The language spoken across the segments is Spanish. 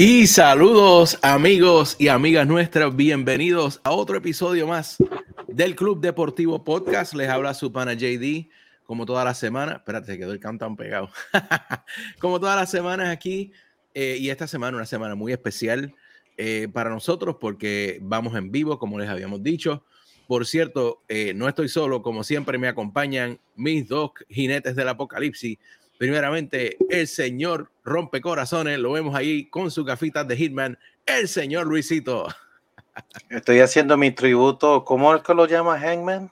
Y saludos amigos y amigas nuestras, bienvenidos a otro episodio más del Club Deportivo Podcast. Les habla su pana JD, como toda la semana. Espérate, quedó el countdown pegado. como todas las semanas aquí, eh, y esta semana una semana muy especial eh, para nosotros porque vamos en vivo, como les habíamos dicho. Por cierto, eh, no estoy solo, como siempre me acompañan mis dos jinetes del apocalipsis. Primeramente, el señor rompe corazones, lo vemos ahí con su gafitas de Hitman, el señor Luisito. Estoy haciendo mi tributo, ¿cómo es que lo llama Hangman?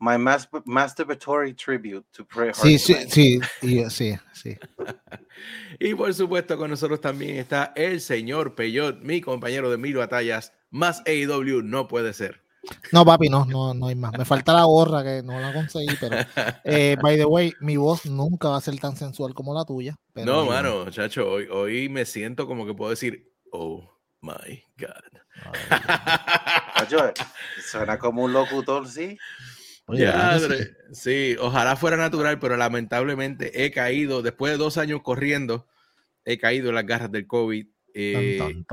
My masturbatory tribute to Bret Sí, sí, sí, sí, sí. y por supuesto con nosotros también está el señor Peyot, mi compañero de mil batallas, más AEW no puede ser. No, papi, no, no, no hay más. Me falta la gorra que no la conseguí, pero eh, by the way, mi voz nunca va a ser tan sensual como la tuya. no, mano, chacho, hoy, hoy me siento como que puedo decir, oh my God. suena como un locutor, sí. sí, ojalá fuera natural, pero lamentablemente he caído, después de dos años corriendo, he caído en las garras del COVID. Eh,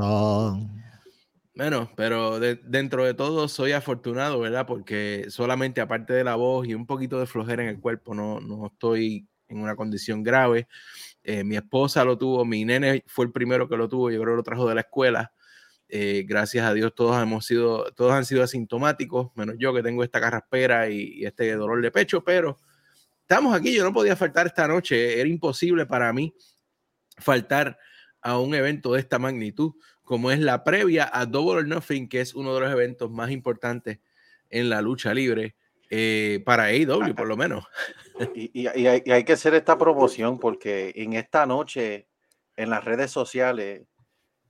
bueno, pero dentro de todo soy afortunado, ¿verdad? Porque solamente aparte de la voz y un poquito de flojera en el cuerpo, no, no estoy en una condición grave. Eh, mi esposa lo tuvo, mi nene fue el primero que lo tuvo, yo creo que lo trajo de la escuela. Eh, gracias a Dios todos hemos sido, todos han sido asintomáticos, menos yo que tengo esta carraspera y, y este dolor de pecho, pero estamos aquí, yo no podía faltar esta noche, era imposible para mí faltar a un evento de esta magnitud como es la previa a Double or Nothing, que es uno de los eventos más importantes en la lucha libre eh, para AEW, por lo menos. Y, hay, que hacer esta promoción porque en esta noche, en las redes sociales,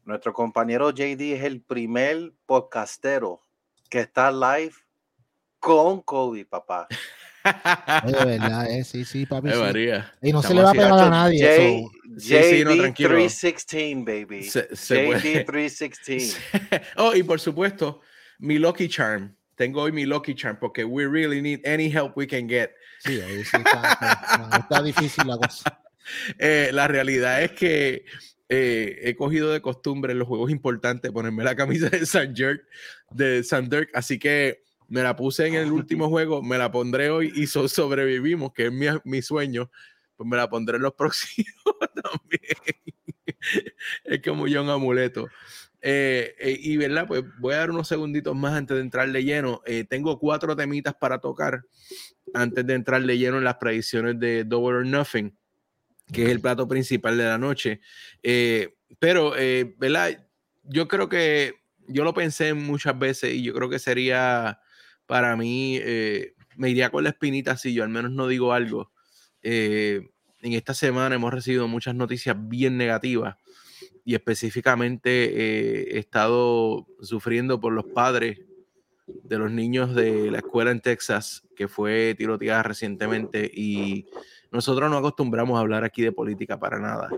nuestro compañero JD es el primer podcastero que está live con COVID, papá. De verdad, eh, sí, sí, papi. Y no se le va a pegar a nadie. JD 316, baby. JD 316. oh, y por supuesto, mi Lucky Charm. Tengo hoy mi Lucky Charm porque we really need any help we can get. Sí, ahí sí está, está difícil la cosa. Eh, la realidad es que eh, he cogido de costumbre en los juegos importantes ponerme la camisa de San Dirk, de San Dirk, así que me la puse en el último juego, me la pondré hoy y sobrevivimos, que es mi, mi, sueño, pues me la pondré en los próximos también. es como yo un amuleto. Eh, eh, y verdad, pues voy a dar unos segunditos más antes de entrarle lleno. Eh, tengo cuatro temitas para tocar antes de entrarle lleno en las predicciones de Double or Nothing, que es el plato principal de la noche. pero, ¿verdad? Yo creo que yo lo pensé muchas veces y yo creo que sería para mí, eh, me iría con la espinita si yo al menos no digo algo. Eh, en esta semana hemos recibido muchas noticias bien negativas y específicamente eh, he estado sufriendo por los padres de los niños de la escuela en Texas que fue tiroteada recientemente y nosotros no acostumbramos a hablar aquí de política para nada,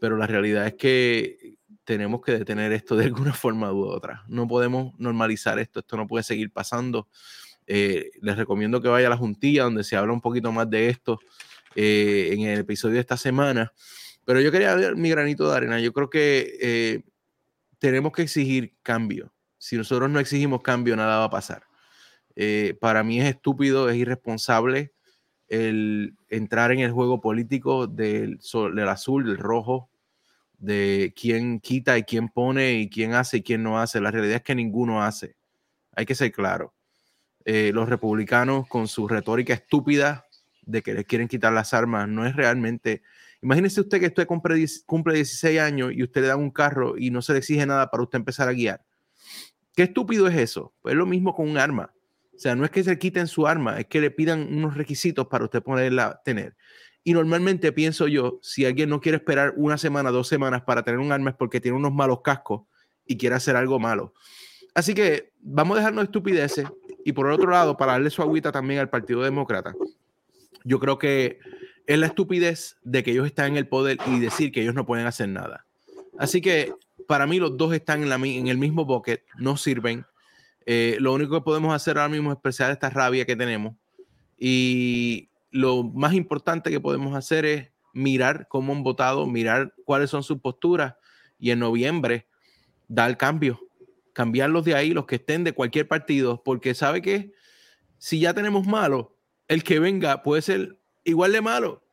pero la realidad es que tenemos que detener esto de alguna forma u otra. No podemos normalizar esto, esto no puede seguir pasando. Eh, les recomiendo que vaya a la juntilla donde se habla un poquito más de esto eh, en el episodio de esta semana. Pero yo quería ver mi granito de arena. Yo creo que eh, tenemos que exigir cambio. Si nosotros no exigimos cambio, nada va a pasar. para mí es estúpido, es irresponsable el entrar en el juego político del, del azul, del rojo, de quién quita y quién pone y quién hace y quién no hace. La realidad es que ninguno hace. Hay que ser claro. Eh, los republicanos con su retórica estúpida de que les quieren quitar las armas no es realmente... Imagínese usted que usted cumple, cumple 16 años y usted le da un carro y no se le exige nada para usted empezar a guiar. ¿Qué estúpido es eso? Pues es lo mismo con un arma. O sea, no es que se quiten su arma, es que le pidan unos requisitos para usted poderla tener. Y normalmente pienso yo, si alguien no quiere esperar una semana, dos semanas para tener un arma es porque tiene unos malos cascos y quiere hacer algo malo. Así que vamos a dejarnos estupideces. Y por otro lado, para darle su agüita también al Partido Demócrata, yo creo que es la estupidez de que ellos están en el poder y decir que ellos no pueden hacer nada. Así que para mí los dos están en el mismo bucket, no sirven. Eh, lo único que podemos hacer ahora mismo es expresar esta rabia que tenemos y lo más importante que podemos hacer es mirar cómo han votado, mirar cuáles son sus posturas y en noviembre dar cambio, cambiarlos de ahí, los que estén de cualquier partido, porque sabe que si ya tenemos malo, el que venga puede ser igual de malo,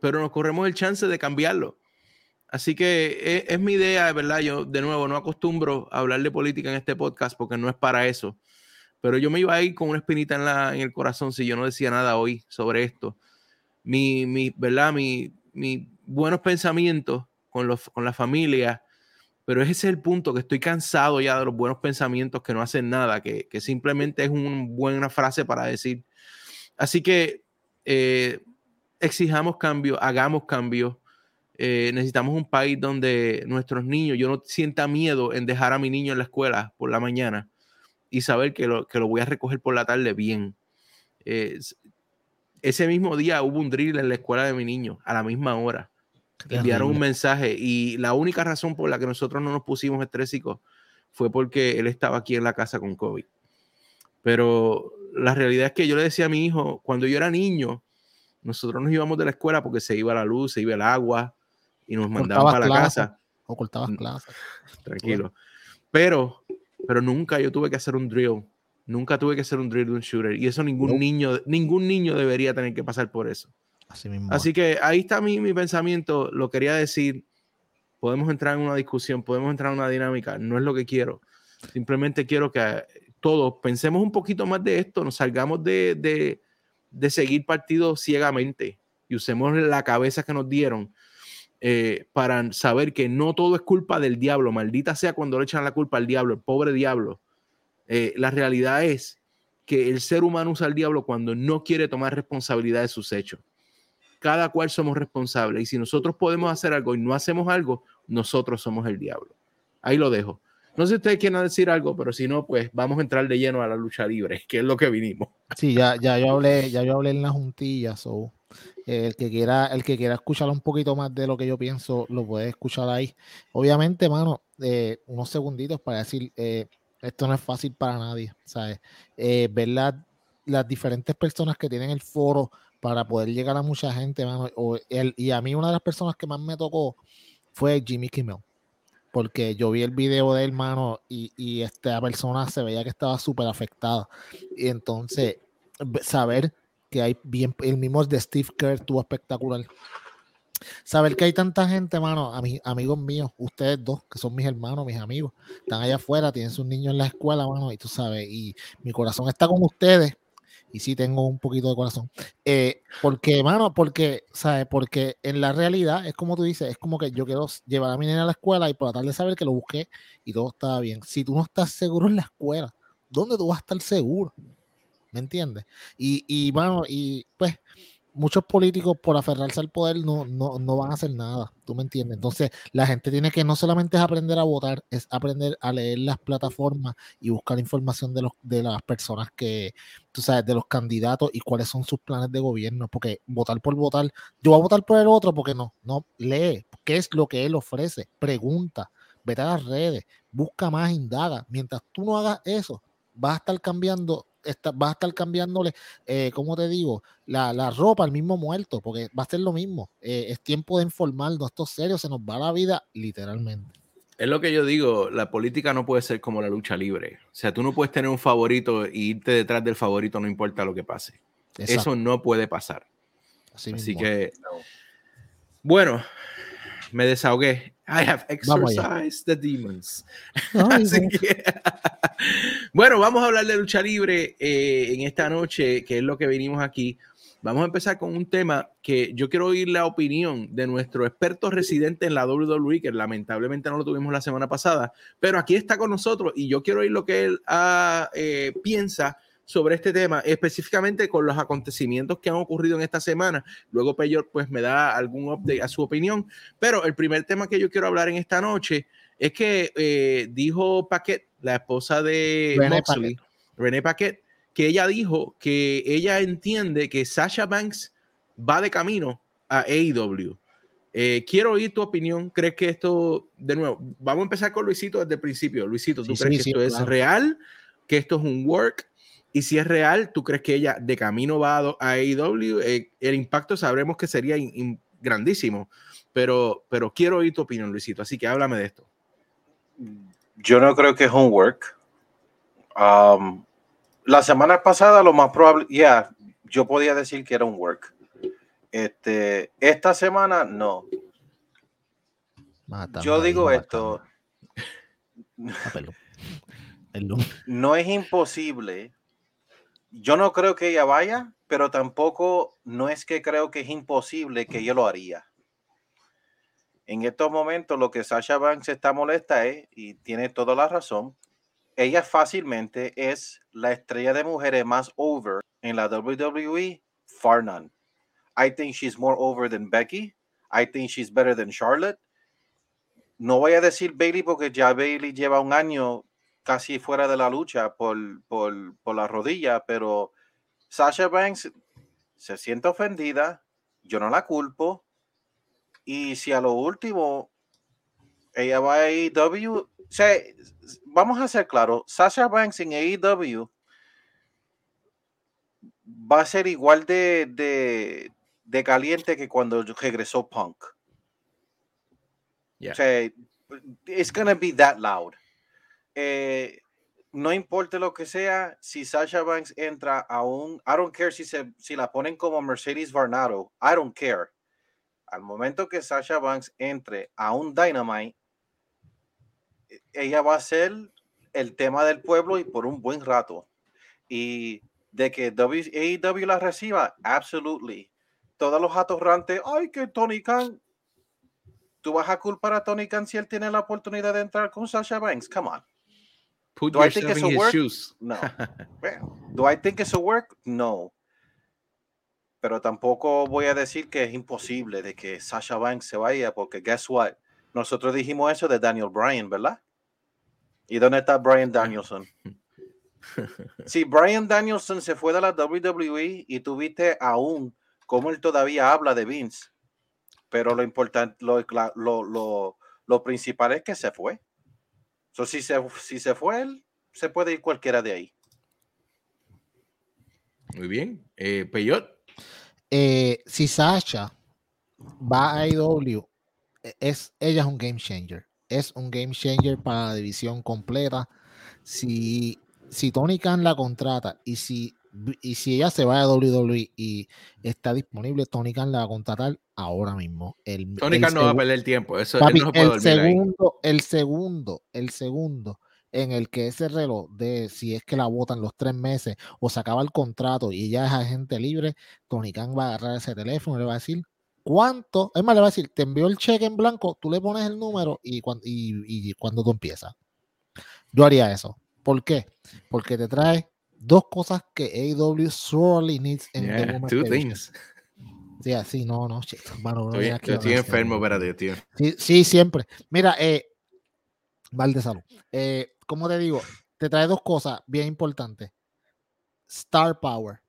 pero nos corremos el chance de cambiarlo. Así que es, es, mi idea, de verdad. Yo, de nuevo, no acostumbro a hablar de política en este podcast porque no es para eso. Pero yo me iba a ir con una espinita en, la, en el corazón si yo no decía nada hoy sobre esto. Mi, mi ¿verdad? Mi, mi buenos pensamientos con, los, con la familia, pero ese es el punto, que estoy cansado ya de los buenos pensamientos que no hacen nada, que, que simplemente es una buena frase para decir. Así que eh, exijamos cambio, hagamos cambio. Eh, necesitamos un país donde nuestros niños, yo no sienta miedo en dejar a mi niño en la escuela por la mañana y saber que lo, que lo voy a recoger por la tarde bien. Eh, ese mismo día hubo un drill en la escuela de mi niño, a la misma hora. Enviaron un mensaje y la única razón por la que nosotros no nos pusimos estrésicos fue porque él estaba aquí en la casa con COVID. Pero la realidad es que yo le decía a mi hijo, cuando yo era niño, nosotros nos íbamos de la escuela porque se iba la luz, se iba el agua y nos mandaban para la casa. O cortabas clases. Tranquilo. Pero, pero nunca yo tuve que hacer un drill. Nunca tuve que hacer un drill de un shooter. Y eso ningún nope. niño, ningún niño debería tener que pasar por eso. Así, mismo. Así que ahí está mi, mi pensamiento. Lo quería decir. Podemos entrar en una discusión, podemos entrar en una dinámica. No es lo que quiero. Simplemente quiero que todos pensemos un poquito más de esto, nos salgamos de, de, de seguir partidos ciegamente y usemos la cabeza que nos dieron eh, para saber que no todo es culpa del diablo, maldita sea cuando le echan la culpa al diablo, el pobre diablo. Eh, la realidad es que el ser humano usa al diablo cuando no quiere tomar responsabilidad de sus hechos. Cada cual somos responsables y si nosotros podemos hacer algo y no hacemos algo, nosotros somos el diablo. Ahí lo dejo. No sé si ustedes quieren decir algo, pero si no, pues vamos a entrar de lleno a la lucha libre, que es lo que vinimos. Sí, ya, ya yo hablé, ya yo hablé en la juntilla, so, el que quiera, el que quiera escuchar un poquito más de lo que yo pienso, lo puede escuchar ahí. Obviamente, mano, eh, unos segunditos para decir, eh, esto no es fácil para nadie, ¿sabes? Eh, ver la, las diferentes personas que tienen el foro para poder llegar a mucha gente, mano. O el, y a mí una de las personas que más me tocó fue Jimmy Kimmel porque yo vi el video de él, mano, y, y esta persona se veía que estaba súper afectada. Y entonces, saber que hay bien, el mismo de Steve Kerr tuvo espectacular. Saber que hay tanta gente, mano, a amigos míos, ustedes dos, que son mis hermanos, mis amigos, están allá afuera, tienen sus niños en la escuela, mano, y tú sabes, y mi corazón está con ustedes, y sí tengo un poquito de corazón. Eh, porque, mano, porque, ¿sabes? Porque en la realidad es como tú dices, es como que yo quiero llevar a mi nena a la escuela y por la tarde saber que lo busqué y todo estaba bien. Si tú no estás seguro en la escuela, ¿dónde tú vas a estar seguro? ¿Me entiendes? Y, y mano, y pues muchos políticos por aferrarse al poder no, no, no, van a hacer nada, ¿tú me entiendes? Entonces la gente tiene que no solamente es aprender a votar, es aprender a leer las plataformas y buscar información de, los, de las personas que, tú sabes, de los candidatos y cuáles son sus planes de gobierno, porque votar por votar, yo voy a votar por el otro porque no, no, lee, qué es lo que él ofrece, pregunta, vete a las redes, busca más, indaga, mientras tú no hagas eso, vas a estar cambiando Está, vas a estar cambiándole, eh, como te digo, la, la, ropa al mismo muerto, porque va a ser lo mismo. Eh, es tiempo de informarnos, esto es serio, se nos va la vida literalmente. Es lo que yo digo, la política no puede ser como la lucha libre. O sea, tú no puedes tener un favorito y irte detrás del favorito, no importa lo que pase. Exacto. Eso no puede pasar. Así, Así que, bueno, me desahogué. I have exorcised the demons. Así que, bueno, vamos a hablar de lucha libre eh, en esta noche, que es lo que venimos aquí. Vamos a empezar con un tema que yo quiero oír la opinión de nuestro experto residente en la WWE, que lamentablemente no lo tuvimos la semana pasada, pero aquí está con nosotros y yo quiero oír lo que él ah, eh, piensa sobre este tema, específicamente con los acontecimientos que han ocurrido en esta semana. Luego Peyor pues me da algún update a su opinión, pero el primer tema que yo quiero hablar en esta noche es que eh, dijo Paquet, la esposa de René Moxley, Paquet. René Paquet, que ella dijo que ella entiende que Sasha Banks va de camino a AEW. Eh, quiero oír tu opinión. ¿Crees que esto, de nuevo, vamos a empezar con Luisito desde el principio? Luisito, ¿tú Sí, crees sí, que sí, esto es claro. real? ¿Que esto es un work? Y si es real, ¿tú crees que ella de camino va a, a AEW? Eh, el impacto sabremos que sería in, in, grandísimo. Pero, pero quiero oír tu opinión, Luisito, así que háblame de esto. Yo no creo que es homework. Um, la semana pasada, lo más probable, ya, yo podía decir que era un work. Este, esta semana, no. yo digo esto. No es imposible. Yo no creo que ella vaya, pero tampoco no es que creo que es imposible que yo lo haría. En estos momentos lo que Sasha Banks está molesta es, y tiene toda la razón, ella fácilmente es la estrella de mujeres más over en la WWE, far none. I think she's more over than Becky. I think she's better than Charlotte. No voy a decir Bailey porque ya Bailey lleva un año casi fuera de la lucha por, por, por la rodilla, pero Sasha Banks se siente ofendida, yo no la culpo, y si a lo último ella va a AEW, o sea, vamos a ser claros, Sasha Banks en AEW va a ser igual de, de, de caliente que cuando regresó Punk. O sea, it's gonna be that loud. Eh, no importa lo que sea, si Sasha Banks entra a un, I don't care si, se, si la ponen como Mercedes Varnado, I don't care. Al momento que Sasha Banks entre a un Dynamite, e, ella va a ser el tema del pueblo y por un buen rato. Y de que AEW la reciba, absolutely. Todos los atorrantes, ay, que Tony Khan. ¿Tú vas a culpar a Tony Khan si él tiene la oportunidad de entrar con Sasha Banks? Come on. Put Do I think it's a work? Shoes. No. Do I think it's a work? No. Pero tampoco voy a decir que es imposible de que Sasha Banks se vaya, porque guess what? Nosotros dijimos eso de Daniel Bryan, ¿verdad? ¿Y dónde está Brian Danielson? si Brian Danielson se fue de la WWE y tuviste aún como él todavía habla de Vince, pero lo importante, lo, lo, lo, lo principal es que se fue si, se, si se fue él, se puede ir cualquiera de ahí. Muy bien. Eh, Peyot. Eh, si Sasha va a IW, e, es, ella es un game changer. Es un game changer para la división completa. Si, si Tony Khan la contrata y si y si ella se va a WWE y está disponible, Tony Khan la va a contratar ahora mismo. El, Tony Khan no va a perder el tiempo. Eso, no se puede el segundo, el segundo, el segundo en el que ese reloj de si es que la votan los tres meses o se acaba el contrato y ella es agente libre, Tony Khan va a agarrar ese teléfono y le va a decir cuánto, es más, le va a decir, te envió el cheque en blanco, tú le pones el número y, cuando, y, y cuando tú empiezas. Yo haría eso. ¿Por qué? Porque te trae dos cosas que AEW sorely needs en yeah, Two things. Sí, así, no, no, Bueno, estoy, no, estoy enfermo, espérate, tío. Sí, sí, siempre. Mira, eh, Val de salud. Eh, como te digo, te trae dos cosas bien importantes. Star Power,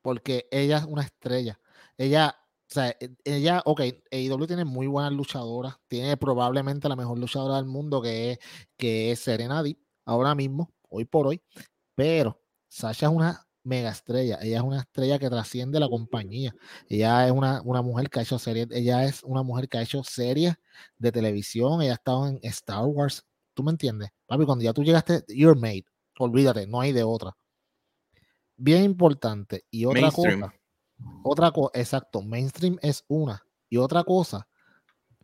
porque ella es una estrella. Ella, o sea, e, ella, ok, AEW tiene muy buenas luchadoras, tiene probablemente la mejor luchadora del mundo que es, que es Serena Deep, ahora mismo, hoy por hoy, pero Sasha es una mega estrella. Ella es una estrella que trasciende la compañía. Ella es una, mujer que ha hecho series. Ella es una mujer que ha hecho series de televisión. Ella ha estado en Star Wars. ¿Tú me entiendes? Papi, cuando ya tú llegaste, you're made. Olvídate, no hay de otra. Bien importante. Y otra cosa. Otra cosa, exacto. Mainstream es una. Y otra cosa.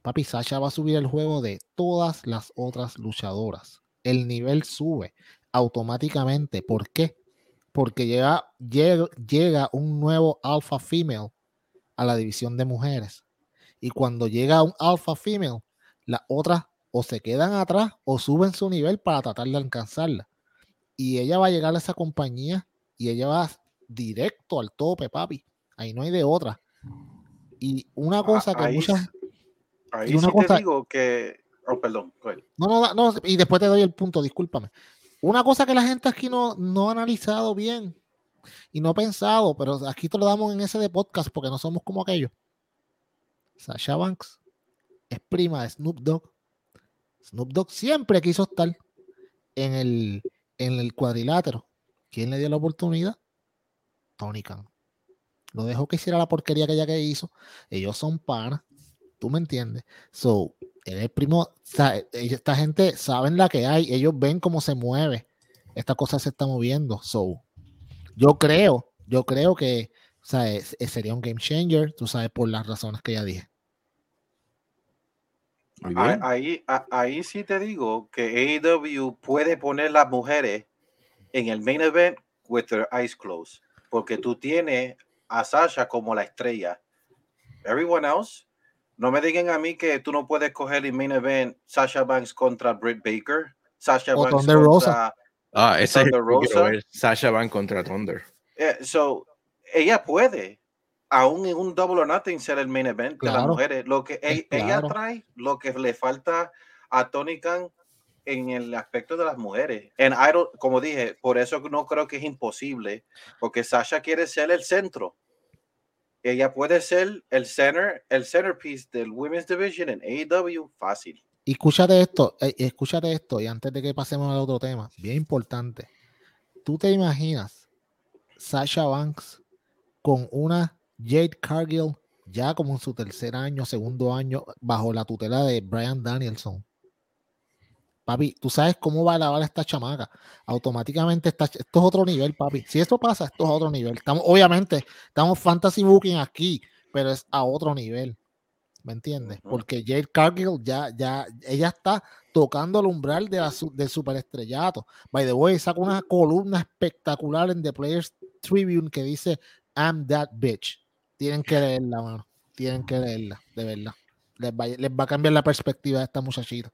Papi, Sasha va a subir el juego de todas las otras luchadoras. El nivel sube automáticamente. ¿Por qué? Porque llega, llega, un nuevo alpha female a la división de mujeres. Y cuando llega un alpha female, las otras o se quedan atrás o suben su nivel para tratar de alcanzarla. Y ella va a llegar a esa compañía y ella va directo al tope, papi. Ahí no hay de otra. Y una cosa que muchas. Ahí una cosa, te digo que. Oh, perdón. No, no, no, y después te doy el punto, discúlpame. Una cosa que la gente aquí no, no ha analizado bien y no ha pensado, pero aquí te lo damos en ese de podcast porque no somos como aquellos. Sasha Banks es prima de Snoop Dogg. Snoop Dogg siempre quiso estar en el, en el cuadrilátero. ¿Quién le dio la oportunidad? Tony Khan. Lo dejó que hiciera la porquería que ella que hizo. Ellos son panas. ¿Tú me entiendes? So, él es primo. Esta gente saben la que hay. Ellos ven cómo se mueve. Esta cosa se está moviendo. So, yo creo, yo creo que sería un game changer, tú sabes, por las razones que ya dije. Ahí, ahí, sí te digo que AEW puede poner las mujeres en el main event with their eyes closed, porque tú tienes a Sasha como la estrella. Everyone else, no me digan a mí que tú no puedes coger el main event Sasha Banks contra Britt Baker, Sasha Banks contra Rosa. Ah, ese es Rosa. Sasha Banks contra Thunder. Eh, so, ella puede, aún en un double or nothing, ser el main event de las mujeres. Lo que ella trae, lo que le falta a Tony Khan en el aspecto de las mujeres. En Idol, como dije, por eso no creo que es imposible, porque Sasha quiere ser el centro. Ella puede ser el center, el centerpiece del Women's Division en AEW fácil. Y escúchate esto, eh, escúchate esto, y antes de que pasemos al otro tema, bien importante. ¿Tú te imaginas Sasha Banks con una Jade Cargill ya como en su tercer año, segundo año, bajo la tutela de Brian Danielson? Papi, tú sabes cómo va a lavar esta chamaca. Automáticamente está, esto es otro nivel, papi. Si esto pasa, esto es otro nivel. Estamos, obviamente, estamos fantasy booking aquí, pero es a otro nivel. ¿Me entiendes? Porque Jade Cargill ya, ya, ella está tocando el umbral de la, del superestrellato. By the way, saca una columna espectacular en The Players Tribune que dice I'm that bitch. Tienen que leerla, mano. Tienen que leerla, de verdad. Les va, les va a cambiar la perspectiva de esta muchachita.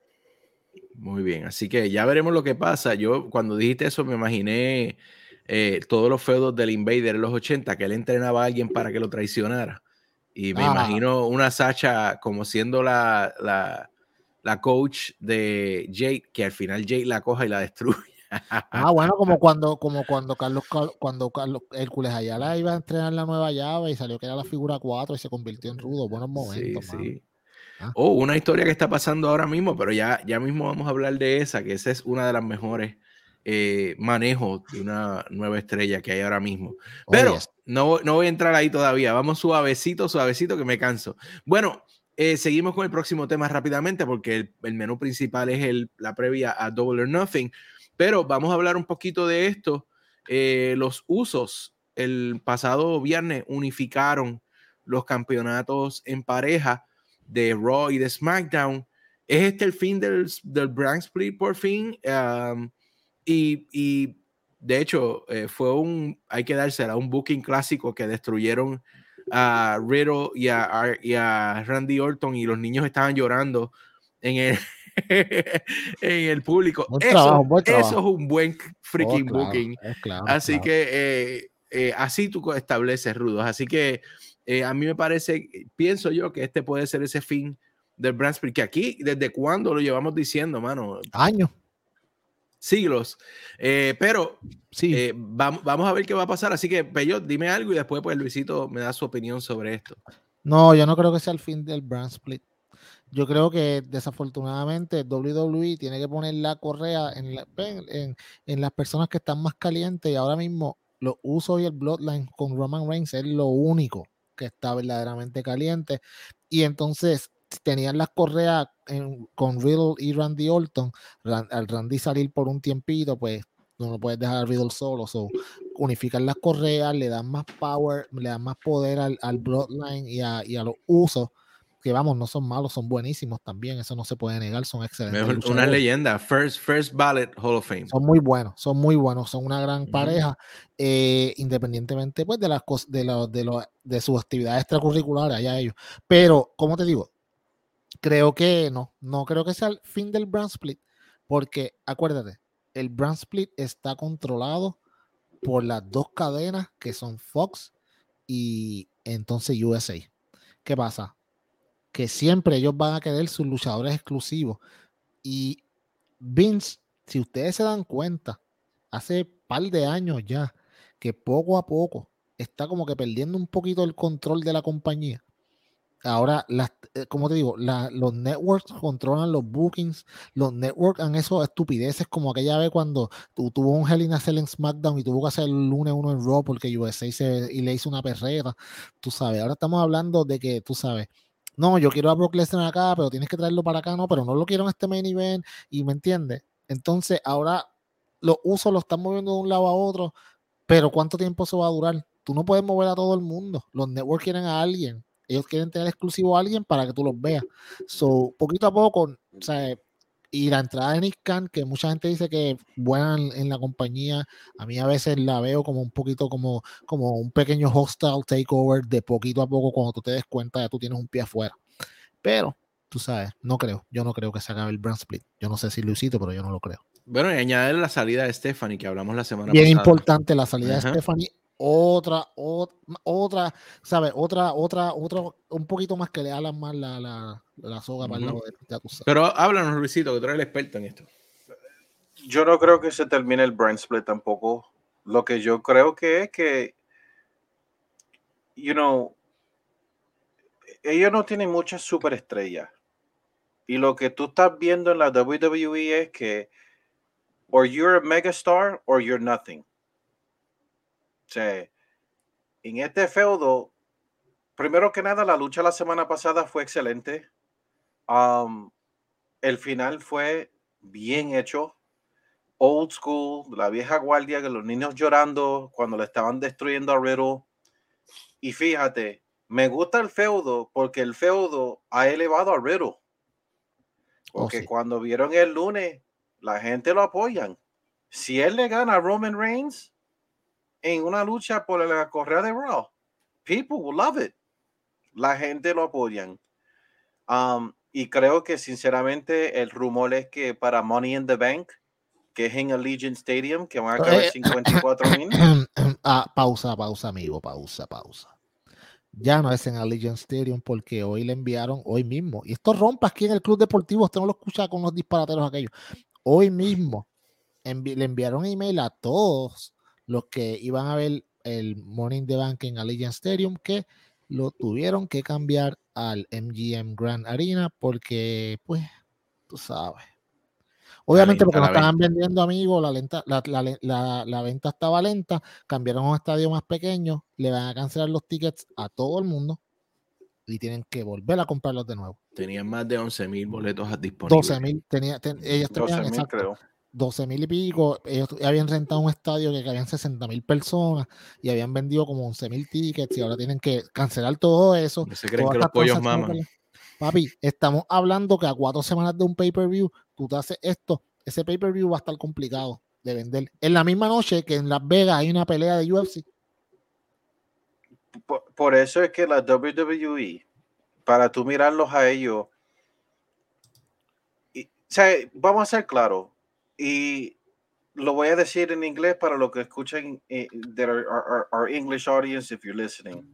Muy bien, así que ya veremos lo que pasa. Yo cuando dijiste eso me imaginé eh, todos los feudos del Invader en los 80, que él entrenaba a alguien para que lo traicionara. Y me ah. imagino una Sacha como siendo la, la, la, coach de Jake, que al final Jake la coja y la destruye. Ah, bueno, como cuando, como cuando Carlos, cuando Carlos Hércules Ayala iba a entrenar la nueva llave y salió que era la figura 4 y se convirtió en rudo. Buenos momentos. Sí, sí. Oh, una historia que está pasando ahora mismo, pero ya, ya mismo vamos a hablar de esa, que esa es una de las mejores eh, manejos de una nueva estrella que hay ahora mismo. Oh, pero no, no voy a entrar ahí todavía, vamos suavecito, suavecito que me canso. Bueno, eh, seguimos con el próximo tema rápidamente porque el, menú principal es el, la previa a Double or Nothing, pero vamos a hablar un poquito de esto. Eh, los usos el pasado viernes unificaron los campeonatos en pareja de Raw y de SmackDown. ¿Es este el fin del, del brand split por fin? y, y, de hecho, eh, fue un, hay que dársela, un booking clásico que destruyeron a Riddle y a, y a Randy Orton y los niños estaban llorando en el, en el público. eso, eso, es un buen freaking oh, booking. así que eh, eh, así tú estableces rudos. Así que eh, a mí me parece, pienso yo que este puede ser ese fin del brand split, que aquí, ¿desde cuándo lo llevamos diciendo, mano? Años. Siglos. Eh, pero sí. Eh, vamos, vamos, a ver qué va a pasar. Así que, Pello, dime algo y después, pues, Luisito me da su opinión sobre esto. No, yo no creo que sea el fin del brand split. Yo creo que desafortunadamente WWE tiene que poner la correa en, en, en las personas que están más calientes y ahora mismo los usos y el Bloodline con Roman Reigns es lo único que está verdaderamente caliente. Y entonces tenían las correas con Riddle y Randy Orton. al Randy salir por un tiempito, pues no lo puedes dejar a Riddle solo. So, unifican las correas, le dan más power, le dan más poder al, al Bloodline y a, y a los usos que vamos, no son malos, son buenísimos también, eso no se puede negar, son excelentes. Una leyenda, first, first ballot Hall of Fame. Son muy buenos, son muy buenos, son una gran pareja, eh, independientemente pues de las cosas, de, lo, de, lo, de sus actividades extracurriculares, allá ellos. Pero, como te digo, creo que no, no creo que sea el fin del brand split, porque acuérdate, el brand split está controlado por las dos cadenas que son Fox y entonces USA. ¿Qué pasa? Que siempre ellos van a querer sus luchadores exclusivos. Y Vince, si ustedes se dan cuenta, hace par de años ya, que poco a poco está como que perdiendo un poquito el control de la compañía. ahora, las, eh, como te digo, los networks controlan los bookings, los networks han eso estupideces como aquella vez cuando tuvo un Hell in a Cell en SmackDown y tuvo que hacer el lunes uno en Raw porque USA se, y le hizo una perrera, tú sabes, ahora estamos hablando de que, tú sabes, no, yo quiero a Brock Lesnar acá, pero tienes que traerlo para acá, no, pero no lo quiero en este main event, y me entiendes. Entonces, ahora los usos lo están moviendo de un lado a otro, pero ¿cuánto tiempo eso va a durar? Tú no puedes mover a todo el mundo. Los networks quieren a alguien. Ellos quieren tener exclusivo a alguien para que tú los veas. So, poquito a poco, o sea, y la entrada de Nick Khan, que mucha gente dice que buena en, la compañía, a mí a veces la veo como un poquito como, como un pequeño hostile takeover de poquito a poco cuando tú te des cuenta ya tú tienes un pie afuera. Pero, tú sabes, no creo, yo no creo que se acabe el brand split. Yo no sé si Luisito, pero yo no lo creo. Bueno, y añadir la salida de Stephanie, que hablamos la semana pasada. Bien importante la salida de Stephanie otra, otra, ¿sabes? Otra, otra, otra, un poquito más que le hagan más la, la, la soga para el lado de, Pero háblanos, Luisito, que tú eres el experto en esto. Yo no creo que se termine el brand split tampoco. Lo que yo creo que es que, you know, ellos no tienen muchas superestrellas. Y lo que tú estás viendo en la WWE es que, or you're a megastar or you're nothing en este feudo, primero que nada, la lucha la semana pasada fue excelente. Um, el final fue bien hecho. Old school, la vieja guardia, que los niños llorando cuando le estaban destruyendo a Riddle. Y fíjate, me gusta el feudo porque el feudo ha elevado a Riddle. Oh, porque cuando vieron el lunes, la gente lo apoyan. Si él le gana a Roman Reigns, en una lucha por la correa de Raw. People will love it. La gente lo apoyan. Um, y creo que sinceramente el rumor es que para Money in the Bank, que es en Allegiant Stadium, que van a caber 54 mil. Ah, pausa, pausa, amigo, pausa, pausa. Ya no es en Allegiant Stadium porque hoy le enviaron, hoy mismo, y esto rompa aquí en el Club Deportivo, usted no lo escucha con los disparateros aquellos. Hoy mismo le enviaron email a todos los que iban a ver el Morning the Bank en Allegiant Stadium que lo tuvieron que cambiar al MGM Grand Arena porque, pues, tú sabes. Obviamente porque no estaban vendiendo amigos, la, lenta, la, la, la, venta estaba lenta, cambiaron a un estadio más pequeño, le van a cancelar los tickets a todo el mundo y tienen que volver a comprarlos de nuevo. Tenían más de 11 mil boletos disponibles. 12 mil, tenía, tenían, creo. 12 mil y pico. Ellos habían rentado un estadio que habían 60 mil personas y habían vendido como 11 mil tickets y ahora tienen que cancelar todo eso. Se creen que los pollos maman. Papi, estamos hablando que a cuatro semanas de un pay-per-view, tú te haces esto. Ese pay-per-view va a estar complicado de vender. En la misma noche que en Las Vegas hay una pelea de UFC. Por, eso es que la WWE, para tú mirarlos a ellos, y, o sea, vamos a ser claros, y lo voy a decir en inglés para lo que escuchen eh, our English audience if you're listening.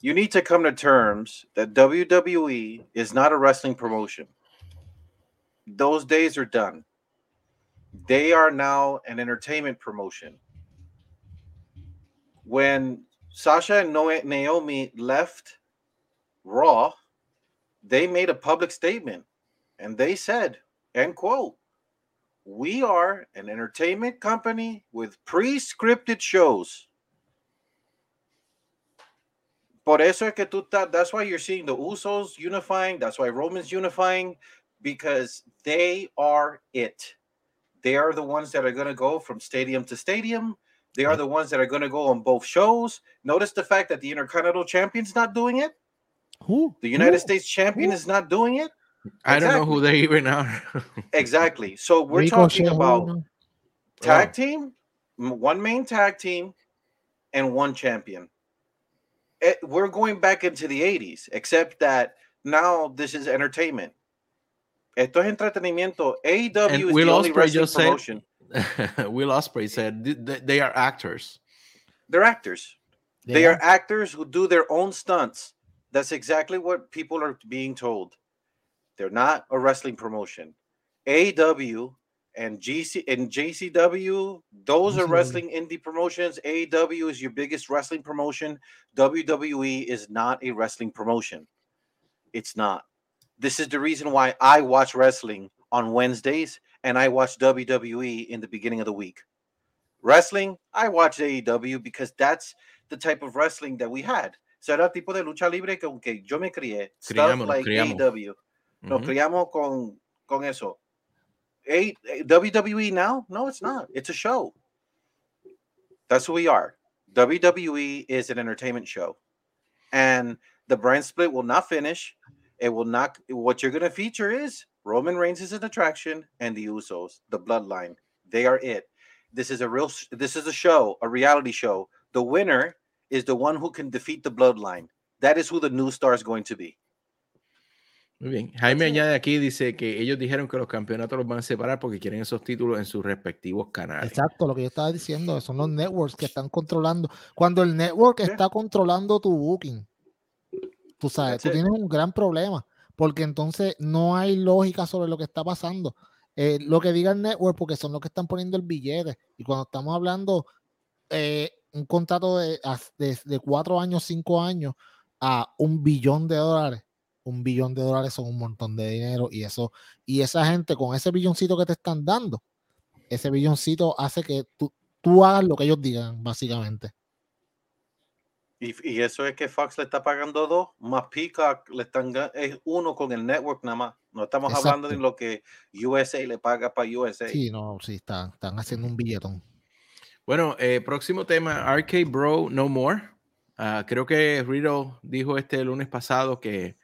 You need to come to terms that WWE is not a wrestling promotion. Those days are done. They are now an entertainment promotion. When Sasha and Naomi left Raw, they made a public statement and they said, end quote, we are an entertainment company with pre-scripted shows. Por eso es que tú estás, that's why you're seeing the Usos unifying, that's why Roman's unifying, because they are it. They are the ones that are going to go from stadium to stadium. They are the ones that are going to go on both shows. Notice the fact that the Intercontinental Champion's not doing it. Who? The United Who? States Champion Who? is not doing it. I don't know who they even are. exactly. So we're Rico talking about tag team, one main tag team, and one champion. It, eh, we're going back into the 80s, except that now this is entertainment. Esto es entretenimiento. AEW and is Will the only Ospreay wrestling promotion. Said, Will Osprey said they are actors. They're actors. Yeah. They are actors who do their own stunts. That's exactly what people are being told. They're not a wrestling promotion. AW and GC and JCW, those are wrestling indie promotions. AW is your biggest wrestling promotion. WWE is not a wrestling promotion. It's not. This is the reason why I watch wrestling on Wednesdays and I watch WWE in the beginning of the week. Wrestling, I watch AEW because that's the type of wrestling that we had. Será tipo de lucha libre que aunque yo me crié, stuff Criamos, like criamos. AEW. Nos Ujú. criamos con, con eso. A, WWE now? No, it's not. It's a show. That's who we are. WWE is an entertainment show. And the brand split will not finish. It will not. What you're going to feature is Roman Reigns is an attraction and the Usos, the bloodline. They are it. This is a real, this is a show, a reality show. The winner is the one who can defeat the bloodline. That is who the new star is going to be. Muy bien. Jaime That's it. añade aquí, dice que ellos dijeron que los campeonatos los van a separar porque quieren esos títulos en sus respectivos canales. Exacto, lo que yo estaba diciendo, son los networks que están controlando. Cuando el network está controlando tu booking, tú sabes, tú tienes un gran problema, porque entonces no hay lógica sobre lo que está pasando. Eh, lo que diga el network, porque son los que están poniendo el billete. Y cuando estamos hablando eh, un contrato de, de cuatro años, cinco años, a un billón de dólares. Un billón de dólares son un montón de dinero y eso, y esa gente con ese billoncito que te están dando, ese billoncito hace que tú, tú hagas lo que ellos digan, básicamente. Y, y eso es que Fox le está pagando dos, más Peacock le están es uno con el network nada más. No estamos hablando de lo que USA le paga para USA. Sí, no, sí, están, están haciendo un billetón. Bueno, eh, próximo tema, Arcade Bro No More. Ah, creo que Riddle dijo este lunes pasado que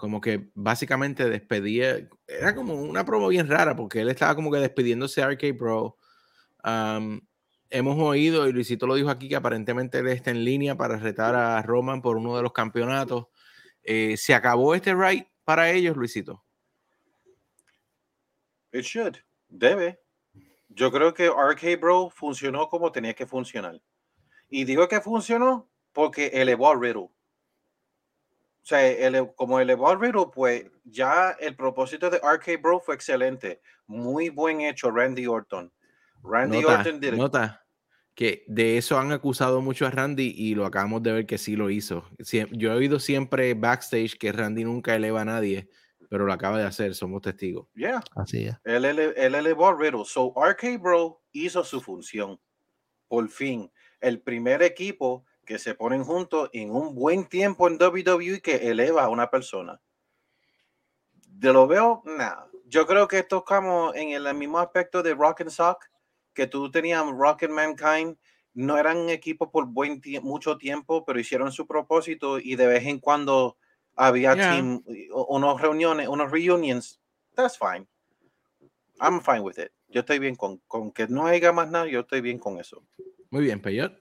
como que básicamente despedía, era como una promo bien rara porque él estaba como que despidiéndose de Arcade Bro. Am, hemos oído, y Luisito lo dijo aquí, que aparentemente él está en línea para retar a Roman por uno de los campeonatos. Eh, ¿Se acabó este ride para ellos, Luisito? It should. Debe. Yo creo que RK Bro funcionó como tenía que funcionar. Y digo que funcionó porque elevó a Riddle. O sea, ele- como Riddle, pues ya el propósito de RK Bro fue excelente. Muy buen hecho, Randy Orton. Randy Nota, Orton did nota que de eso han acusado mucho a Randy y lo acabamos de ver que sí lo hizo. Yo he oído siempre backstage que Randy nunca eleva a nadie, pero lo acaba de hacer, somos testigos. Yeah. Así es. Él, ele- él elevó a Riddle. So RK Bro hizo su función. Por fin. El primer equipo que se ponen juntos en un buen tiempo en WWE que eleva a una persona. De lo veo, nada. Yo creo que tocamos en el mismo aspecto de Rock and Sock, que tú tenías Rock and Mankind. No eran equipos por buen tie- mucho tiempo, pero hicieron su propósito y de vez en cuando había Yeah. team, unos reuniones, unos reunions. That's fine. I'm fine with it. Yo estoy bien con, con que no haya más nada, yo estoy bien con eso. Muy bien, Peyot.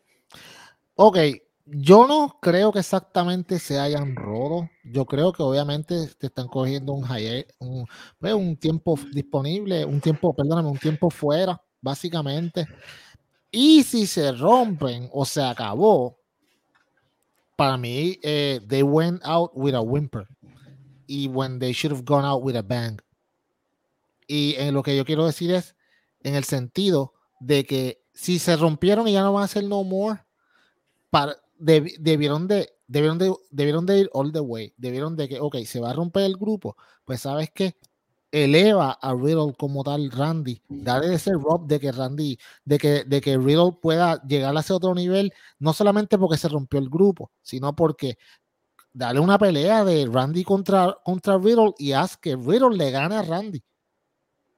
Ok, yo no creo que exactamente se hayan roto. Yo creo que obviamente te están cogiendo un, high- un, un tiempo disponible, un tiempo, perdóname, un tiempo fuera, básicamente. Y si se rompen o se acabó, para mí, eh, they went out with a whimper. Y when they should have gone out with a bang. Y en lo que yo quiero decir es, en el sentido de que si se rompieron y ya no van a ser no more, para, deb- debieron de debieron de debieron de ir all the way debieron de que ok se va a romper el grupo pues sabes que eleva a Riddle como tal Randy. Dale ese rob de que Randy de que de que Riddle pueda llegar a ese otro nivel no solamente porque se rompió el grupo sino porque dale una pelea de Randy contra contra Riddle y haz que Riddle le gane a Randy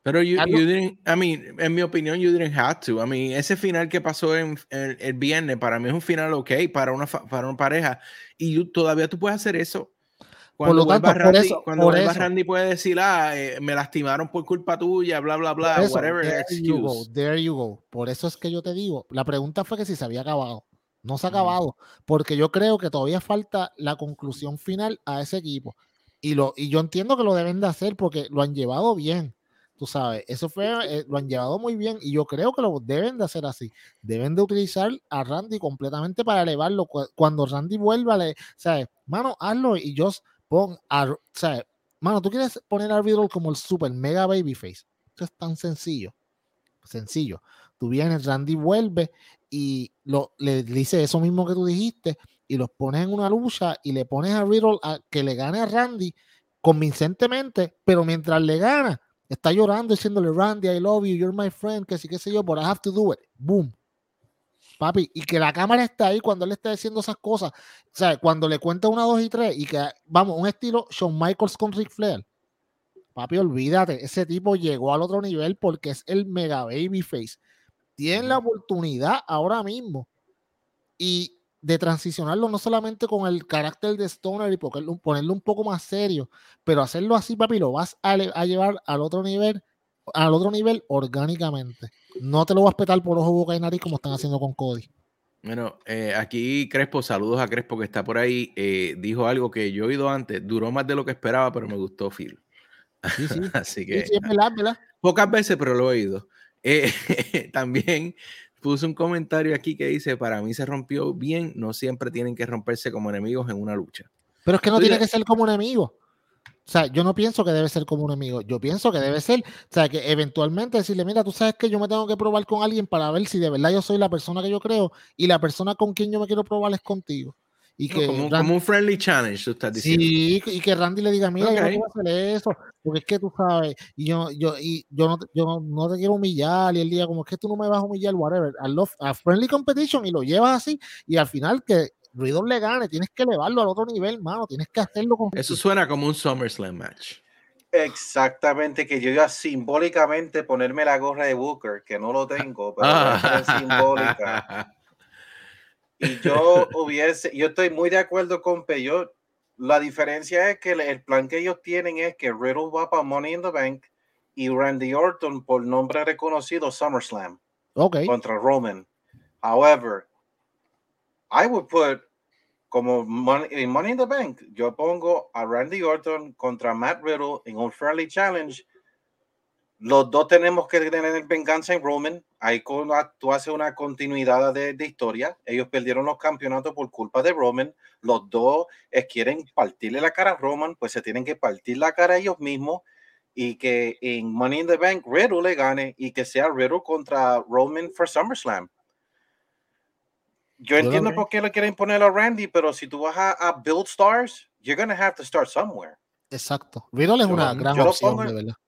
Pero you, you didn't, I mean, en mi opinión, you didn't have to. I mean, ese final que pasó en, en- el viernes, para mí es un final ok para una, para una pareja. Y you- todavía tú puedes hacer eso. Cuando lo vuelva tanto, por Randy, eso- cuando por eso. Randy puede decir, ah, eh, me lastimaron por culpa tuya, bla, bla, bla, Por eso, whatever there you go, excuse. there you go. Por eso es que yo te digo, la pregunta fue que si se había acabado. No se ha acabado, porque yo creo que todavía falta la conclusión final a ese equipo. Y, lo, y yo entiendo que lo deben de hacer porque lo han llevado bien. Tú sabes, eso fue, eh, lo han llevado muy bien y yo creo que lo deben de hacer así. Deben de utilizar a Randy completamente para elevarlo. Cu- Cuando Randy vuelva, le, ¿sabes? Mano, hazlo y yo pon a, ¿sabes? Mano, tú quieres poner a Riddle como el super mega babyface. Esto es tan sencillo. Sencillo. Tú vienes, Randy vuelve y lo, le dice eso mismo que tú dijiste y los pones en una lucha y le pones a Riddle a que le gane a Randy convincentemente, pero mientras le gana, está llorando diciéndole, Randy, I love you, you're my friend, que sí, que sé yo, but I have to do it. Boom. Papi, y que la cámara está ahí cuando él está diciendo esas cosas. O sea, cuando le cuenta una, dos y tres, y que, vamos, un estilo Shawn Michaels con Ric Flair. Papi, olvídate, ese tipo llegó al otro nivel porque es el mega baby face. Tienen la oportunidad ahora mismo y de transicionarlo no solamente con el carácter de Stoner y ponerlo un poco más serio, pero hacerlo así, papi, lo vas a, llevar al otro nivel, al otro nivel orgánicamente. No te lo vas a petar por ojo, boca y nariz como están haciendo con Cody. Bueno, eh, aquí Crespo, saludos a Crespo que está por ahí, eh, dijo algo que yo he oído antes, duró más de lo que esperaba, pero me gustó Phil. Sí, sí. Así que sí, es verdad, ¿verdad? pocas veces, pero lo he oído. Eh, también puse un comentario aquí que dice, para mí se rompió bien, no siempre tienen que romperse como enemigos en una lucha. Pero es que no tiene que ser como enemigo. O sea, yo no pienso que debe ser como un enemigo. Yo pienso que debe ser, o sea, que eventualmente decirle, mira, tú sabes que yo me tengo que probar con alguien para ver si de verdad yo soy la persona que yo creo y la persona con quien yo me quiero probar es contigo. Y que como, un friendly challenge, tú estás diciendo. Sí, y que Randy le diga, mira, yo no puedo hacer eso, porque es que tú sabes, y yo, yo, y yo, no, yo no te quiero humillar, y él diga, como es que tú no me vas a humillar, whatever. I love a friendly competition, y lo llevas así, y al final que Riddle le gane, tienes que elevarlo al otro nivel, mano, tienes que hacerlo con. Eso suena como un SummerSlam match. Exactamente, que yo iba simbólicamente ponerme la gorra de Booker, que no lo tengo, pero es simbólica. Y yo hubiese, yo estoy muy de acuerdo con Peyot. La diferencia es que el plan que ellos tienen es que Riddle va para Money in the Bank y Randy Orton por nombre reconocido SummerSlam. Okay. Contra Roman. However, I would put como money, money in the Bank, yo pongo a Randy Orton contra Matt Riddle en un Friendly Challenge los dos tenemos que tener venganza en Roman. Ahí tú haces una continuidad de, historia. Ellos perdieron los campeonatos por culpa de Roman. Los dos quieren partirle la cara a Roman, pues se tienen que partir la cara a ellos mismos y que en Money in the Bank Riddle le gane y que sea Riddle contra Roman for SummerSlam. Yo entiendo por qué le quieren poner a Randy, pero si tú vas a, build stars, you're going to have to start somewhere. Exacto. Riddle es una gran opción, de verdad.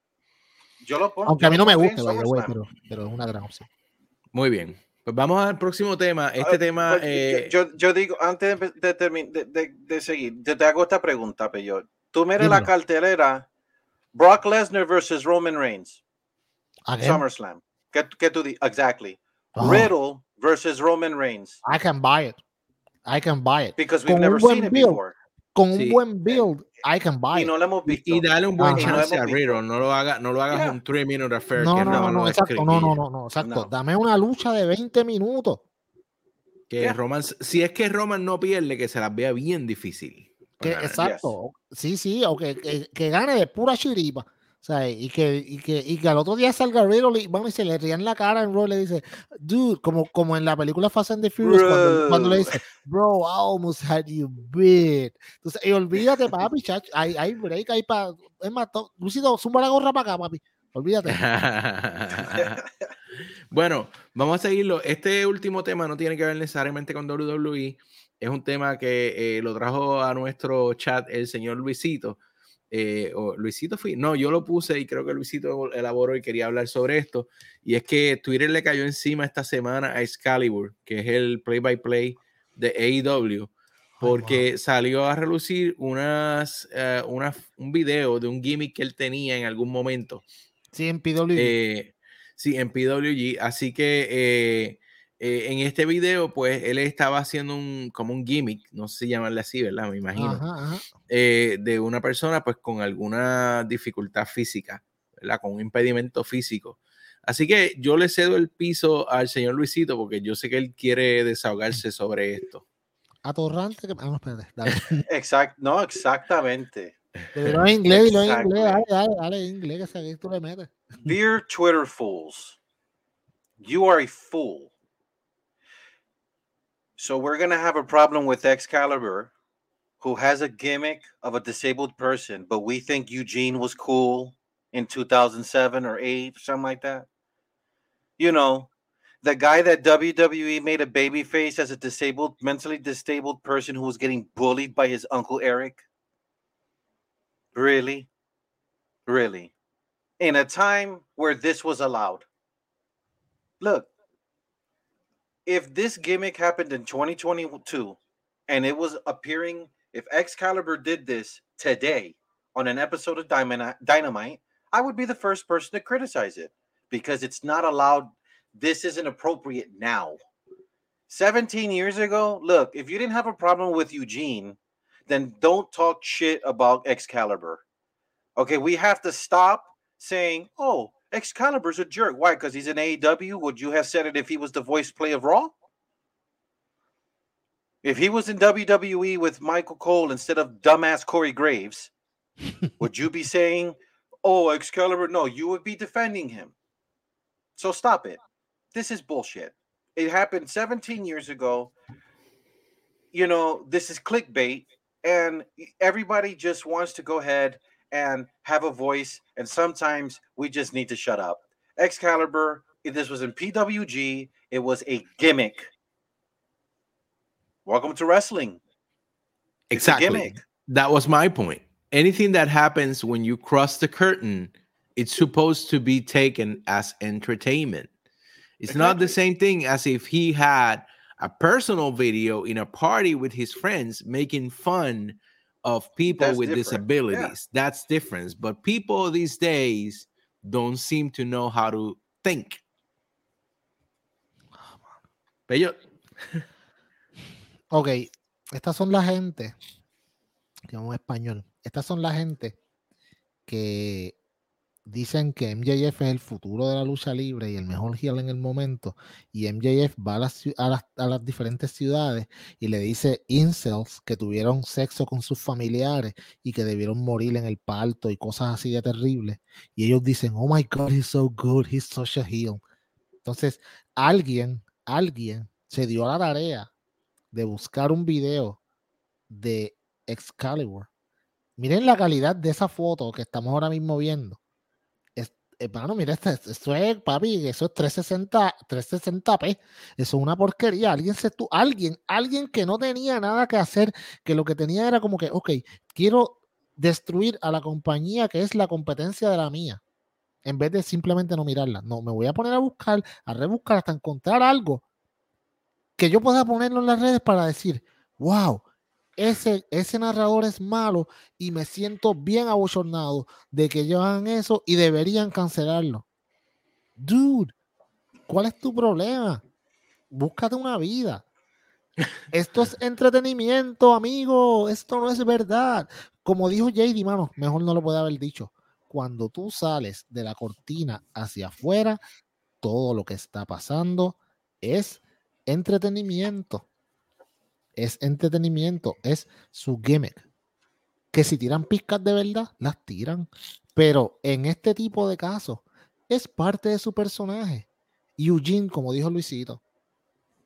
Yo lo pongo. Aunque a mí no me gusta, pero, pero, es una gran opción. Muy bien. Pues vamos al próximo tema. Este tema. Pues, eh... Yo, yo, digo, antes de, de, de, de seguir, te, hago esta pregunta, Peyo. Tú mires la cartelera: Brock Lesnar versus Roman Reigns. SummerSlam. ¿Qué, qué tú dices? Exactly. Oh. Riddle versus Roman Reigns. I can buy it. I can buy it. Because we've never seen it before. Con un buen build I can buy y no lo hemos visto. Y, dale un buen chance a Riddle, no lo haga, no lo hagas un 3 minute affair no, que no, no, exacto, no, no, no, no, exacto. Dame una lucha de 20 minutos. Que Roman, si es que Roman no pierde, que se las vea bien difícil. Que, exacto. Sí, sí, o que, que, que, gane de pura chiripa. O sea, y que, y que, y que al otro día salga Riddle y, bueno, y se le rían la cara en Raw le dice, dude, como, como en la película Fast and the Furious, cuando, cuando, le dice, bro, I almost had you beat. Entonces, y olvídate, papi, chacho, hay, hay break, hay para, es más, Lucido, zumba la gorra para acá, papi. Olvídate. bueno, vamos a seguirlo. Este último tema no tiene que ver necesariamente con WWE. Es un tema que eh, lo trajo a nuestro chat el señor Luisito. Eh, o Luisito fui, no, yo lo puse y creo que Luisito elaboró y quería hablar sobre esto. Y es que Twitter le cayó encima esta semana a Excalibur, que es el play by play de AEW, porque salió a relucir unas, uh, un video de un gimmick que él tenía en algún momento. Sí, en PWG. Eh, sí, en PWG. Así que eh, eh, en este video, pues él estaba haciendo un, como un gimmick, no sé si llamarle así, ¿verdad? Me imagino, eh, de una persona pues con alguna dificultad física, ¿verdad? Con un impedimento físico. Así que yo le cedo el piso al señor Luisito porque yo sé que él quiere desahogarse sobre esto. Atorrante que... Ah, no, espérate, Exacto, no, exactamente. Pero en inglés, lo en inglés, dale, dale, dale, en inglés, que tú le metes. Dear Twitter fools, you are a fool. So we're gonna have a problem with Excalibur, who has a gimmick of a disabled person, but we think Eugene was cool in 2007 or 8, something like that. You know, the guy that WWE made a baby face as a disabled, mentally disabled person who was getting bullied by his uncle Eric. Really? Really? In a time where this was allowed. Look, if this gimmick happened in 2022 and it was appearing, if Excalibur did this today on an episode of Dynamite, I would be the first person to criticize it because it's not allowed. This isn't appropriate now. 17 years ago, look, if you didn't have a problem with Eugene, then don't talk shit about Excalibur. Okay, we have to stop saying, oh, Excalibur's a jerk. Why? Because he's an AEW. Would you have said it if he was the voice play of Raw? If he was in WWE with Michael Cole instead of dumbass Corey Graves, would you be saying, oh, Excalibur? No, you would be defending him. So stop it. This is bullshit. It happened 17 years ago. You know, this is clickbait, and everybody just wants to go ahead and have a voice. And sometimes we just need to shut up. Excalibur, if this was in PWG, it was a gimmick. Welcome to wrestling. It's exactly. That was my point. Anything that happens when you cross the curtain, it's supposed to be taken as entertainment. It's exactly. not the same thing as if he had a personal video in a party with his friends making fun of people That's with different. disabilities. Yeah. That's different. But people these days don't seem to know how to think. Bello. ok, estas son la gente, que en español, estas son la gente que dicen que MJF es el futuro de la lucha libre y el mejor heel en el momento, y MJF va a las, diferentes ciudades y le dice incels que tuvieron sexo con sus familiares y que debieron morir en el parto y cosas así de terribles, y ellos dicen, oh my God, he's so good, he's such a heel. Entonces, alguien, alguien se dio la tarea de buscar un video de Excalibur. Miren la calidad de esa foto que estamos ahora mismo viendo hermano, mira, esto, es, papi, eso es 360, 360p. Eso es una porquería. Alguien, se, tú, alguien, alguien que no tenía nada que hacer, que lo que tenía era como que, ok, quiero destruir a la compañía que es la competencia de la mía, en vez de simplemente no mirarla. No, me voy a poner a buscar, a rebuscar hasta encontrar algo que yo pueda ponerlo en las redes para decir, wow, ese, ese narrador es malo y me siento bien abochornado de que hagan eso y deberían cancelarlo. Dude, ¿cuál es tu problema? Búscate una vida. Esto es entretenimiento, amigo. Esto no es verdad. Como dijo JD, mano, mejor no lo puede haber dicho. Cuando tú sales de la cortina hacia afuera, todo lo que está pasando es entretenimiento es entretenimiento, es su gimmick. Que si tiran pizcas de verdad, las tiran. Pero en este tipo de casos, es parte de su personaje. Eugene, como dijo Luisito,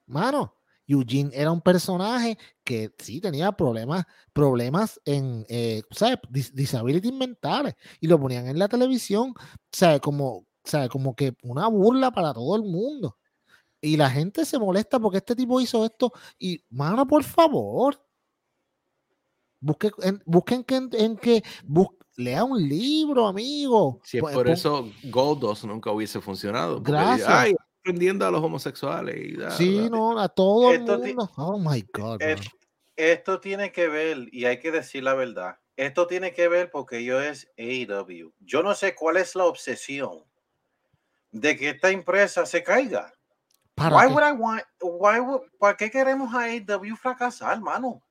mano, Eugene era un personaje que sí tenía problemas, problemas en, eh, ¿sabes? disabilities mentales y lo ponían en la televisión, ¿sabes? Como, ¿sabes? Como que una burla para todo el mundo. Y la gente se molesta porque este tipo hizo esto. Y, mano, por favor. Busque, en, busquen que, en, que lea un libro, amigo. Si es pues, por eso Goldos nunca hubiese funcionado. Gracias. Ay, aprendiendo a los homosexuales. Y sí, no, a todo el mundo. Oh my God. esto tiene que ver, y hay que decir la verdad. Esto tiene que ver porque yo es AEW. Yo no sé cuál es la obsesión de que esta empresa se caiga. ¿Para why would I want, why ¿Para qué queremos a AEW fracasar, hermano?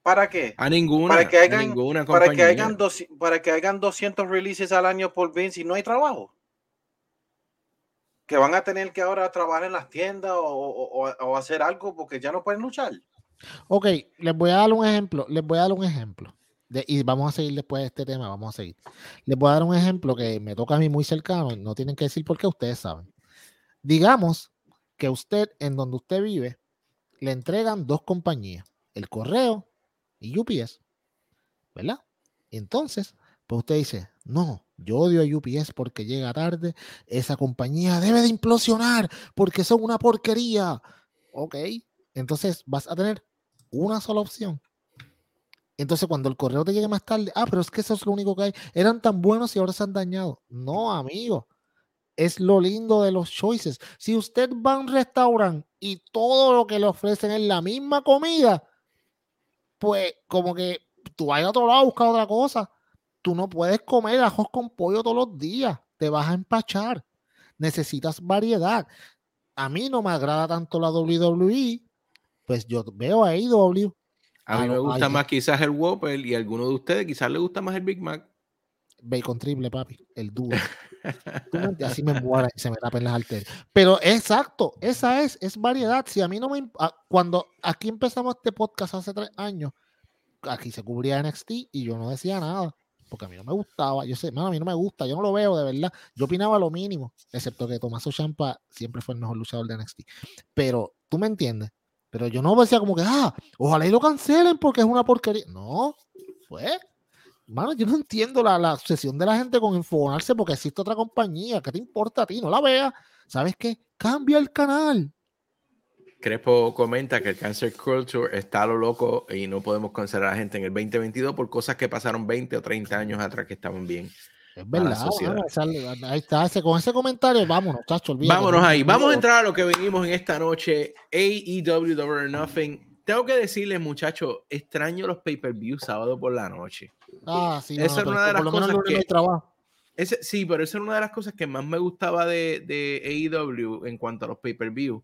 ¿Para qué? A ninguna. Para que hagan, ninguna para que hagan, dos, para que hagan 200 releases al año por Vince y no hay trabajo. Que van a tener que ahora trabajar en las tiendas o, o, o, hacer algo porque ya no pueden luchar. Ok, les voy a dar un ejemplo. Les voy a dar un ejemplo. De, y vamos a seguir después de este tema. Vamos a seguir. Les voy a dar un ejemplo que me toca a mí muy cercano. No tienen que decir por qué ustedes saben. Digamos que usted, en donde usted vive, le entregan dos compañías, el correo y UPS, ¿verdad? Entonces, pues usted dice, no, yo odio a UPS porque llega tarde, esa compañía debe de implosionar porque son una porquería. Ok, entonces vas a tener una sola opción. Entonces, cuando el correo te llegue más tarde, ah, pero es que eso es lo único que hay. Eran tan buenos y ahora se han dañado. No, amigo. Es lo lindo de los choices. Si usted va a un restaurante y todo lo que le ofrecen es la misma comida, pues como que tú vas a otro lado a buscar otra cosa. Tú no puedes comer ajos con pollo todos los días. Te vas a empachar. Necesitas variedad. A mí no me agrada tanto la WWE, pues yo veo a AEW. A mí me gusta más quizás el Whopper y a alguno de ustedes quizás le gusta más el Big Mac. Bacon triple, papi, el duro. Así me muera y se me tapen las arterias. Pero exacto, esa es, es variedad. Si a mí no me. Cuando aquí empezamos este podcast hace tres años, aquí se cubría NXT y yo no decía nada porque a mí no me gustaba. Yo sé, a mí no me gusta, yo no lo veo de verdad. Yo opinaba lo mínimo, excepto que Tomaso Champa siempre fue el mejor luchador de NXT. Pero tú me entiendes. Pero yo no decía como que, ah, ojalá y lo cancelen porque es una porquería. No, pues, mano, yo no entiendo la, la obsesión de la gente con enfogonarse porque existe otra compañía. ¿Qué te importa a ti? No la veas. ¿Sabes qué? Cambia el canal. Crespo comenta que el cancer culture está a lo loco y no podemos cancelar a la gente en el 2022 por cosas que pasaron 20 o 30 años atrás que estaban bien. Es verdad, ahí está, con ese comentario, vámonos, chacho, Vámonos ahí, vamos a entrar a lo que venimos en esta noche, AEW Double Nothing. Tengo que decirles, muchachos, extraño los pay-per-view sábado por la noche. Ah, sí, esa era una de las cosas que... Ese, sí, pero esa era una de las cosas que más me gustaba de, de AEW en cuanto a los pay-per-view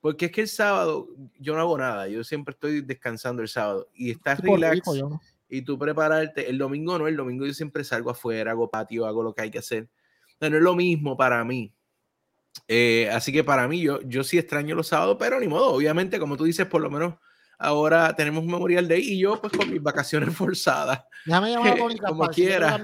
porque es que el sábado yo no hago nada, yo siempre estoy descansando el sábado y estás relax y tú prepararte. El domingo no, el domingo yo siempre salgo afuera, hago patio, hago lo que hay que hacer. No, es lo mismo para mí. Eh, así que para mí, yo, yo sí extraño los sábados, pero ni modo, obviamente, como tú dices, por lo menos ahora tenemos un Memorial Day y yo pues con mis vacaciones forzadas. Déjame llamar a Tony Como quiera.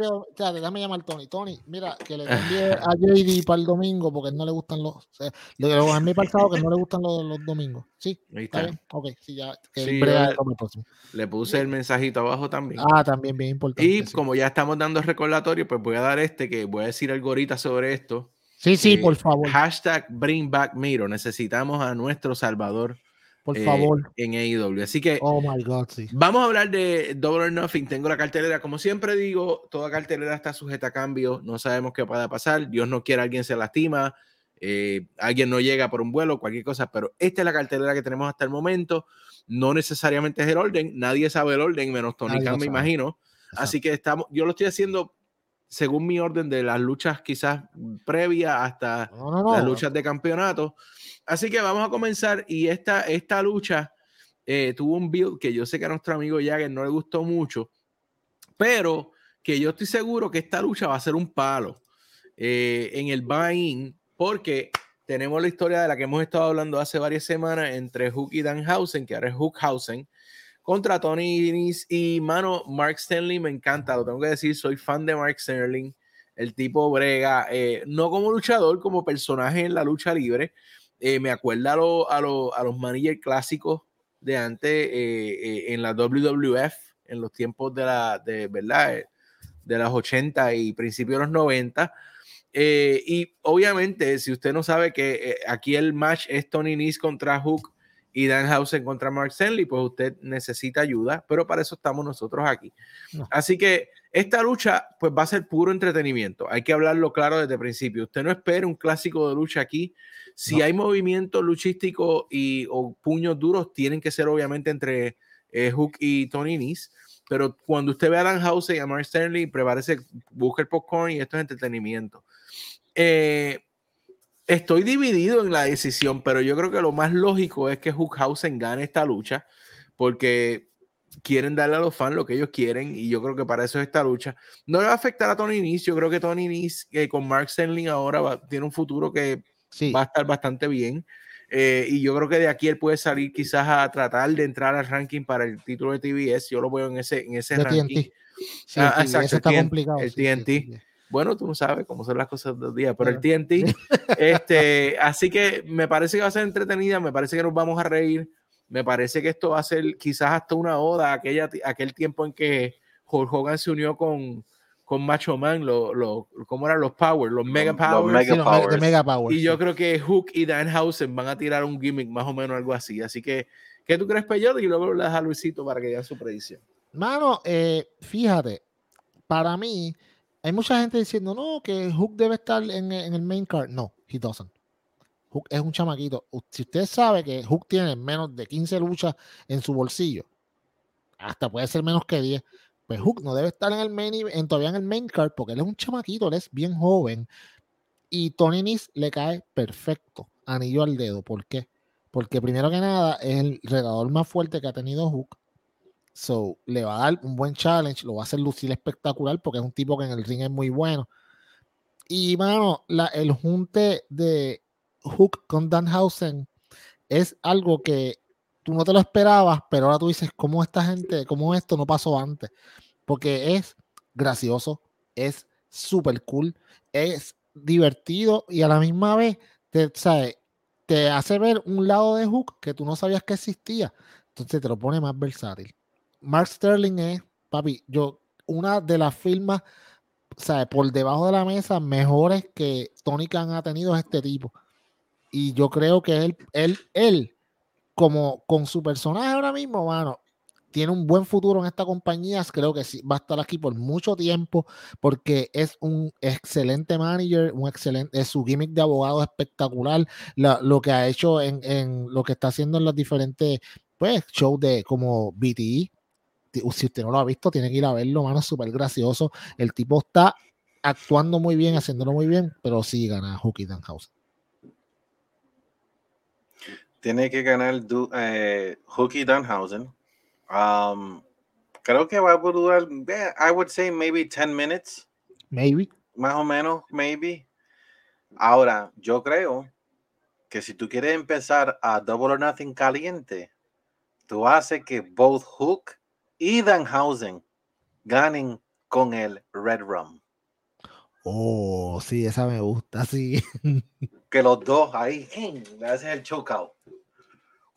déjame llamar a Tony. Tony, mira, que le envíe a JD para el domingo porque no le gustan los... O sea, le a mí pasado que no le gustan los, los domingos. Sí, Ahí está. bien. Ok, sí, ya. Que sí, le, le puse el mensajito abajo también. Ah, también, bien importante. Y como ya estamos dando recordatorio, pues voy a dar este que voy a decir algo ahorita sobre esto. Sí, sí, eh, por favor. Hashtag Bring Back Miro. Necesitamos a nuestro Salvador por favor. En AEW. Así que oh my God, sí. vamos a hablar de Double or Nothing. Tengo la cartelera. Como siempre digo, toda cartelera está sujeta a cambio. No sabemos qué pueda pasar. Dios no quiere, alguien se lastima. Eh, alguien no llega por un vuelo, cualquier cosa. Pero esta es la cartelera que tenemos hasta el momento. No necesariamente es el orden. Nadie sabe el orden, menos Tony Khan, me imagino. Así que estamos, yo lo estoy haciendo según mi orden de las luchas quizás previas hasta las luchas de campeonato. Así que vamos a comenzar y esta, esta lucha eh, tuvo un build que yo sé que a nuestro amigo Jagger no le gustó mucho, pero que yo estoy seguro que esta lucha va a ser un palo eh, en el buy-in porque tenemos la historia de la que hemos estado hablando hace varias semanas entre Hook y Danhausen, que ahora es Hookhausen, contra Tony Innis y mano, Mark Stanley me encanta, lo tengo que decir, soy fan de Mark Stanley, el tipo brega, eh, no como luchador, como personaje en la lucha libre, eh, me acuerda a, a, a, los managers clásicos de antes eh, eh, en la WWF, en los tiempos de la, de, ¿verdad? De las 80 y principios de los 90. y obviamente, si usted no sabe que aquí el match es Tony Nese contra Hook y Danhausen contra Mark Stanley, pues usted necesita ayuda, pero para eso estamos nosotros aquí. Así que esta lucha, pues va a ser puro entretenimiento. Hay que hablarlo claro desde el principio. Usted no espere un clásico de lucha aquí si hay movimientos luchísticos y o puños duros, tienen que ser obviamente entre eh, Hook y Tony Nese. Pero cuando usted ve a Dan House y a Mark Stanley, prepárese, busque el popcorn y esto es entretenimiento. Eh, estoy dividido en la decisión, pero yo creo que lo más lógico es que Hookhausen gane esta lucha, porque quieren darle a los fans lo que ellos quieren, y yo creo que para eso es esta lucha. No le va a afectar a Tony Nese, yo creo que Tony Nese eh, con Mark Stanley ahora tiene un futuro que va a estar bastante bien. Eh, y yo creo que de aquí él puede salir quizás a tratar de entrar al ranking para el título de TBS. Yo lo veo en ese, en ese ranking. Ah, exacto, está complicado. El TNT. Bueno, tú no sabes cómo son las cosas dos días, pero el TNT. este, así que me parece que va a ser entretenida, me parece que nos vamos a reír. Me parece que esto va a ser quizás hasta una oda a aquella, aquel tiempo en que Hulk Hogan se unió con, con Macho Man, lo, lo, ¿cómo eran los Powers? Los Mega Powers. mega powers. y yo creo que Hook y Danhausen van a tirar un gimmick más o menos algo así. Así que, ¿qué tú crees, Peyote? Y luego le das a Luisito para que diga su predicción. Mano, eh, fíjate, para mí, hay mucha gente diciendo, no, que Hook debe estar en, el main card. No, he doesn't. Hook es un chamaquito. Si usted sabe que Hook tiene menos de 15 luchas en su bolsillo, hasta puede ser menos que 10, pues Hook no debe estar en el main, en, todavía en el main card porque él es un chamaquito, él es bien joven. Y Tony Nis le cae perfecto, anillo al dedo. ¿Por qué? Porque primero que nada es el redador más fuerte que ha tenido Hook. So, le va a dar un buen challenge, lo va a hacer lucir espectacular porque es un tipo que en el ring es muy bueno. Y, mano, el junte de Hook con Danhausen es algo que tú no te lo esperabas, pero ahora tú dices, ¿cómo esta gente, cómo esto no pasó antes? Porque es gracioso, es súper cool, es divertido y a la misma vez te, ¿sabes? te hace ver un lado de Hook que tú no sabías que existía. Entonces te lo pone más versátil. Mark Sterling es, papi, yo, una de las firmas, sea, por debajo de la mesa, mejores que Tony Khan ha tenido es este tipo. Y yo creo que él, él, él, como con su personaje ahora mismo, mano, tiene un buen futuro en esta compañía. Creo que sí, va a estar aquí por mucho tiempo porque es un excelente manager, un excelente, su gimmick de abogado espectacular. lo que ha hecho en, en, lo que está haciendo en los diferentes pues, shows de como BTE. Si usted no lo ha visto, tiene que ir a verlo, mano, súper gracioso. El tipo está actuando muy bien, haciéndolo muy bien, pero sí gana Hooky Danhausen. Tiene que ganar eh, Hooky Danhausen Um, creo que va a durar, I would say maybe 10 minutes. Maybe. Más o menos, maybe. Ahora, yo creo que si tú quieres empezar a Double or Nothing caliente, tú haces que both Hook y Danhausen ganen con el Red Rum. Oh, sí, esa me gusta, sí. Que los dos ahí, le haces el chokeout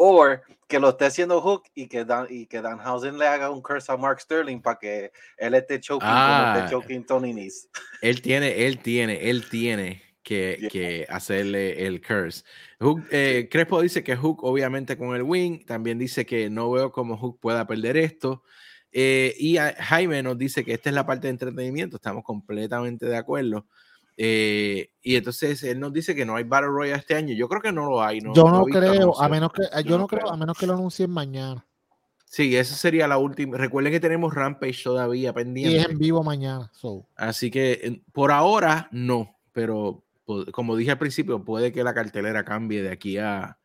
o que lo esté haciendo Hook y que, Dan, y que Danhausen le haga un curse a Mark Sterling para que él esté choking como esté ah. choking Tony Nese. Él tiene, él tiene, él tiene que, que hacerle el curse. Hook, eh, Crespo dice que Hook, obviamente, con el win, también dice que no veo cómo Hook pueda perder esto. Eh, y Jaime nos dice que esta es la parte de entretenimiento, estamos completamente de acuerdo. Eh, y entonces él nos dice que no hay Battle Royale este año. Yo creo que no lo hay. No, yo no, creo, a menos que yo, no creo, a menos que lo anuncien mañana. Sí, esa sería la última. Recuerden que tenemos Rampage todavía pendiente. Y es en vivo mañana. Así que por ahora no, pero como dije al principio, puede que la cartelera cambie de aquí a,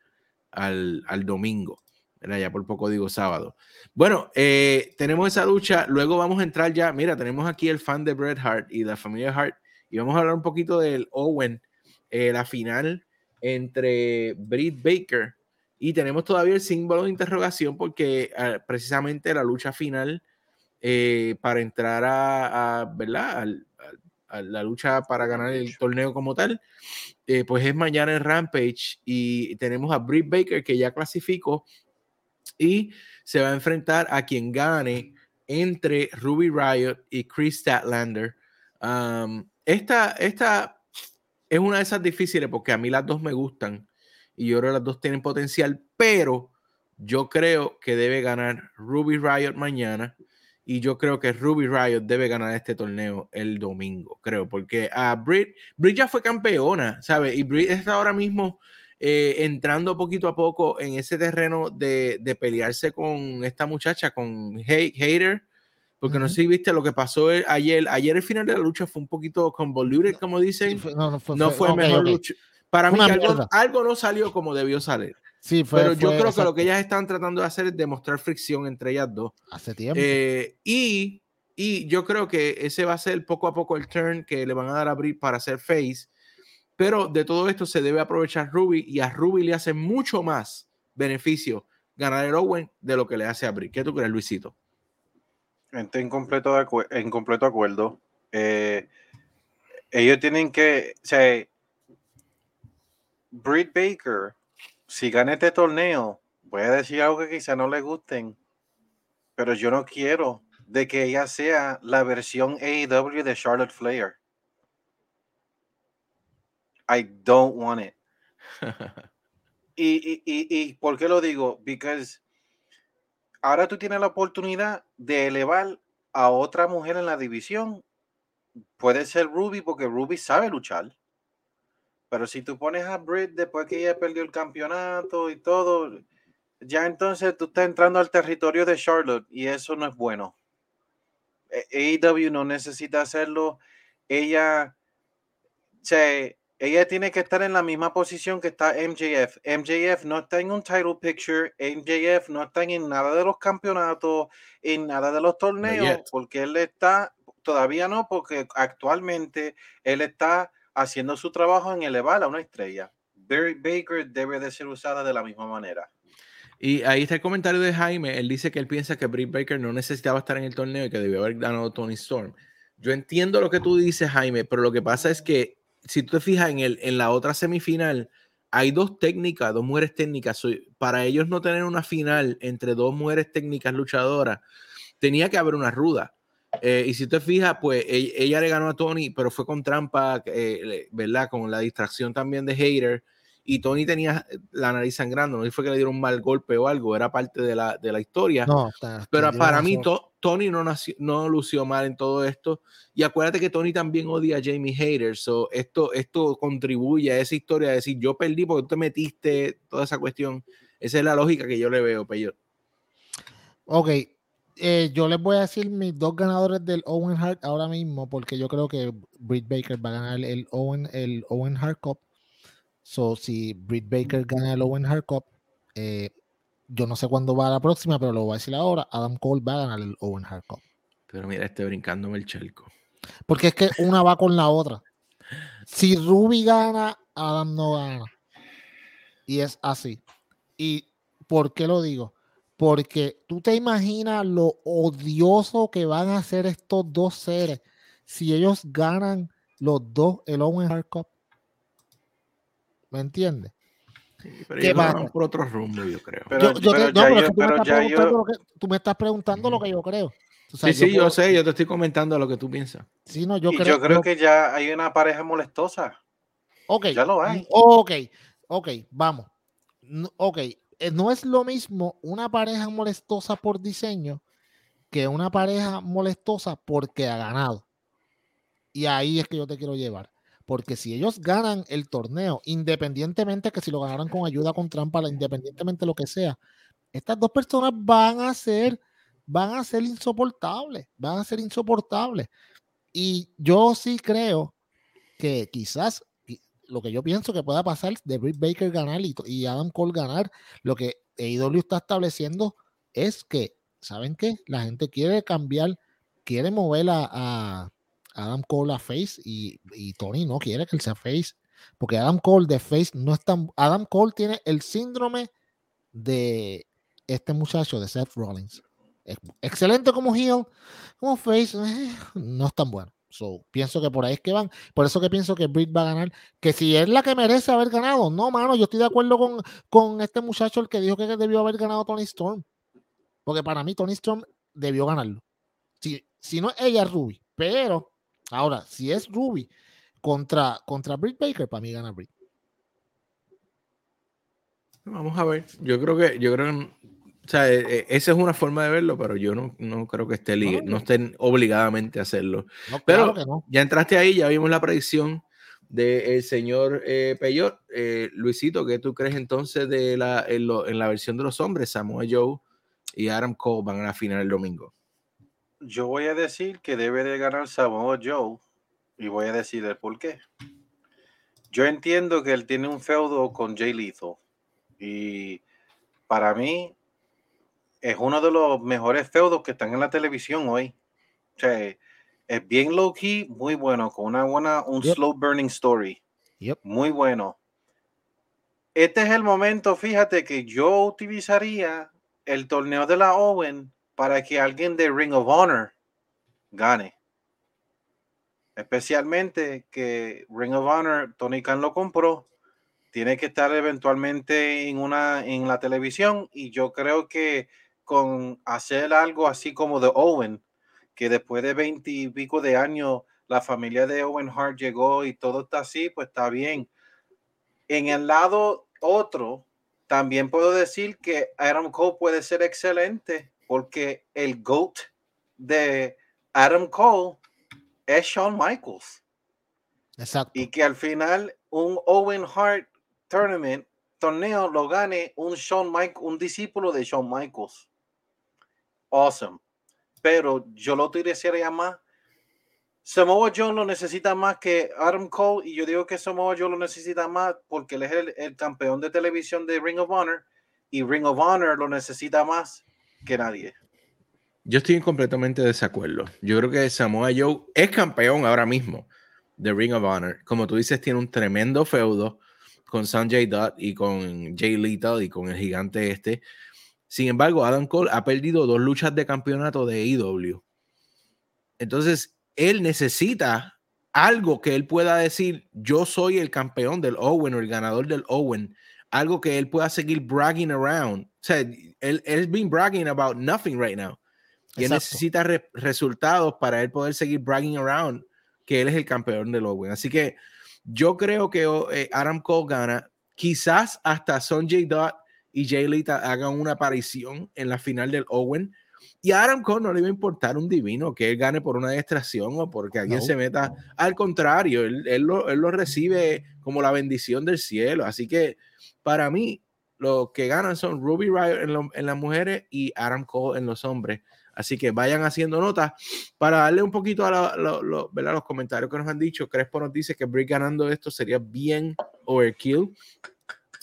al, al domingo. Ya por poco digo sábado. Bueno, eh, tenemos esa lucha. Luego vamos a entrar ya. Mira, tenemos aquí el fan de Bret Hart y la familia Hart y vamos a hablar un poquito del Owen, eh, la final entre Britt Baker. Y tenemos todavía el símbolo de interrogación porque ah, precisamente la lucha final eh, para entrar a, ¿verdad? A, la lucha para ganar el torneo como tal, eh, pues es mañana en Rampage y tenemos a Britt Baker que ya clasificó y se va a enfrentar a quien gane entre Ruby Riot y Chris Statlander. Um, esta, esta es una de esas difíciles porque a mí las dos me gustan y yo creo que las dos tienen potencial, pero yo creo que debe ganar Ruby Riot mañana y yo creo que Ruby Riot debe ganar este torneo el domingo, creo, porque a Brit, Brit ya fue campeona, ¿sabes? Y Brit está ahora mismo eh, entrando poquito a poco en ese terreno de, de pelearse con esta muchacha, con Hater porque no sé si viste lo que pasó ayer. Ayer el final de la lucha fue un poquito convoluted, como dicen. no, fue, mejor lucha. Para mí algo, no salió como debió salir. Sí, fue, Pero yo creo que lo que ellas están tratando de hacer es demostrar fricción entre ellas dos. Hace tiempo. Eh, y, y yo creo que ese va a ser poco a poco el turn que le van a dar a abrir para hacer face. Pero de todo esto se debe aprovechar Ruby y a Ruby le hace mucho más beneficio ganar el Owen de lo que le hace a Brie. ¿Qué tú crees, Luisito? Estoy en completo, en completo acuerdo. Eh, ellos tienen que, o sea, Britt Baker, si gana este torneo, voy a decir algo que quizá no le gusten, pero yo no quiero de que ella sea la versión AEW de Charlotte Flair. I don't want it. y, y, y, y, ¿por qué lo digo? Because ahora tú tienes la oportunidad de elevar a otra mujer en la división. Puede ser Ruby porque Ruby sabe luchar. Pero si tú pones a Britt después que ella perdió el campeonato y todo, ya entonces tú estás entrando al territorio de Charlotte y eso no es bueno. AEW no necesita hacerlo. Ella, se, ella tiene que estar en la misma posición que está MJF. MJF no está en un title picture. MJF no está en nada de los campeonatos, en nada de los torneos, porque él está, todavía no, porque actualmente él está haciendo su trabajo en elevar a una estrella. Barry Baker debe de ser usada de la misma manera. Y ahí está el comentario de Jaime. Él dice que él piensa que Britt Baker no necesitaba estar en el torneo y que debió haber ganado Tony Storm. Yo entiendo lo que tú dices, Jaime, pero lo que pasa es que si tú te fijas en, el, en la otra semifinal, hay dos técnicas, dos mujeres técnicas. Para ellos no tener una final entre dos mujeres técnicas luchadoras, tenía que haber una ruda. Eh, y si te fijas, pues ella, ella, le ganó a Tony, pero fue con trampa, eh, ¿verdad? Con la distracción también de Hater y Tony tenía la nariz sangrando, no fue que le dieron un mal golpe o algo, era parte de la, de la historia. No, pero para mí Tony no, nació, no lució mal en todo esto. Y acuérdate que Tony también odia a Jamie Hater, so esto, esto contribuye a esa historia de decir, yo perdí porque tú te metiste, toda esa cuestión. Esa es la lógica que yo le veo, Peyo. Ok, eh, yo les voy a decir mis dos ganadores del Owen Hart ahora mismo, porque yo creo que Britt Baker va a ganar el Owen, el Owen Hart Cup So, si Britt Baker gana el Owen Hart Cup, eh, yo no sé cuándo va a la próxima, pero lo voy a decir ahora. Adam Cole va a ganar el Owen Hart Cup. Pero mira, este brincándome el chelco. Porque es que una va con la otra. Si Ruby gana, Adam no gana. Y es así. ¿Y por qué lo digo? Porque tú te imaginas lo odioso que van a ser estos dos seres si ellos ganan los dos el Owen Hart Cup. ¿Me entiendes? ¿Qué va por otro rumbo, yo creo. tú me estás preguntando lo que yo creo. sí, sí, yo, sé, yo te estoy comentando lo que tú piensas. Sí, no, yo, creo, yo creo que ya hay una pareja molestosa. Ok. Ya lo hay. Ok, ok, vamos. Ok, eh, no es lo mismo una pareja molestosa por diseño que una pareja molestosa porque ha ganado. Y ahí es que yo te quiero llevar. Porque si ellos ganan el torneo, independientemente que si lo ganaran con ayuda, con trampa, independientemente de lo que sea, estas dos personas van a ser, van a ser insoportables, van a ser insoportables. Y yo sí creo que quizás lo que yo pienso que pueda pasar de Britt Baker ganar y, Adam Cole ganar, lo que AEW está estableciendo es que, ¿saben qué? La gente quiere cambiar, quiere mover a Adam Cole a face y, Tony no quiere que él sea face. Porque Adam Cole de face no es tan. Adam Cole tiene el síndrome de este muchacho de Seth Rollins. excelente como heel, como face, eh, no es tan bueno. So, pienso que por ahí es que van. Por eso que pienso que Britt va a ganar. Que si es la que merece haber ganado, no, mano, yo estoy de acuerdo con, con este muchacho, el que dijo que debió haber ganado Tony Storm. Porque para mí, Tony Storm debió ganarlo. Si, si no ella, Ruby. Pero Ahora, si es Ruby contra, contra Britt Baker, para mí gana Britt. Vamos a ver. Yo creo que, yo creo o sea, e, e, esa es una forma de verlo, pero yo no, no creo que esté no, estén obligadamente a hacerlo. pero ya entraste ahí, ya vimos la predicción del señor eh, Peyot. Eh, Luisito, ¿qué tú crees entonces de la, en, en, la versión de los hombres? Samoa Joe y Adam Cole van a la final el domingo yo voy a decir que debe de ganar Samoa Joe y voy a decir el por qué. Yo entiendo que él tiene un feudo con Jay Lethal y para mí es uno de los mejores feudos que están en la televisión hoy. O sea, es bien low key, muy bueno, con una buena, un slow burning story. Muy bueno. Este es el momento, fíjate, que yo utilizaría el torneo de la Owen para que alguien de Ring of Honor gane. Especialmente que Ring of Honor, Tony Khan lo compró, tiene que estar eventualmente en una en la televisión y yo creo que con hacer algo así como de Owen, que después de veinte y pico de años la familia de Owen Hart llegó y todo está así, pues está bien. En el lado otro, también puedo decir que Adam Cole puede ser excelente porque el GOAT de Adam Cole es Shawn Michaels. Exacto. Y que al final un Owen Hart Tournament, torneo, lo gane un Shawn Michaels, un discípulo de Shawn Michaels. Awesome. Pero yo lo utilizaría más. Samoa Joe lo necesita más que Adam Cole y yo digo que Samoa Joe lo necesita más porque él es el, el campeón de televisión de Ring of Honor y Ring of Honor lo necesita más que nadie. Yo estoy completamente de desacuerdo. Yo creo que Samoa Joe es campeón ahora mismo de Ring of Honor. Como tú dices, tiene un tremendo feudo con Sanjay Dutt y con Jay Lethal y con el gigante este. Sin embargo, Adam Cole ha perdido dos luchas de campeonato de IW. Entonces, él necesita algo que él pueda decir, yo soy el campeón del Owen o el ganador del Owen, algo que él pueda seguir bragging around. O sea, él, él been bragging about nothing right now. Y él necesita re resultados para él poder seguir bragging around que él es el campeón del Owen. Así que yo creo que eh, Adam Cole gana. Quizás hasta Sonjay Dutt y Jay Lita hagan una aparición en la final del Owen. Y a Adam Cole no le va a importar un divino que él gane por una distracción o porque alguien no. se meta. Al contrario, él, él, lo, él, lo, recibe como la bendición del cielo. Así que para mí, los que ganan son Ruby Riot en, lo, en las mujeres y Adam Cole en los hombres. Así que vayan haciendo notas para darle un poquito a la, los comentarios que nos han dicho. Crespo nos dice que Brick ganando esto sería bien overkill.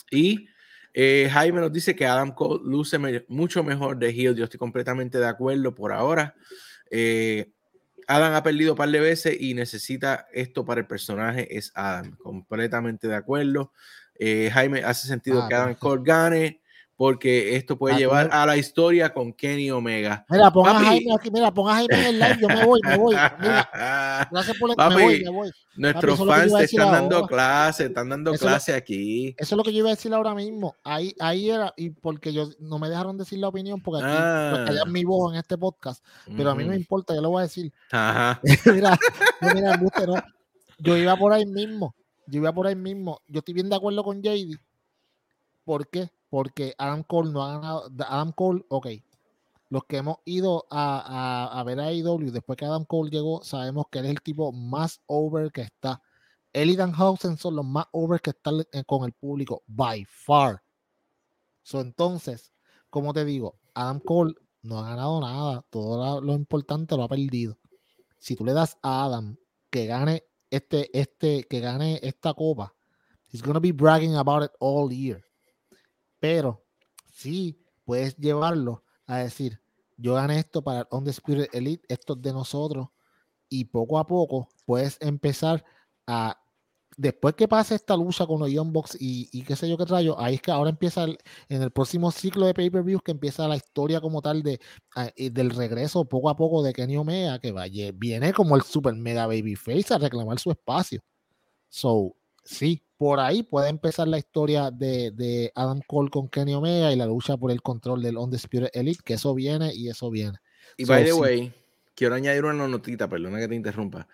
Y eh, Jaime nos dice que Adam Cole luce mucho mejor de heel. Yo estoy completamente de acuerdo por ahora. Eh, Adam ha perdido un par de veces y necesita esto para el personaje. Es Adam. Completamente de acuerdo. Eh, Jaime hace sentido ah, que Adam Cole gane porque esto puede ah, llevar a la historia con Kenny Omega. Mira, ponga Papi. Jaime aquí, mira, ponga Jaime en el live, yo me voy, me voy. Mira, gracias por el, Papi, me voy, me voy. Nuestros Papi, fans te están dando clase, están dando eso clase lo, aquí. Eso es lo que yo iba a decir ahora mismo. Ahí, ahí era, y porque yo no me dejaron decir la opinión, porque aquí ah. pues, mi voz en este podcast, pero a mí no me importa, yo lo voy a decir. Ajá. mira, no, mira, guste, no. Yo iba por ahí mismo, yo iba por ahí mismo. Yo estoy bien de acuerdo con JD. ¿Por qué? porque Adam Cole no ha ganado. Adam Cole, ok. Los que hemos ido a, a, a ver a IW después que Adam Cole llegó, sabemos que él es el tipo más over que está. Él y Danhausen son los más over que están con el público, by far. Entonces, como te digo, Adam Cole no ha ganado nada. Todo lo importante lo ha perdido. Si tú le das a Adam que gane este, este, que gane esta copa, he's gonna be bragging about it all year. Pero sí puedes llevarlo a decir, yo gané esto para On the Spirit Elite, esto es de nosotros, y poco a poco puedes empezar a, después que pase esta lucha con los Young Box y, y, qué sé yo qué rayo, ahí es que ahora empieza el, en el próximo ciclo de pay-per-views que empieza la historia como tal de, del regreso poco a poco de Kenny Omega, que vaya, viene como el super mega babyface a reclamar su espacio. So, sí, por ahí puede empezar la historia de, de, Adam Cole con Kenny Omega y la lucha por el control del On the Spirit Elite, que eso viene y eso viene. Y so, by the sí. way, quiero añadir una notita, perdona que te interrumpa.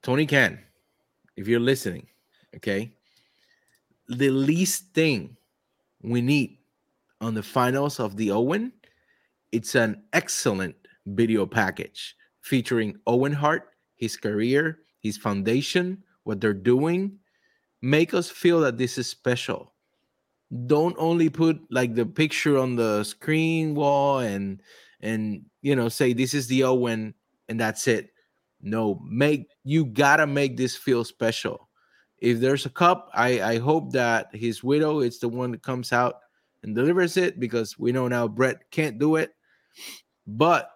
Tony Khan, if you're listening, okay, the least thing we need on the finals of the Owen, it's an excellent video package featuring Owen Hart, his career, his foundation, what they're doing. Make us feel that this is special. Don't only put like the picture on the screen wall and and you know say this is the owen and that's it no make you gotta make this feel special. If there's a cup i i hope that his widow is the one that comes out and delivers it because we know now brett can't do it. But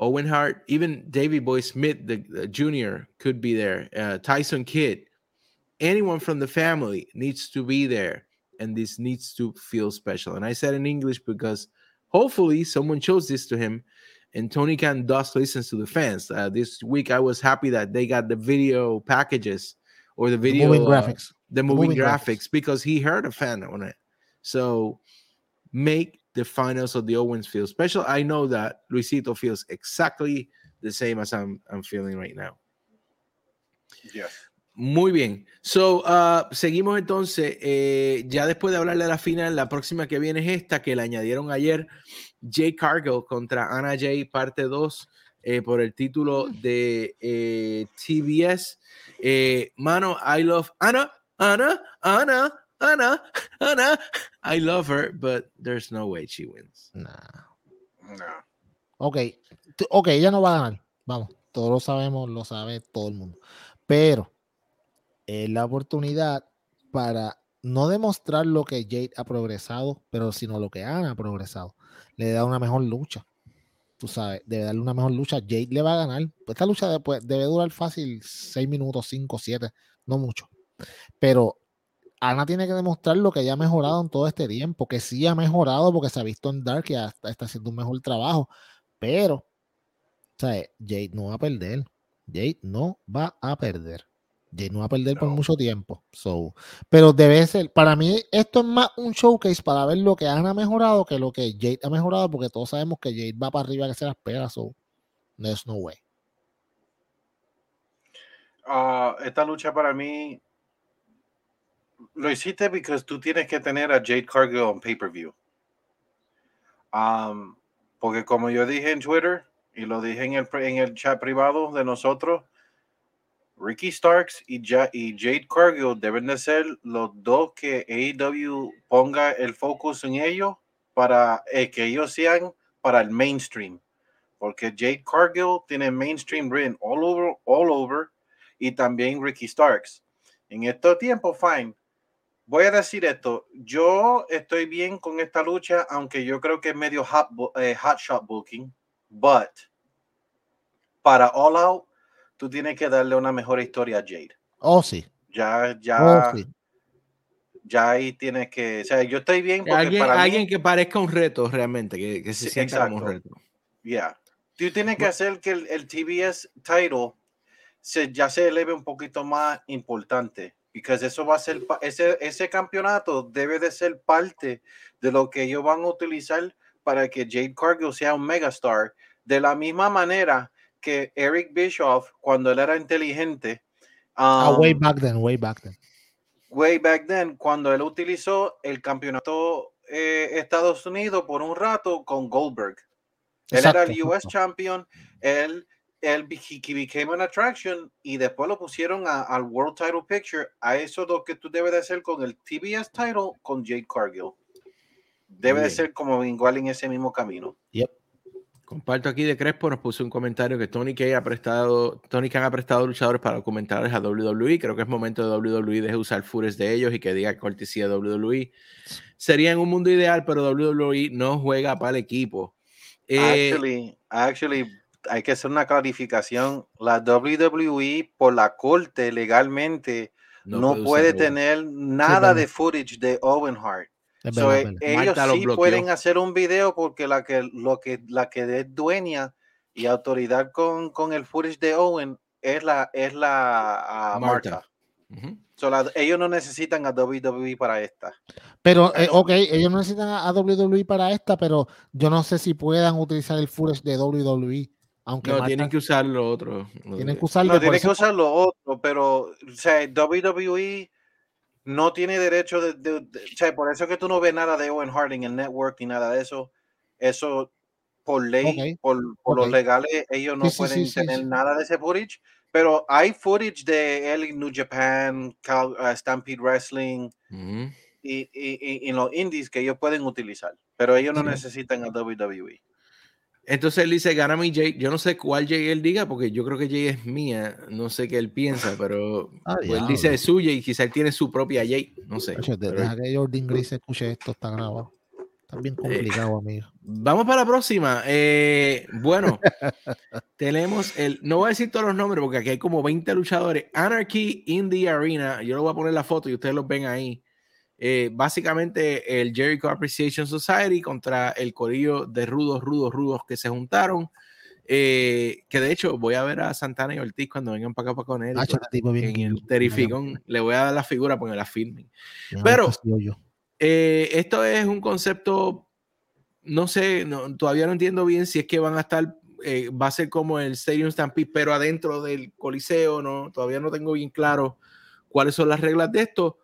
owen hart even davy boy smith the, the junior could be there. Uh, tyson kidd anyone from the family needs to be there and this needs to feel special. And i said in english because hopefully someone shows this to him and tony khan does listens to the fans. Uh, this week i was happy that they got the video packages or the video the moving uh, graphics. the moving, the moving graphics, graphics because he heard a fan on it. So make the finals of the owens feel special. I know that luisito feels exactly the same as i'm, I'm feeling right now. Yes. Muy bien. So, uh, seguimos entonces. Eh, ya después de hablar de la final, la próxima que viene es esta, que le añadieron ayer Jay Cargill contra Anna Jay, parte 2, eh, por el título Mm. de eh, TBS. Eh, mano, I love Anna, Anna, Anna, Anna, Anna. I love her, but there's no way she wins. Nah. No. Ok, t- ok, ella no va a ganar. Vamos, todos lo sabemos, lo sabe todo el mundo. Pero es la oportunidad para no demostrar lo que Jade ha progresado, pero sino lo que Ana ha progresado. Le da una mejor lucha. Tú sabes, debe darle una mejor lucha. Jade le va a ganar. Esta lucha después debe durar fácil 6 minutos, 5, 7, no mucho. Pero Ana tiene que demostrar lo que ella ha mejorado en todo este tiempo, que sí ha mejorado porque se ha visto en Dark hasta está haciendo un mejor trabajo. Pero, ¿sabes? Jade no va a perder. Jade no va a perder. No va a perder por mucho tiempo. So, pero debe ser, para mí, esto es más un showcase para ver lo que Ana ha mejorado que lo que Jade ha mejorado, porque todos sabemos que Jade va para arriba que se las pega. So, there's no way. Ah, esta lucha para mí lo hiciste porque tú tienes que tener a Jade Cargill en pay-per-view. Um, porque como yo dije en Twitter y lo dije en el, en el chat privado de nosotros, Ricky Starks y, y Jade Cargill deben de ser los dos que AEW ponga el focus en ellos para eh, que ellos sean para el mainstream. Porque Jade Cargill tiene mainstream written all over, all over y también Ricky Starks. En estos tiempos, fine. Voy a decir esto. Yo estoy bien con esta lucha, aunque yo creo que es medio hot, eh, hot shot booking. But para All Out, tú tienes que darle una mejor historia a Jade. Oh, sí. Ya, Oh, ya, sí. ya ahí tienes que. O sea, yo estoy bien porque Alguien, para alguien mí. que parezca un reto realmente, que, que se Sí, sienta como un reto. Yeah. Tú tienes que hacer que el, el TBS title se, ya se eleve un poquito más importante. Porque eso va a ser, ese, ese campeonato debe de ser parte de lo que ellos van a utilizar para que Jade Cargill sea un megastar. De la misma manera que Eric Bischoff, cuando él era inteligente, Ah, um, way back then, way back then. way back then, cuando él utilizó el campeonato eh, Estados Unidos por un rato con Goldberg. Él era el Exacto, US exacto. champion, él, él he, became an attraction y después lo pusieron a- al World Title Picture. A eso lo que tú debes de hacer con el TBS title con Jade Cargill. Debe de ser como igual en ese mismo camino. Yep. Comparto aquí de Crespo, nos puso un comentario que Tony Khan ha prestado, Tony Khan ha prestado luchadores para documentales a WWE. Creo que es momento de WWE deje usar fures de ellos y que diga cortesía de WWE. Sería en un mundo ideal, pero WWE no juega para el equipo. Eh, Actually, actually, hay que hacer una clarificación. La WWE por la corte legalmente no, puede, tener nada de footage de Owen Hart. Es So, verdad, eh, ellos Marta sí bloqueó. pueden hacer un video porque la que, lo que, la que es dueña y autoridad con, con el footage de Owen es la, es la ah, Marta. Marta. Ujú. So, la- ellos no necesitan a WWE para esta. Pero, eh, ok, ellos no necesitan a, a WWE para esta, pero yo no sé si puedan utilizar el footage de WWE. Aunque No, Marta- tienen que usar lo otro. lo tienen que usarlo. No, por tiene que usar lo otro, pero o sea, WWE no tiene derecho de, de- de- o sea, por eso es que tú no ves nada de Owen Hart en el network ni nada de eso. Eso por ley, por, los legales, ellos no Sí, pueden sí, sí, tener sí. nada de ese footage. Pero hay footage de él en New Japan, Cal- uh, Stampede Wrestling y, y, y- y en los indies que ellos pueden utilizar. Pero ellos no necesitan a. WWE. Entonces él dice, gana mi Jay. Yo no sé cuál Jay él diga, porque yo creo que Jay es mía. No sé qué él piensa, pero Ah, pues él dice suya y quizá él tiene su propia Jay. No sé. Oye, de- pero- deja que Jordan Grace escuche esto, está grabado. Está bien complicado, amigo. Vamos para la próxima. Eh, bueno, tenemos el. No voy a decir todos los nombres porque aquí hay como 20 luchadores. Anarchy in the Arena. Yo le voy a poner la foto y ustedes los ven ahí. Eh, básicamente el Jericho Appreciation Society contra el corillo de rudos, rudos, rudos que se juntaron. Eh, que de hecho voy a ver a Santana y Ortiz cuando vengan para acá para con él. Ah, tipo bien en guillo. el Terrificón. Le voy a dar la figura porque la filmen. Pero- yo. Eh, esto es un concepto, no sé, no- todavía no entiendo bien si es que van a estar, eh, va a ser como el Stadium Stampede, pero adentro del Coliseo, no, todavía no tengo bien claro cuáles son las reglas de esto,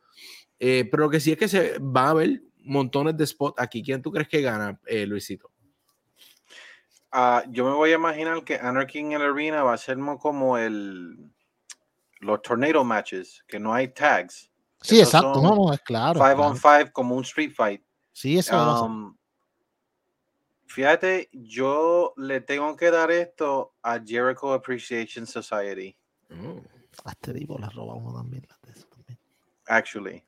eh, pero lo que sí es que se va a haber montones de spots aquí. ¿Quién tú crees que gana, eh, Luisito? ah, yo me voy a imaginar que Anarchy en el Arena va a ser como el los tornado matches, que no hay tags. Sí, exacto, no, no, es claro. Five on five como un street fight. Sí, eso um, Fíjate, yo le tengo que dar esto a Jericho Appreciation Society. Oh. A este tipo la roba uno también, también. Actually.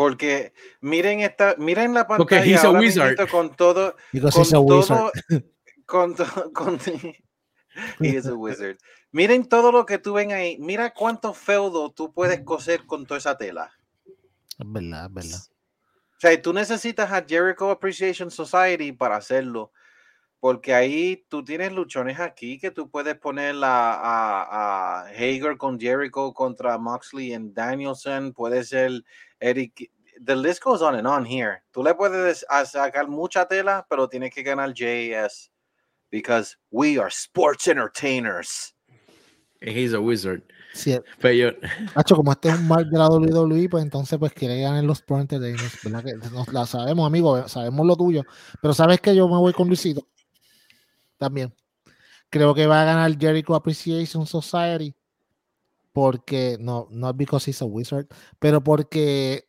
Porque miren esta, miren la pantalla ahora wizard. con todo, con todo, con, con, he is a wizard. Miren todo lo que tú ven ahí. Mira cuánto feudo tú puedes coser con toda esa tela. Es verdad, es verdad. O sea, tú necesitas a Jericho Appreciation Society para hacerlo. Porque ahí tú tienes luchones aquí que tú puedes poner a, a, Hager con Jericho contra Moxley y Danielson. Puede ser Eric. The list goes on and on here. Tú le puedes sacar mucha tela, pero tienes que ganar JS. Because we are sports entertainers. He's a wizard. Sí. Pero Hacho, como este es un mal de la WWE, pues entonces pues quiere ganar los Pro Entertainers, ¿verdad? Que nos la sabemos, amigo, sabemos lo tuyo. Pero sabes que yo me voy con Luisito. También. Creo que va a ganar Jericho Appreciation Society. Porque, no, no because he's a wizard, pero porque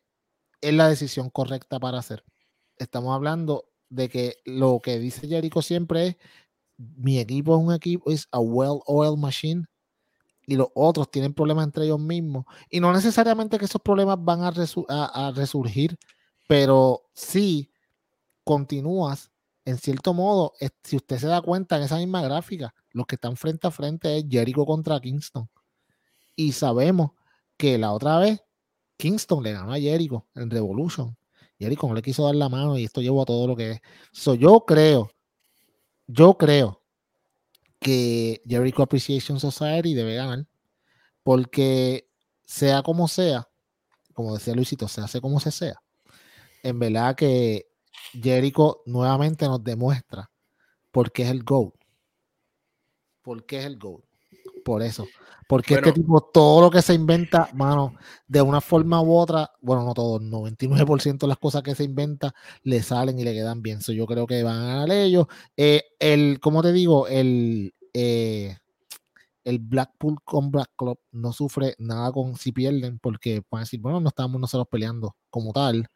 es la decisión correcta para hacer. Estamos hablando de que lo que dice Jericho siempre es mi equipo es un equipo, es a well-oiled machine y los otros tienen problemas entre ellos mismos. Y no necesariamente que esos problemas van a, resurgir, pero si continúas, en cierto modo, si usted se da cuenta en esa misma gráfica, los que están frente a frente es Jericho contra Kingston. Y sabemos que la otra vez Kingston le ganó a Jericho en Revolution. Jericho no le quiso dar la mano y esto llevó a todo lo que es. So, yo creo, yo creo que Jericho Appreciation Society debe ganar, porque sea como sea, como decía Luisito, se hace como se sea. En verdad que Jericho nuevamente nos demuestra por qué es el GOAT. ¿Por qué es el GOAT? Por eso. Porque este tipo, todo lo que se inventa, mano, de una forma u otra, bueno, no todo, 99% de las cosas que se inventa le salen y le quedan bien. yo creo que van a ganar ellos. Eh, el, como te digo, el, eh, el Blackpool con Black Club no sufre nada con si pierden, porque pueden decir, bueno, no estamos nosotros peleando como tal.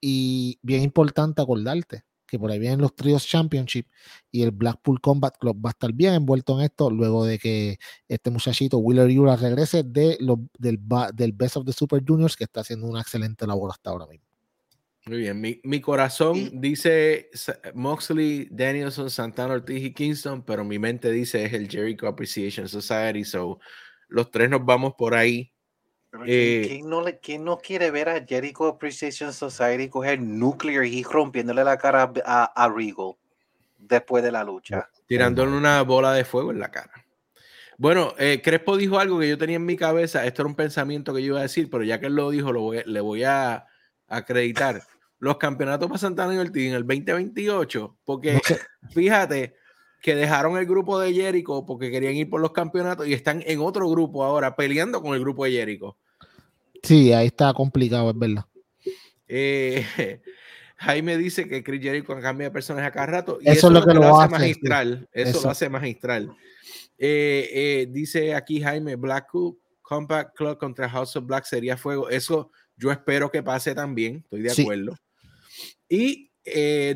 Y bien importante acordarte que por ahí vienen los Trios Championship y el Blackpool Combat Club va a estar bien envuelto en esto luego de que este muchachito Wheeler Yura regrese de del, del Best of the Super Juniors que está haciendo una excelente labor hasta ahora mismo. Muy bien, mi, corazón dice Moxley, Danielson, Santana, Ortiz y Kingston, pero mi mente dice es el Jericho Appreciation Society, so los tres nos vamos por ahí. Eh, ¿quién, no le, no quiere ver a Jericho Appreciation Society coger Nuclear y rompiéndole la cara a, a Regal después de la lucha? Tirándole una bola de fuego en la cara. Bueno, eh, Crespo dijo algo que yo tenía en mi cabeza. Esto era un pensamiento que yo iba a decir, pero ya que él lo dijo, lo le voy a acreditar los campeonatos para Santana y Ortiz en el 2028, porque fíjate que dejaron el grupo de Jericho porque querían ir por los campeonatos y están en otro grupo ahora peleando con el grupo de Jericho. Sí, ahí está complicado, es verdad. Eh, Jaime dice que Chris Jericho cambia de personaje a cada rato y eso, es lo que, lo, hace, magistral. Eso, lo hace magistral. Eh, eh, dice aquí Jaime, Black Compact Club contra House of Black sería fuego. Eso yo espero que pase también, estoy de acuerdo. Y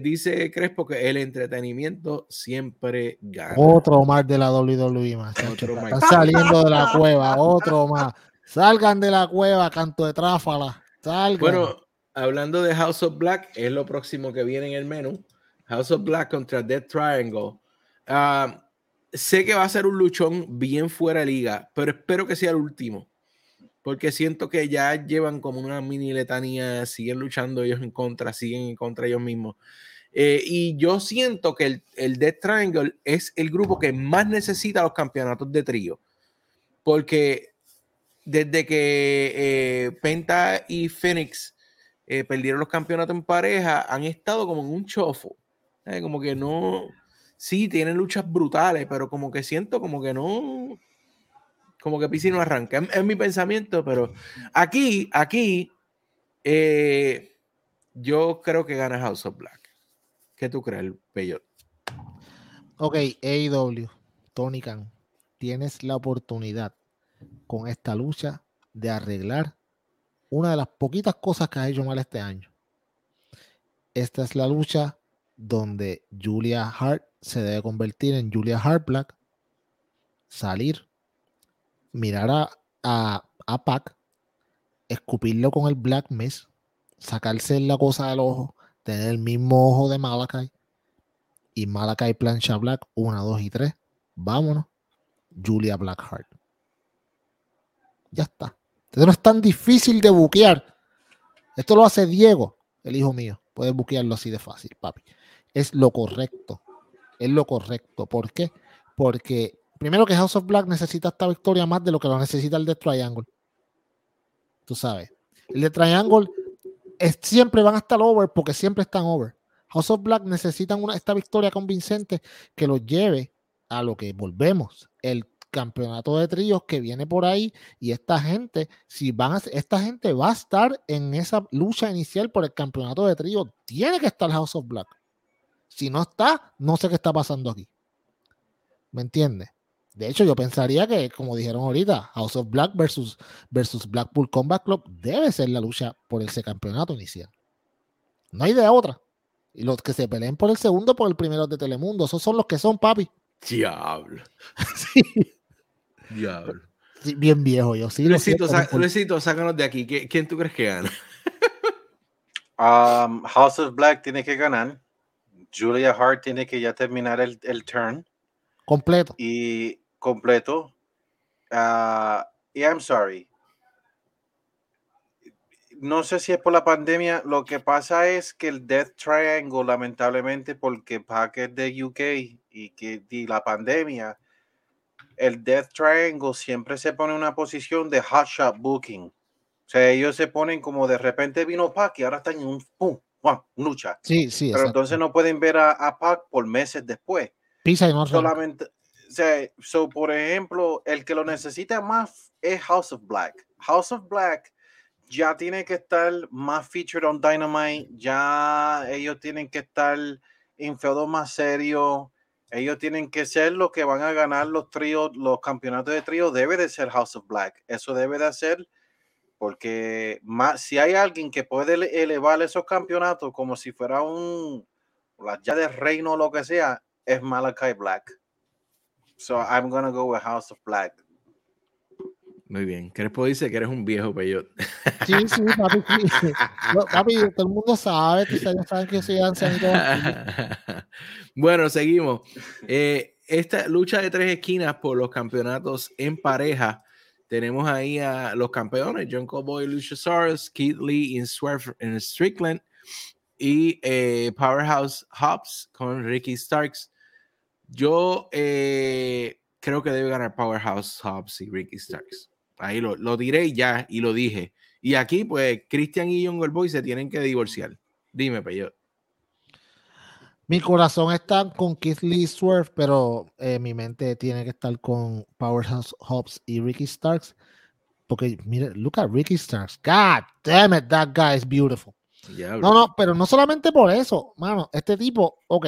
dice Crespo que el entretenimiento siempre gana. Otro más de la WWE más. Están saliendo de la cueva, otro más. Salgan de la cueva, canto de tráfala. Salgan. Bueno, hablando de House of Black, es lo próximo que viene en el menú. House of Black contra Dead Triangle. Ah, sé que va a ser un luchón bien fuera liga, pero espero que sea el último porque siento que ya llevan como una mini letanía, siguen luchando ellos en contra, siguen en contra ellos mismos. Eh, y yo siento que el, el Death Triangle es el grupo que más necesita los campeonatos de trío, porque desde que eh, Penta y Phoenix eh, perdieron los campeonatos en pareja, han estado como en un chofo, como que no, sí, tienen luchas brutales, pero como que siento como que no, como que PC no arranca. Es, mi pensamiento, pero aquí, aquí, eh, yo creo que gana House of Black. ¿Qué tú crees, Peyot? Ok, AEW, Tony Khan, tienes la oportunidad con esta lucha de arreglar una de las poquitas cosas que ha hecho mal este año. Esta es la lucha donde Julia Hart se debe convertir en Julia Hart Black, salir, mirar a, a, a Pac, escupirlo con el Black Mist, sacarse la cosa del ojo, tener el mismo ojo de Malakai y Malakai plancha Black, 1, 2 y 3. Vámonos. Julia Blackheart. Ya está. Esto no es tan difícil de buquear. Esto lo hace Diego, el hijo mío. Puedes buquearlo así de fácil, papi. Es lo correcto. Es lo correcto. ¿Por qué? Porque primero que House of Black necesita esta victoria más de lo que lo necesita el de Triangle. Tú sabes. El de Triangle es, siempre van a estar over porque siempre están over. House of Black necesitan una, esta victoria convincente que los lleve a lo que volvemos, el campeonato de tríos que viene por ahí y esta gente, si van a, esta gente va a estar en esa lucha inicial por el campeonato de tríos, tiene que estar House of Black. Si no está, no sé qué está pasando aquí. ¿Me entiendes? De hecho, yo pensaría que, como dijeron ahorita, House of Black versus, versus Blackpool Combat Club debe ser la lucha por ese campeonato inicial. No hay de otra. Y los que se peleen por el segundo, por el primero de Telemundo, esos son los que son, papi. Diablo. sí. Diablo. Sí, bien viejo yo, sí. Luisito, sá, Luisito, sácanos de aquí. ¿Quién tú crees que gana? Um, House of Black tiene que ganar. Julia Hart tiene que ya terminar el, el turn. Completo. Y completo. Uh, y I'm sorry. No sé si es por la pandemia. Lo que pasa es que el Death Triangle, lamentablemente, porque Pac es de UK y que y la pandemia, el Death Triangle siempre se pone en una posición de hot shot booking. O sea, ellos se ponen como de repente vino Pac y ahora están en un pum, wow, lucha. Sí, sí. Pero exacto. entonces no pueden ver a, a Pac por meses después. Pisa y no. Solamente, o sea, so, por ejemplo, el que lo necesita más es House of Black. House of Black ya tiene que estar más featured on Dynamite, ya ellos tienen que estar en feudo más serio, ellos tienen que ser los que van a ganar los tríos, los campeonatos de trío, debe de ser House of Black. Eso debe de hacer porque más, si hay alguien que puede ele- elevar esos campeonatos como si fuera un la ya de reino o lo que sea, es Malachi Black. So I'm gonna go with House of Black. Muy bien. Crespo dice que eres un viejo peyot. Sí, sí, papi. sí. No, papi, todo el mundo sabe, tú sabes, saben que soy ancianito. bueno, seguimos. Eh, esta lucha de tres esquinas por los campeonatos en pareja. Tenemos ahí a los campeones, John Cowboy, Luchasaurus, Keith Lee en, Swerve, en Strickland y eh, Powerhouse Hobbs con Ricky Starks. Yo eh, creo que debe ganar Powerhouse Hobbs y Ricky Starks. Ahí lo, lo diré ya y lo dije. Y aquí, pues, Christian y John Goldboy se tienen que divorciar. Dime, Peyot. Mi corazón está con Keith Lee Swerve, pero eh, mi mente tiene que estar con Powerhouse Hobbs y Ricky Starks. Porque, mire, look at Ricky Starks. God damn it, that guy is beautiful. Diablo. No, no, pero no solamente por eso, mano. Este tipo, ok,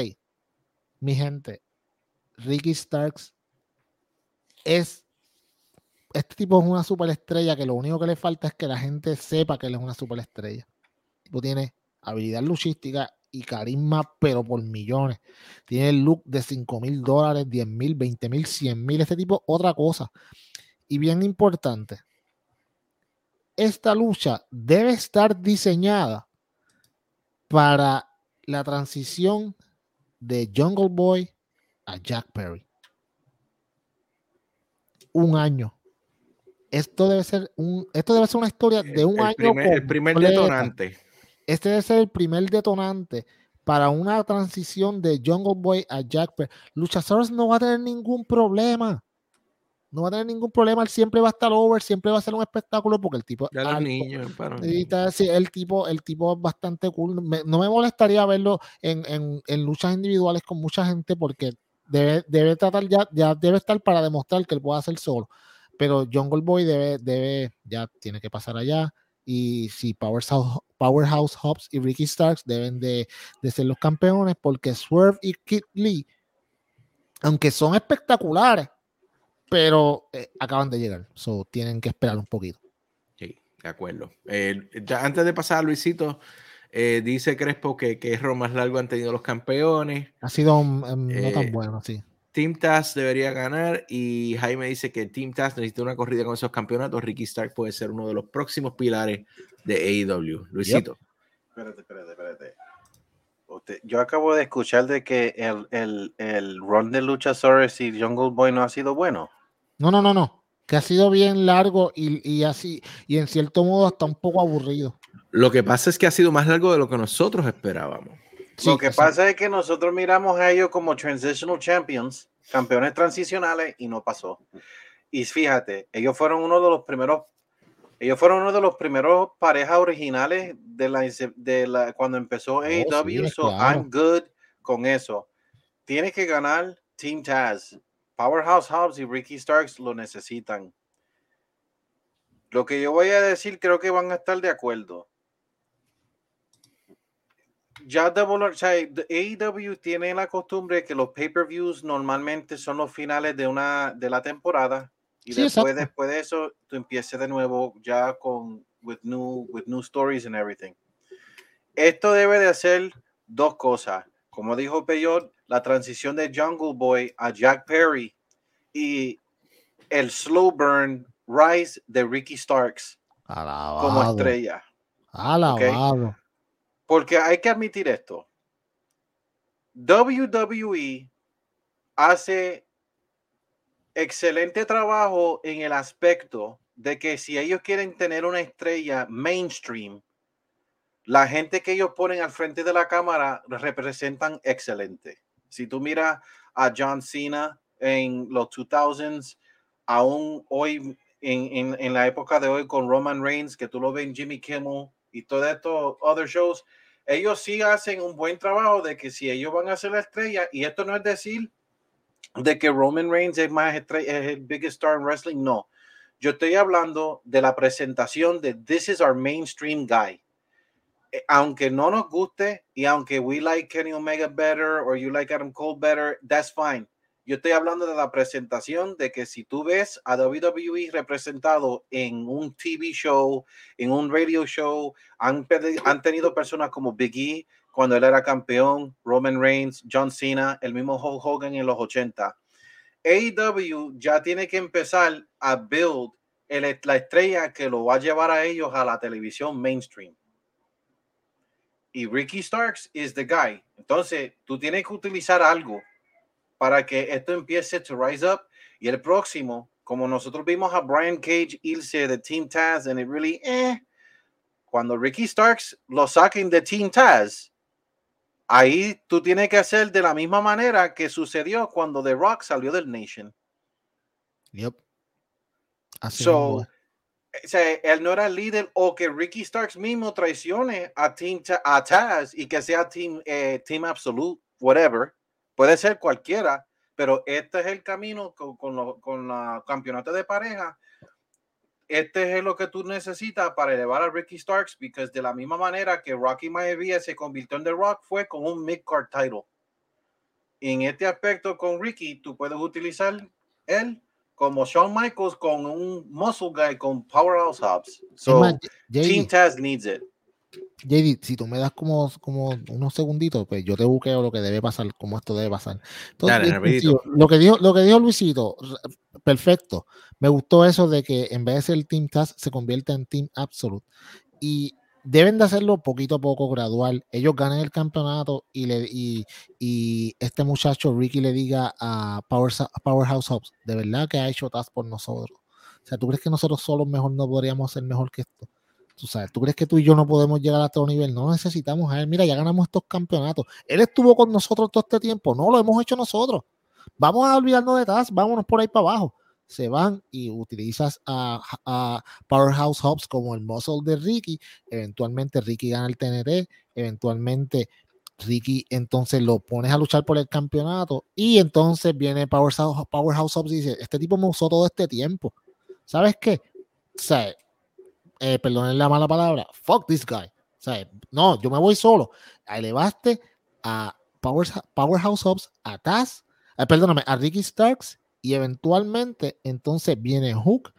mi gente, Ricky Starks es. Este tipo es una superestrella que lo único que le falta es que la gente sepa que él es una superestrella. El tiene habilidad luchística y carisma, pero por millones. Tiene el look de 5 mil dólares, 10 mil, 20 mil, 100 mil. Este tipo, otra cosa. Y bien importante, esta lucha debe estar diseñada para la transición de Jungle Boy a Jack Perry. Un año. Esto debe ser un, esto debe ser una historia de un el año. primer, el primer detonante. Este debe ser el primer detonante para una transición de Jungle Boy a Jack Perry. Luchasaurus no va a tener ningún problema. No va a tener ningún problema. Él siempre va a estar over, siempre va a ser un espectáculo porque el tipo. Ya los alto, niños, para sí, el tipo, el tipo es bastante cool. Me- no me molestaría verlo en, en- en luchas individuales con mucha gente porque debe, debe tratar ya, ya debe estar para demostrar que él puede hacer solo. Pero Jungle Boy debe, debe, ya tiene que pasar allá. Y si Powerhouse, Powerhouse Hobbs y Ricky Starks deben de, de ser los campeones porque Swerve y Kid Lee aunque son espectaculares, pero eh, acaban de llegar. So, tienen que esperar un poquito. Sí, de acuerdo. Eh, ya antes de pasar a Luisito, eh, dice Crespo que, que más largo han tenido los campeones. Ha sido um, no tan bueno, sí. Team Taz debería ganar y Jaime dice que Team Taz necesita una corrida con esos campeonatos. Ricky Stark puede ser uno de los próximos pilares de AEW. Luisito. Espérate, espérate, espérate. yo acabo de escuchar de que el, el, el run de Luchasaurus y Jungle Boy no ha sido bueno. No, no, no, no. Que ha sido bien largo y, y así, y en cierto modo hasta un poco aburrido. Lo que pasa es que ha sido más largo de lo que nosotros esperábamos. Lo que pasa es que nosotros miramos a ellos como Transitional Champions, campeones transicionales, y no pasó. Y fíjate, ellos fueron uno de los primeros, ellos fueron uno de los primeros parejas originales de la, de la cuando empezó oh, AEW, so I'm good con eso. Tienes que ganar Team Taz. Powerhouse Hobbs y Ricky Starks lo necesitan. Lo que yo voy a decir creo que van a estar de acuerdo ya de o sea, AEW tiene la costumbre que los pay-per-views normalmente son los finales de una de la temporada y después, después de eso tú empieces de nuevo ya con with new with new stories and everything. Esto debe de hacer dos cosas. Como dijo Peyot, la transición de Jungle Boy a Jack Perry y el slow burn rise de Ricky Starks como estrella. Alabado. Porque hay que admitir esto. WWE hace excelente trabajo en el aspecto de que si ellos quieren tener una estrella mainstream, la gente que ellos ponen al frente de la cámara representan excelente. Si tú miras a John Cena en los 2000s, aún hoy en, la época de hoy con Roman Reigns, que tú lo ves en Jimmy Kimmel y todos estos other shows, ellos sí hacen un buen trabajo de que si ellos van a ser la estrella, y esto no es decir de que Roman Reigns es más estrella, es el biggest star in wrestling, no. Yo estoy hablando de la presentación de This is our mainstream guy. Eh, aunque no nos guste y aunque we like Kenny Omega better or you like Adam Cole better, that's fine. Yo estoy hablando de la presentación de que si tú ves a WWE representado en un TV show, en un radio show, han, tenido personas como Big E cuando él era campeón, Roman Reigns, John Cena, el mismo Hulk Hogan en los 80. AEW ya tiene que empezar a build el, la estrella que lo va a llevar a ellos a la televisión mainstream. Y Ricky Starks is the guy. Entonces, tú tienes que utilizar algo para que esto empiece a rise up. Y el próximo, como nosotros vimos a Brian Cage irse de Team Taz, and it really, eh, cuando Ricky Starks lo saquen de Team Taz, ahí tú tienes que hacer de la misma manera que sucedió cuando The Rock salió del Nation. Yep. Así so, o sea, él no era el líder o que Ricky Starks mismo traicione a Team a Taz y que sea Team, eh, team Absolute, whatever. Puede ser cualquiera, pero este es el camino con, con, con la campeonato de pareja. Este es lo que tú necesitas para elevar a Ricky Starks, porque de la misma manera que Rocky Maivia se convirtió en The Rock, fue con un mid-card title. En este aspecto con Ricky, tú puedes utilizar él como Shawn Michaels con un muscle guy con powerhouse hubs. So, Team Taz needs it. JD, si tú me das como, como unos segunditos, pues yo te buqueo lo que debe pasar, como esto debe pasar. lo, que dijo, lo que dijo Luisito, perfecto. Me gustó eso de que en vez de ser el Team Task se convierta en Team Absolute. Y deben de hacerlo poquito a poco, gradual. Ellos ganen el campeonato y, le, y, este muchacho Ricky le diga a, Power, Powerhouse Hobbs, de verdad que ha hecho Task por nosotros. O sea, ¿tú crees que nosotros solos mejor no podríamos ser mejor que esto? Tú sabes, ¿tú crees que tú y yo no podemos llegar a otro nivel? No necesitamos a él. Mira, ya ganamos estos campeonatos. Él estuvo con nosotros todo este tiempo. No lo hemos hecho nosotros. Vamos a olvidarnos de Taz. Vámonos por ahí para abajo. Se van y utilizas a, Powerhouse Hobbs como el muscle de Ricky. Eventualmente Ricky gana el TNT. Eventualmente Ricky entonces lo pones a luchar por el campeonato. Y entonces viene Powerhouse, Powerhouse Hobbs y dice: Este tipo me usó todo este tiempo. ¿Sabes qué? O sea, eh, perdonen la mala palabra, fuck this guy. O sea, no, yo me voy solo. Elevaste a Power, Powerhouse Hobbs, a Taz, eh, perdóname, a Ricky Starks y eventualmente entonces viene Hook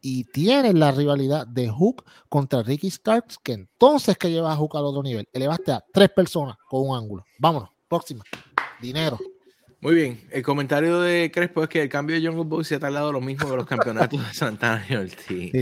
y tiene la rivalidad de Hook contra Ricky Starks, que entonces que lleva a Hook al otro nivel. Elevaste a tres personas con un ángulo. Vámonos, próxima. Dinero. Muy bien, el comentario de Crespo es que el cambio de Jungle Boy se ha tardado lo mismo que los campeonatos de Santana y Ortiz.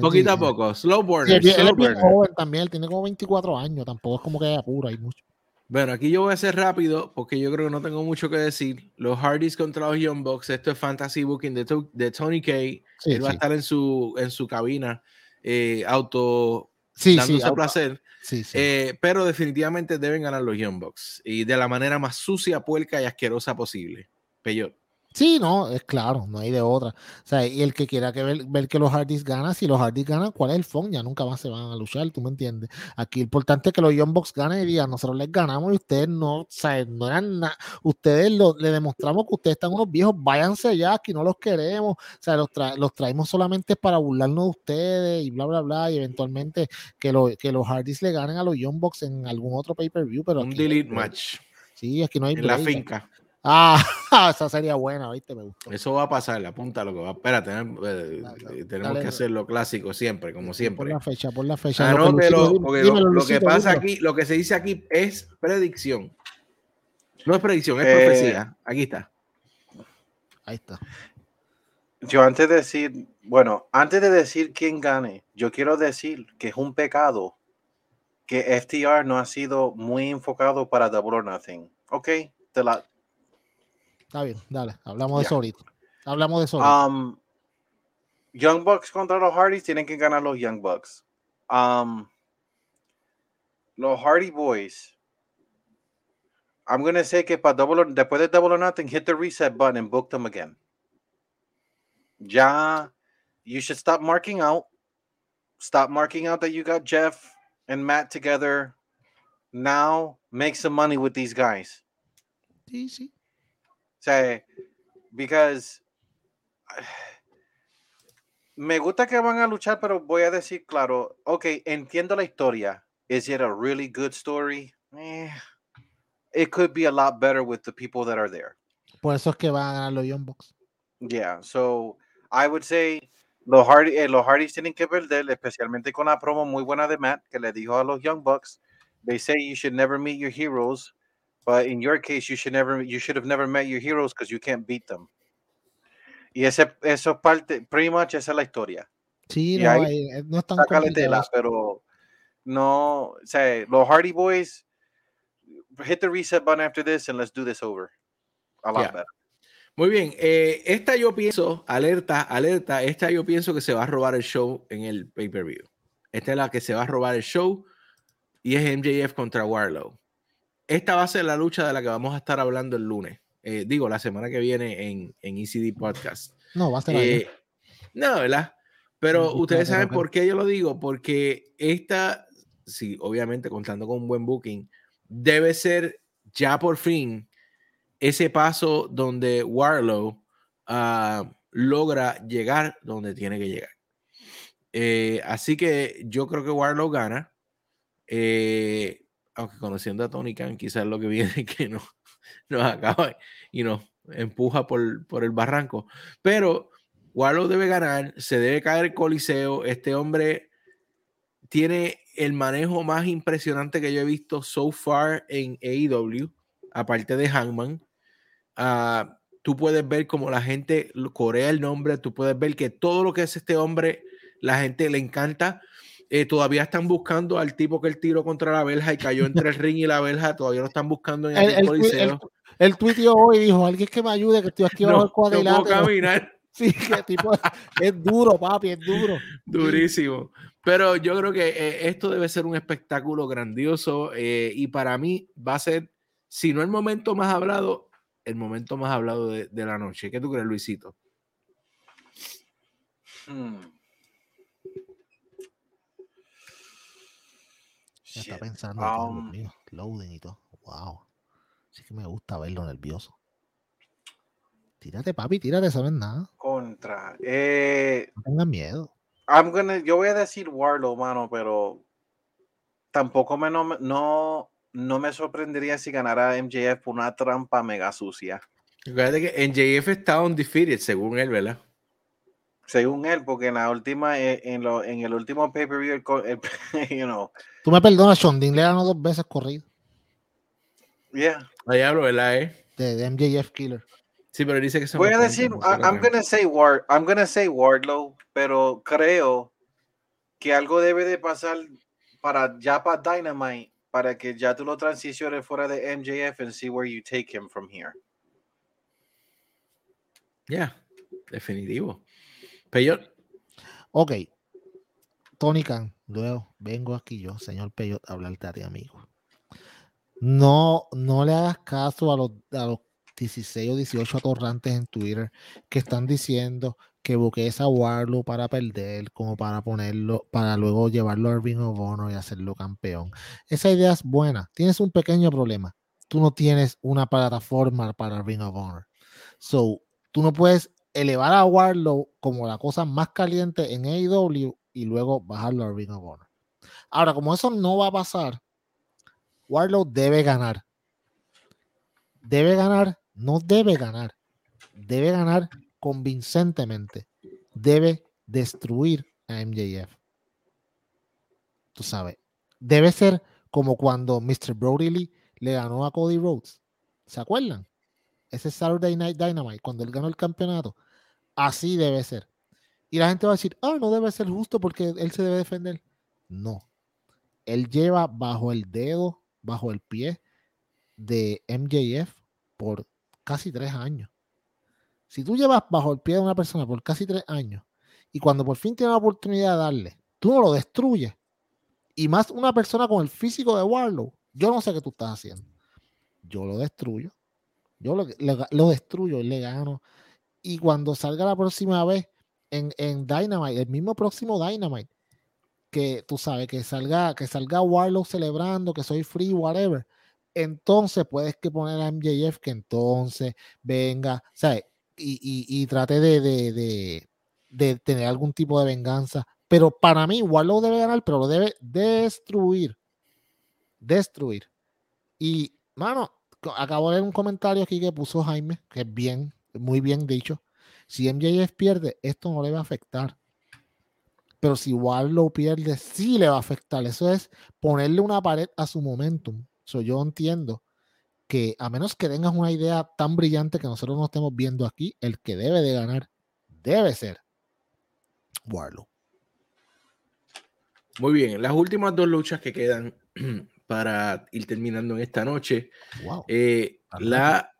Poquito a poco, slow burner. Sí, él, es bien joven también, él tiene como 24 años, tampoco es como que apura y mucho. Bueno, aquí yo voy a ser rápido porque yo creo que no tengo mucho que decir. Los Hardys contra los Young Bucks, esto es Fantasy Booking de, de Tony K. él va a estar en su, en su cabina eh, auto sí, dándose placer. Sí, eh, pero definitivamente deben ganar los Young Bucks y de la manera más sucia, puerca y asquerosa posible. Peyot. Sí, no, es claro, no hay de otra. O sea, y el que quiera que ver, que los Hardys ganan, si los Hardys ganan, ¿cuál es el fondo? Ya nunca más se van a luchar, ¿tú me entiendes? Aquí lo importante es que los Young Bucks ganen y digan, nosotros les ganamos y ustedes no, o sea, no eran nada. Ustedes lo, le demostramos que ustedes están unos viejos, váyanse ya, aquí no los queremos. O sea, los, los traemos solamente para burlarnos de ustedes y bla, bla, bla. Y eventualmente que, lo, que los Hardys le ganen a los Young Bucks en algún otro pay-per-view. Pero Un delete match. Sí, aquí no hay. En la finca. Ah, esa sería buena, ¿viste? Me gustó. Eso va a pasar, la punta lo que va. Espérate, eh, tenemos que hacer lo clásico siempre, como siempre. Por la fecha, por la fecha. Anótelo, porque lo, que pasa aquí, lo que se dice aquí es predicción. No es predicción, es eh, profecía. Aquí está. Ahí está. Yo antes de decir, bueno, antes de decir quién gane, yo quiero decir que es un pecado que FTR no ha sido muy enfocado para Double or Nothing. Ok, te la, Está bien, dale, hablamos de eso ahorita. Hablamos de eso. Um, Young Bucks contra los Hardys tienen que ganar los Young Bucks. Um, los Hardy Boys. I'm going to say que para double, después de Double or Nothing, hit the reset button and book them again. Ya, you should stop marking out. Stop marking out that you got Jeff and Matt together. Now, make some money with these guys. Easy sea, because me gusta que van a luchar, pero voy a decir claro, ok, entiendo la historia. Is it a really good story? Eh, it could be a lot better with the people that are there. Por eso es que van a ganar los Young Bucks. Yeah, so I would say los, Hardy, eh, los Hardys tienen que perder, especialmente con la promo muy buena de Matt que le dijo a los Young Bucks. They say you should never meet your heroes. But in your case, you should never, you should have never met your heroes because you can't beat them. Y ese, eso parte, pretty much esa es la historia. Sí, no, ahí, eh, no es tan tela, pero no, o sea, los Hardy Boys, hit the reset button after this and let's do this over. A lot better. Muy bien, eh, esta yo pienso, alerta, alerta, esta yo pienso que se va a robar el show en el pay-per-view. Esta es la que se va a robar el show y es MJF contra Warlow esta va a ser la lucha de la que vamos a estar hablando el lunes. Eh, digo, la semana que viene en, en ECD Podcast. No, va a estar eh, No, ¿verdad? Pero ustedes saben por qué yo lo digo, porque esta, sí, obviamente contando con un buen booking, debe ser ya por fin ese paso donde Warlow uh, logra llegar donde tiene que llegar. Eh, así que yo creo que Warlow gana. Eh, aunque conociendo a Tony Khan, quizás lo que viene que no, nos acaba y nos empuja por, por el barranco. Pero Warlock debe ganar, se debe caer el coliseo. Este hombre tiene el manejo más impresionante que yo he visto so far en AEW, aparte de Hangman. Uh, tú puedes ver como la gente corea el nombre, tú puedes ver que todo lo que es este hombre, la gente le encanta. Eh, todavía están buscando al tipo que el tiro contra la verja y cayó entre el ring y la verja. Todavía lo están buscando en el, el El, tuiteó hoy y dijo: Alguien que me ayude, que estoy aquí bajo el cuadrilátero. No caminar. Sí, que tipo es duro, papi, es duro. Durísimo. Pero yo creo que eh, esto debe ser un espectáculo grandioso eh, y para mí va a ser, si no el momento más hablado, el momento más hablado de, de la noche. ¿Qué tú crees, Luisito? Hmm. Está pensando, um, loading y todo. Wow. Sí que me gusta verlo nervioso. Tírate, papi, tírate, sabes nada. Contra. Eh, no tengas miedo. I'm gonna, yo voy a decir Warlow, mano, pero tampoco me, no, no, no me sorprendería si ganara MJF por una trampa mega sucia. Fíjate que NJF está undefeated, según él, ¿verdad? Según él, porque en la última, eh, en, lo, en el último pay-per-view, you know. Tú me perdonas, Shondin le ganó dos veces corrido. Yeah. Ahí hablo, ¿verdad? Eh? De, de MJF Killer. Sí, pero dice que se Voy a decir, I'm gonna say Ward, I'm gonna say Wardlow, pero creo que algo debe de pasar para ya para Dynamite para que ya tú lo transiciones fuera de MJF and see where you take him from here. Ya, definitivo. Peyot. Ok. Tony Khan, luego vengo aquí yo, señor Peyot, a hablarte a ti, amigo. No, no le hagas caso a los, a los 16 o 18 atorrantes en Twitter que están diciendo que buques a Warlow para perder, como para ponerlo, para luego llevarlo a Ring of Honor y hacerlo campeón. Esa idea es buena. Tienes un pequeño problema. Tú no tienes una plataforma para Ring of Honor. So, tú no puedes elevar a Warlow como la cosa más caliente en AEW y luego bajarlo a Ring of Honor. Ahora, como eso no va a pasar, Warlow debe ganar. Debe ganar, no debe ganar. Debe ganar convincentemente. Debe destruir a MJF. Tú sabes, debe ser como cuando Mr. Brody Lee le ganó a Cody Rhodes. ¿Se acuerdan? Ese Saturday Night Dynamite, cuando él ganó el campeonato. Así debe ser. Y la gente va a decir, ah, no debe ser justo porque él se debe defender. No. Él lleva bajo el dedo, bajo el pie de MJF por casi tres años. Si tú llevas bajo el pie de una persona por casi tres años y cuando por fin tiene la oportunidad de darle, tú no lo destruyes. Y más una persona con el físico de Warlow, yo no sé qué tú estás haciendo. Yo lo destruyo. Yo lo, lo destruyo y le gano. Y cuando salga la próxima vez en, en Dynamite, el mismo próximo Dynamite, que tú sabes, que salga, que salga Warlock celebrando, que soy free, whatever, entonces puedes que poner a MJF que entonces venga, ¿sabes? Y, y, y trate de, de, de, de, tener algún tipo de venganza. Pero para mí, Warlock debe ganar, pero lo debe destruir. Destruir. Y, mano, acabo de leer un comentario aquí que puso Jaime, que es bien, muy bien dicho. Si MJF pierde, esto no le va a afectar pero si Warlow pierde, sí le va a afectar. Eso es ponerle una pared a su momentum. So, yo entiendo que a menos que tengas una idea tan brillante que nosotros no estemos viendo aquí, el que debe de ganar debe ser Warlow. Muy bien, las últimas dos luchas que quedan para ir terminando en esta noche. Wow. Eh, la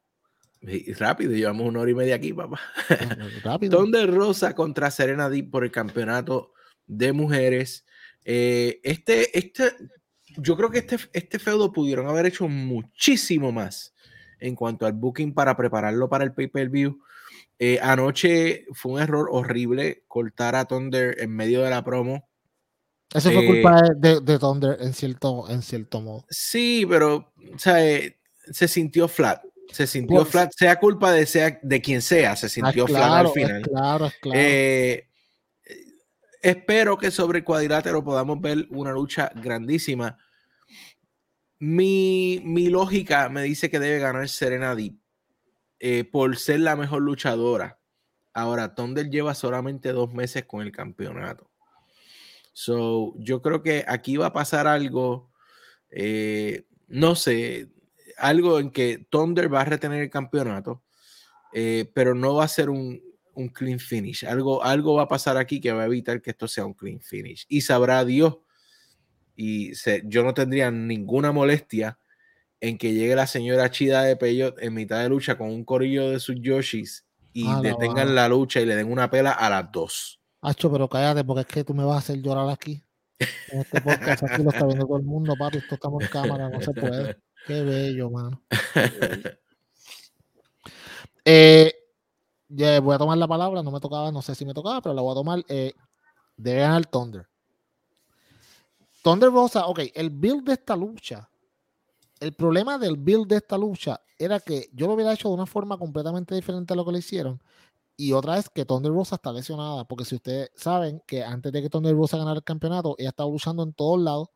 rápido, llevamos una hora y media aquí, papá. Rápido. Donde Rosa contra Serena Deep por el campeonato de mujeres. Eh, este, este, yo creo que este, este feudo pudieron haber hecho muchísimo más en cuanto al booking para prepararlo para el pay-per-view. Eh, anoche fue un error horrible cortar a Thunder en medio de la promo. Eso fue Eh, culpa de, de Thunder en cierto, en cierto modo. Sí, pero o sea, eh, se sintió flat. Se sintió Pues- flat, sea culpa de, sea, de quien sea, se Ah, sintió es flat claro, al final. claro, claro. Eh, espero que sobre el cuadrilátero podamos ver una lucha grandísima. Mi, mi lógica me dice que debe ganar Serena Deep eh, por ser la mejor luchadora. Ahora, Thunder lleva solamente dos meses con el campeonato. So, yo creo que aquí va a pasar algo, eh, no sé, algo en que Thunder va a retener el campeonato, eh, pero no va a ser un, un clean finish. Algo, algo va a pasar aquí que va a evitar que esto sea un clean finish. Y sabrá Dios. Y se- yo no tendría ninguna molestia en que llegue la señora Chida de Peyot en mitad de lucha con un corillo de sus Yoshis y Ah, detengan va. la lucha y le den una pela a las dos. Hacho, pero cállate, porque es que tú me vas a hacer llorar aquí. En este podcast aquí lo está viendo todo el mundo, papi. Esto estamos en cámara, no se puede. Qué bello, mano. Eh, voy a tomar la palabra, no me tocaba, no sé si me tocaba, pero la voy a tomar. Eh, debe ganar Thunder. Thunder Rosa, ok, el build de esta lucha, el problema del build de esta lucha era que yo lo hubiera hecho de una forma completamente diferente a lo que le hicieron. Y otra es que Thunder Rosa está lesionada, porque si ustedes saben que antes de que Thunder Rosa ganara el campeonato, ella estaba luchando en todos lados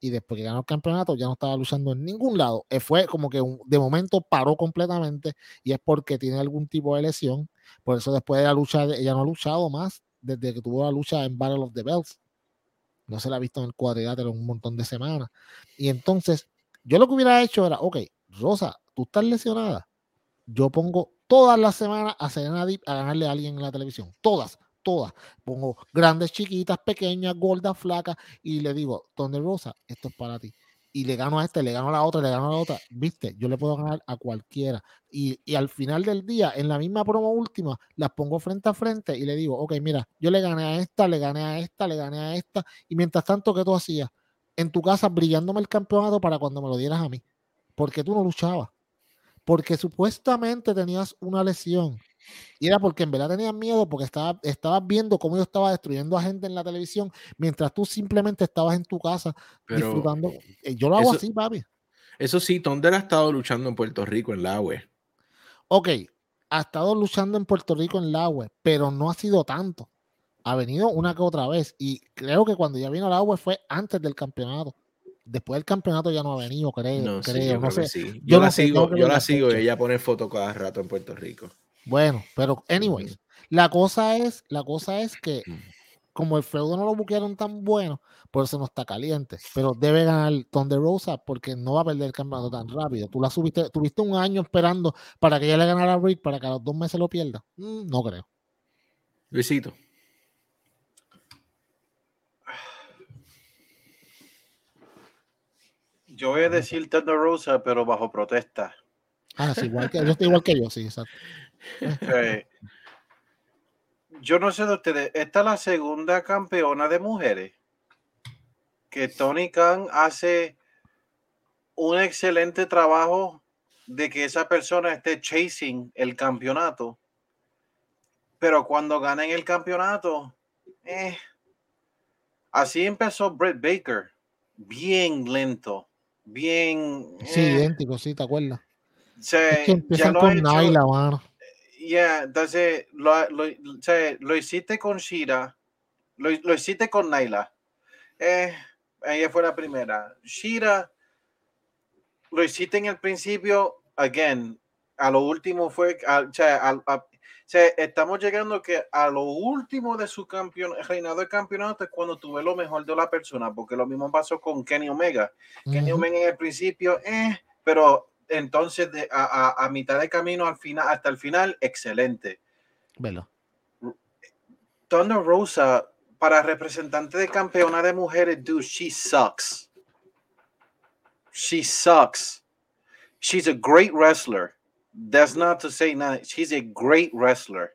y después que ganó el campeonato ya no estaba luchando en ningún lado. Eh, fue como que de momento paró completamente y es porque tiene algún tipo de lesión. Por eso después de la lucha, ella no ha luchado más desde que tuvo la lucha en Battle of the Bells. No se la ha visto en el cuadrilátero un montón de semanas. Y entonces, yo lo que hubiera hecho era, ok, Rosa, tú estás lesionada. Yo pongo todas las semanas a Serena Deep a ganarle a alguien en la televisión. Todas todas. Pongo grandes, chiquitas, pequeñas, gordas, flacas y le digo, Donde Rosa, esto es para ti. Y le gano a este, le gano a la otra, le gano a la otra. Viste, yo le puedo ganar a cualquiera. Y, y, al final del día, en la misma promo última, las pongo frente a frente y le digo, ok, mira, yo le gané a esta, le gané a esta, le gané a esta. Y mientras tanto, ¿qué tú hacías? En tu casa, brillándome el campeonato para cuando me lo dieras a mí. Porque tú no luchabas. Porque supuestamente tenías una lesión y era porque en verdad tenían miedo porque estaba, estabas viendo cómo yo estaba destruyendo a gente en la televisión mientras tú simplemente estabas en tu casa disfrutando. Eh, yo lo hago así, papi. Eso sí, Thunder ha estado luchando en Puerto Rico en la web. Ok, ha estado luchando en Puerto Rico en la web, pero no ha sido tanto. Ha venido una que otra vez. Y creo que cuando ya vino a la web fue antes del campeonato. Después del campeonato ya no ha venido, creo. No, creo, no sé. Yo, la sigo, yo la sigo y ella pone fotos cada rato en Puerto Rico. Bueno, pero anyways, la cosa es, la cosa es que como el feudo no lo buquearon tan bueno, por eso no está caliente. Pero debe ganar Thunder Rosa porque no va a perder el campeonato tan rápido. Tú la subiste, tuviste un año esperando para que ella le ganara a Rick para que a los dos meses lo pierda. Mm, no creo. Luisito. Yo voy a decir Thunder Rosa, pero bajo protesta. Ah, sí, igual que yo estoy igual que yo, sí, exacto. Yo no sé de ustedes, esta es la segunda campeona de mujeres que Tony Khan hace un excelente trabajo de que esa persona esté chasing el campeonato. Pero cuando ganen el campeonato, eh, así empezó Brett Baker, bien lento, bien. Sí, eh. idéntico, sí, ¿te acuerdas? ya con Naila, mano yeah, entonces lo, lo, lo, hiciste con Shira, lo, lo hiciste con Naila. Eh, ella fue la primera. Shira, lo hiciste en el principio, again, a lo último fue, o sea, estamos llegando que a lo último de su campeón, reinado de campeonato es cuando tuve lo mejor de la persona, porque lo mismo pasó con Kenny Omega. Kenny Omega en el principio, eh, pero entonces de, a, a, mitad de camino al final, hasta el final, excelente. Velo. Thunder Rosa, para representante de campeona de mujeres, dude, she sucks. She sucks. She's a great wrestler. That's not to say nothing. She's a great wrestler.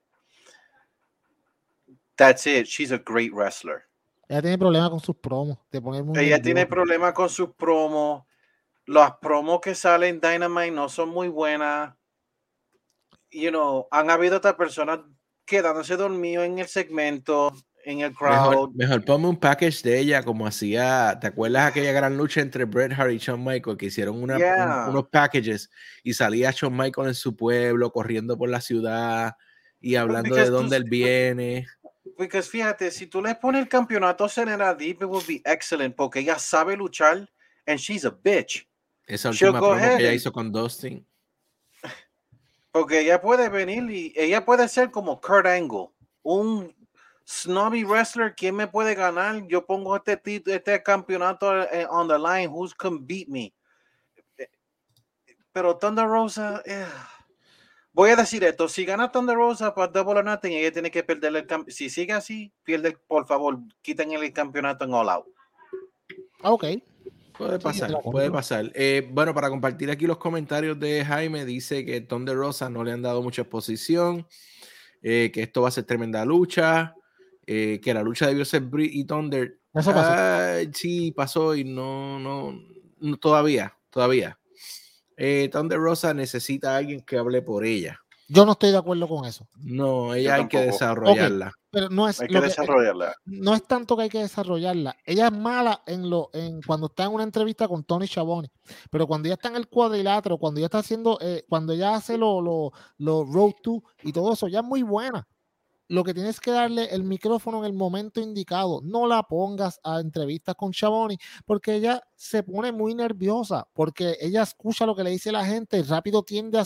That's it. She's a great wrestler. Ella tiene problemas con sus promos. Ella tiene problemas con sus promos las promos que salen Dynamite no son muy buenas. You know, han habido otras personas quedándose dormidos en el segmento, en el crowd. Mejor, ponme un package de ella como hacía, ¿te acuerdas aquella gran lucha entre Bret Hart y Shawn Michaels que hicieron unos packages y salía Shawn Michaels en su pueblo corriendo por la ciudad y hablando de dónde él viene? Porque fíjate, si tú le pones el campeonato a Serena Deep, it will be excellent porque ella sabe luchar and she's a bitch. Esa última promo que ella hizo con Dustin. Porque ella puede venir y ella puede ser como Kurt Angle, un snobby wrestler. ¿Quién me puede ganar? Yo pongo este, este campeonato eh, on the line. Who's can beat me? Pero Thunder Rosa, eh, voy a decir esto: si gana Thunder Rosa para Double or Nothing, ella tiene que perder el campeonato. Si sigue así, pierde, por favor, quiten el campeonato en All Out. Ok. Puede pasar, puede pasar. Eh, bueno, para compartir aquí los comentarios de Jaime, dice que Thunder Rosa no le han dado mucha exposición, eh, que esto va a ser tremenda lucha, eh, que la lucha debió ser Brit y Thunder. sí, pasó y no, no, todavía, todavía. Thunder Rosa necesita a alguien que hable por ella. Yo no estoy de acuerdo con eso. No, ella hay que desarrollarla. Pero no es hay que desarrollarla. no es tanto que hay que desarrollarla. Ella es mala en lo, en cuando está en una entrevista con Tony Chaboni. Pero cuando ella está en el cuadrilátero, cuando ella está haciendo, eh, cuando ella hace los lo, lo Road to y todo eso, ya es muy buena. lo que tienes que darle el micrófono en el momento indicado. No la pongas a entrevistas con Chaboni porque ella se pone muy nerviosa, porque ella escucha lo que le dice la gente y rápido tiende a,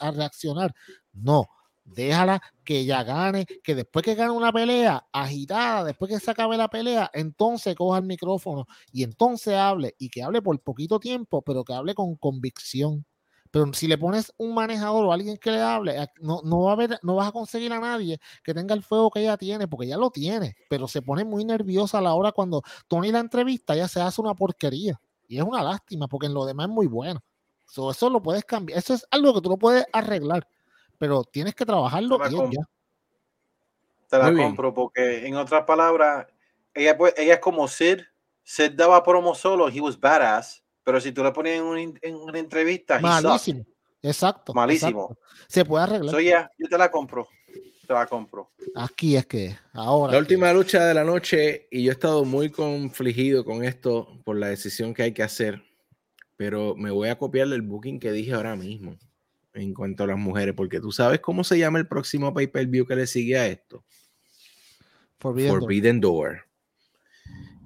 a reaccionar. No, déjala que ella gane, que después que gane una pelea agitada, después que se acabe la pelea, entonces coja el micrófono y entonces hable y que hable por poquito tiempo, pero que hable con convicción. Pero si le pones un manejador o alguien que le hable, no, no, va a no vas a conseguir a nadie que tenga el fuego que ella tiene, porque ella lo tiene, pero se pone muy nerviosa a la hora cuando Tony la entrevista, ya se hace una porquería. Y es una lástima, porque en lo demás es muy bueno. eso lo puedes cambiar. Eso es algo que tú no puedes arreglar pero tienes que trabajarlo bien ya. Te la compro porque, en otras palabras, ella, ella es como Sid. Sid daba promo solo, he was badass, pero si tú le pones en, una entrevista, malísimo. Exacto. Malísimo. Se puede arreglar. Soy ya, yo te la compro. Te la compro. Aquí es que ahora. La última lucha de la noche, y yo he estado muy confligido con esto por la decisión que hay que hacer, pero me voy a copiar el booking que dije ahora mismo en cuanto a las mujeres, porque tú sabes cómo se llama el próximo pay-per-view que le sigue a esto. Forbidden, Door.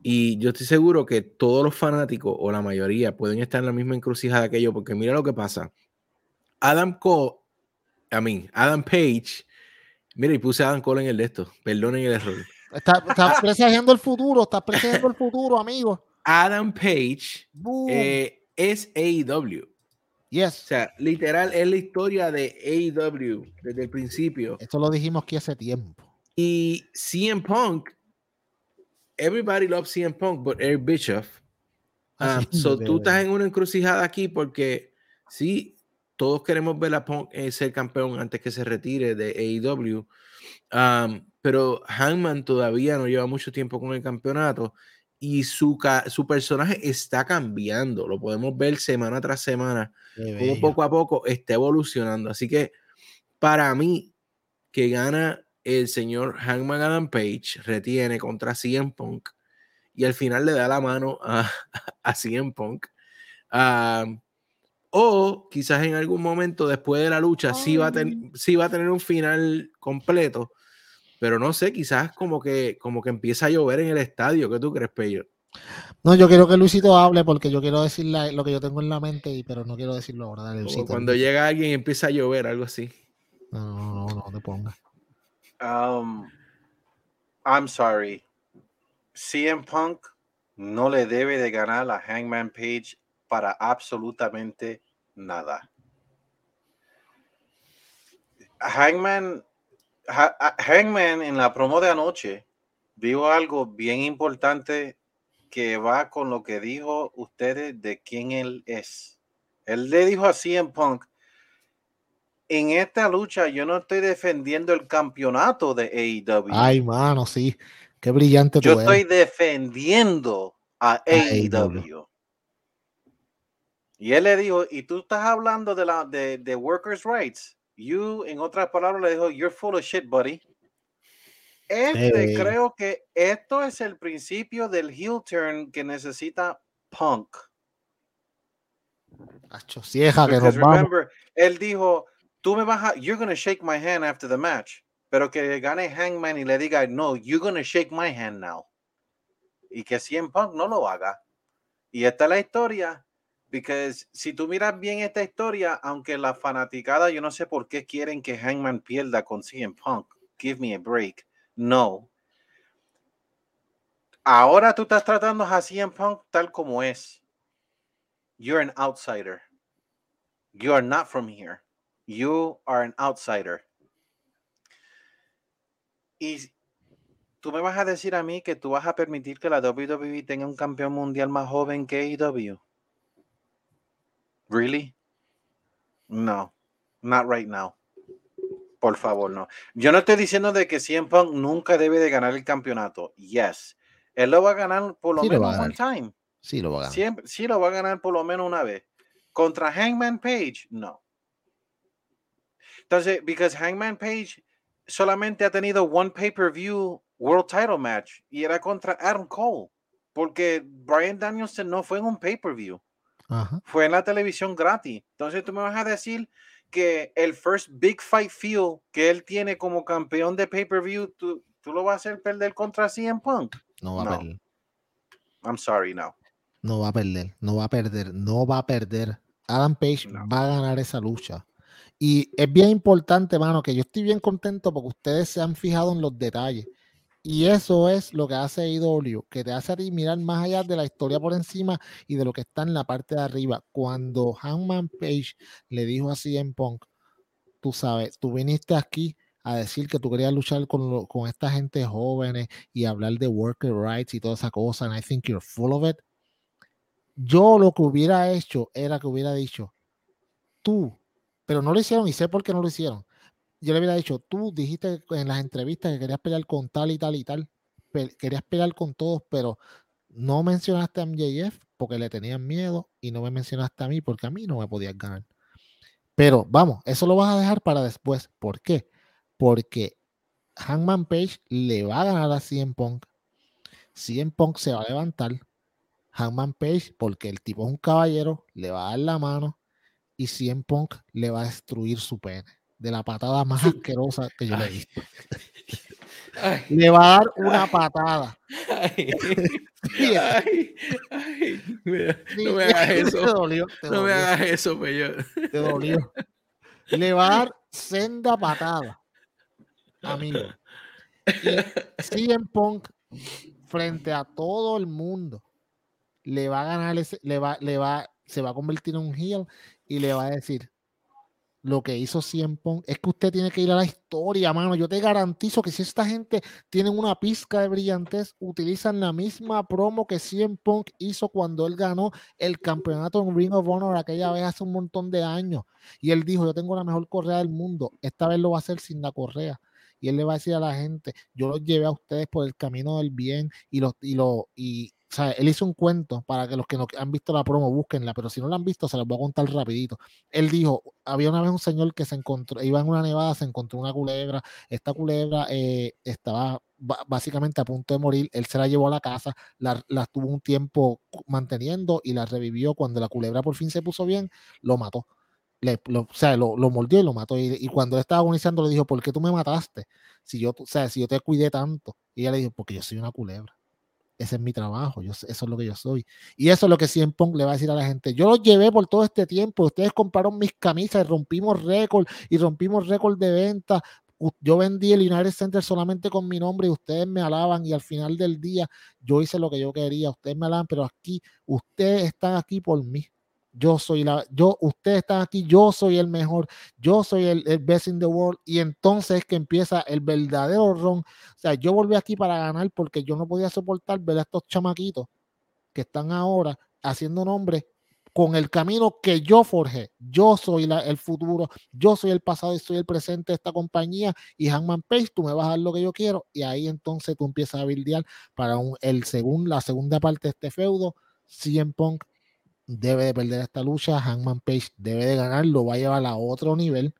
Y yo estoy seguro que todos los fanáticos o la mayoría pueden estar en la misma encrucijada que yo, porque mira lo que pasa. Adam Cole, a mí, Adam Page, mira, y puse Adam Cole en el de esto, perdonen el error. Está, está presagiando el futuro, está presagiando el futuro, amigo. Adam Page eh, es AEW. Yes. O sea, literal es la historia de AEW desde el principio. Esto lo dijimos aquí hace tiempo. Y CM Punk, everybody loves CM Punk, but Eric Bischoff. Um, so tú estás en una encrucijada aquí porque sí, todos queremos ver a Punk eh, ser campeón antes que se retire de AEW. Um, pero Hangman todavía no lleva mucho tiempo con el campeonato y su, su personaje está cambiando. Lo podemos ver semana tras semana, como poco a poco está evolucionando. Así que para mí, que gana el señor Hangman Adam Page, retiene contra CM Punk y al final le da la mano a, a CM Punk. o quizás en algún momento después de la lucha sí, va a sí va a tener un final completo pero no sé, quizás como que, como que empieza a llover en el estadio. ¿Qué tú crees, Pello? No, yo quiero que Luisito hable porque yo quiero decir lo que yo tengo en la mente, pero no quiero decirlo ahora. Dale, cuando llega alguien y empieza a llover, algo así. No, no, no, no te pongas. Um, I'm sorry. CM Punk no le debe de ganar a Hangman Page para absolutamente nada. Hangman Hangman en la promo de anoche dijo algo bien importante que va con lo que dijo ustedes de quién él es. Él le dijo así en Punk, en esta lucha yo no estoy defendiendo el campeonato de AEW. Ay, mano, sí. Qué brillante Yo estoy defendiendo a AEW. Y él le dijo, y tú estás hablando de la de, de workers' rights. You, en otras palabras, le dijo, you're full of shit, buddy. Este, creo que esto es el principio del heel turn que necesita Punk. Cieja, que remember, él dijo, tú me vas a, you're gonna shake my hand after the match, pero que gane Hangman y le diga, no, you're gonna shake my hand now. Y que en Punk no lo haga. Y esta es la historia porque si tú miras bien esta historia, aunque la fanaticada, yo no sé por qué quieren que Hangman pierda con CM Punk. Give me a break. No. Ahora tú estás tratando a CM Punk tal como es. You're an outsider. You are not from here. You are an outsider. Y tú me vas a decir a mí que tú vas a permitir que la WWE tenga un campeón mundial más joven que AEW. Really? No, not right now. Por favor, no. Yo no estoy diciendo de que CM Punk nunca debe de ganar el campeonato. Yes. Él lo va a ganar por lo menos one time. Sí lo va a ganar. Siempre, sí lo va a ganar por lo menos una vez. Contra Hangman Page, no. Entonces, because Hangman Page solamente ha tenido one pay-per-view world title match y era contra Adam Cole, porque Brian Danielson no fue en un pay-per-view. Fue en la televisión gratis. Entonces tú me vas a decir que el first big fight feel que él tiene como campeón de pay-per-view, tú, tú lo vas a hacer perder contra CM Punk. No va a perder. I'm sorry, no. No va a perder. No va a perder. No va a perder. Adam Page No. va a ganar esa lucha. Y es bien importante, mano, que yo estoy bien contento porque ustedes se han fijado en los detalles. Y eso es lo que hace IW, que te hace mirar más allá de la historia por encima y de lo que está en la parte de arriba. Cuando Hangman Page le dijo a CM Punk, tú sabes, tú viniste aquí a decir que tú querías luchar con, con esta gente jóvenes y hablar de worker rights y toda esa cosa, and I think you're full of it. Yo lo que hubiera hecho era que hubiera dicho, tú, pero no lo hicieron y sé por qué no lo hicieron. Yo le hubiera dicho, tú dijiste en las entrevistas que querías pelear con tal y tal y tal, querías pelear con todos, pero no mencionaste a MJF porque le tenían miedo y no me mencionaste a mí porque a mí no me podías ganar. Pero vamos, eso lo vas a dejar para después. ¿Por qué? Porque Hangman Page le va a ganar a CM Punk. CM Punk se va a levantar. Hangman Page, porque el tipo es un caballero, le va a dar la mano y CM Punk le va a destruir su pene. De la patada más asquerosa que yo le Ay. Ay, Le va a dar una patada. ay, Sí, ay, ay, mira, sí, no me hagas Te eso. dolió, te No me dolió, hagas eso, yo. te dolió. Le va a dar senda patada. Amigo. Y CM Punk frente a todo el mundo le va a ganar ese, le va, le va, se va a convertir en un heel y le va a decir lo que hizo CM Punk es que usted tiene que ir a la historia, mano. Yo te garantizo que si esta gente tiene una pizca de brillantez, utilizan la misma promo que CM Punk hizo cuando él ganó el campeonato en Ring of Honor aquella vez hace un montón de años. Y él dijo, yo tengo la mejor correa del mundo. Esta vez lo va a hacer sin la correa. Y él le va a decir a la gente, yo los llevé a ustedes por el camino del bien y los y lo y o él hizo un cuento para que los que no han visto la promo búsquenla, pero si no la han visto se los voy a contar rapidito. Él dijo, había una vez un señor que se encontró, iba en una nevada, se encontró una culebra, esta culebra eh, estaba ba- básicamente a punto de morir, él se la llevó a la casa, la, la tuvo un tiempo manteniendo y la revivió cuando la culebra por fin se puso bien, lo mató. O sea, lo, lo mordió y lo mató. Y, y cuando él estaba agonizando, le dijo, ¿por qué tú me mataste? Si yo, o sea, si yo te cuidé tanto. Y ella le dijo, porque yo soy una culebra. Ese es mi trabajo, eso es lo que yo soy. Y eso es lo que CM Punk le va a decir a la gente. Yo los llevé por todo este tiempo. Ustedes compraron mis camisas y rompimos récord y rompimos récord de venta. Yo vendí el United Center solamente con mi nombre y ustedes me alaban. Y al final del día, yo hice lo que yo quería. Ustedes me alaban, pero aquí, ustedes están aquí por mí. Yo soy la, yo, ustedes están aquí, yo soy el mejor, yo soy el, el best in the world. Y entonces es que empieza el verdadero ron. O sea, yo volví aquí para ganar porque yo no podía soportar ver a estos chamaquitos que están ahora haciendo nombre con el camino que yo forjé. Yo soy la- el futuro, yo soy el pasado y soy el presente de esta compañía. Y Hangman Page, tú me vas a dar lo que yo quiero. Y ahí entonces tú empiezas a bildear para un, el segun, la segunda parte de este feudo. CM Punk debe de perder esta lucha. Hangman Page debe de ganar, lo va a llevar a otro nivel.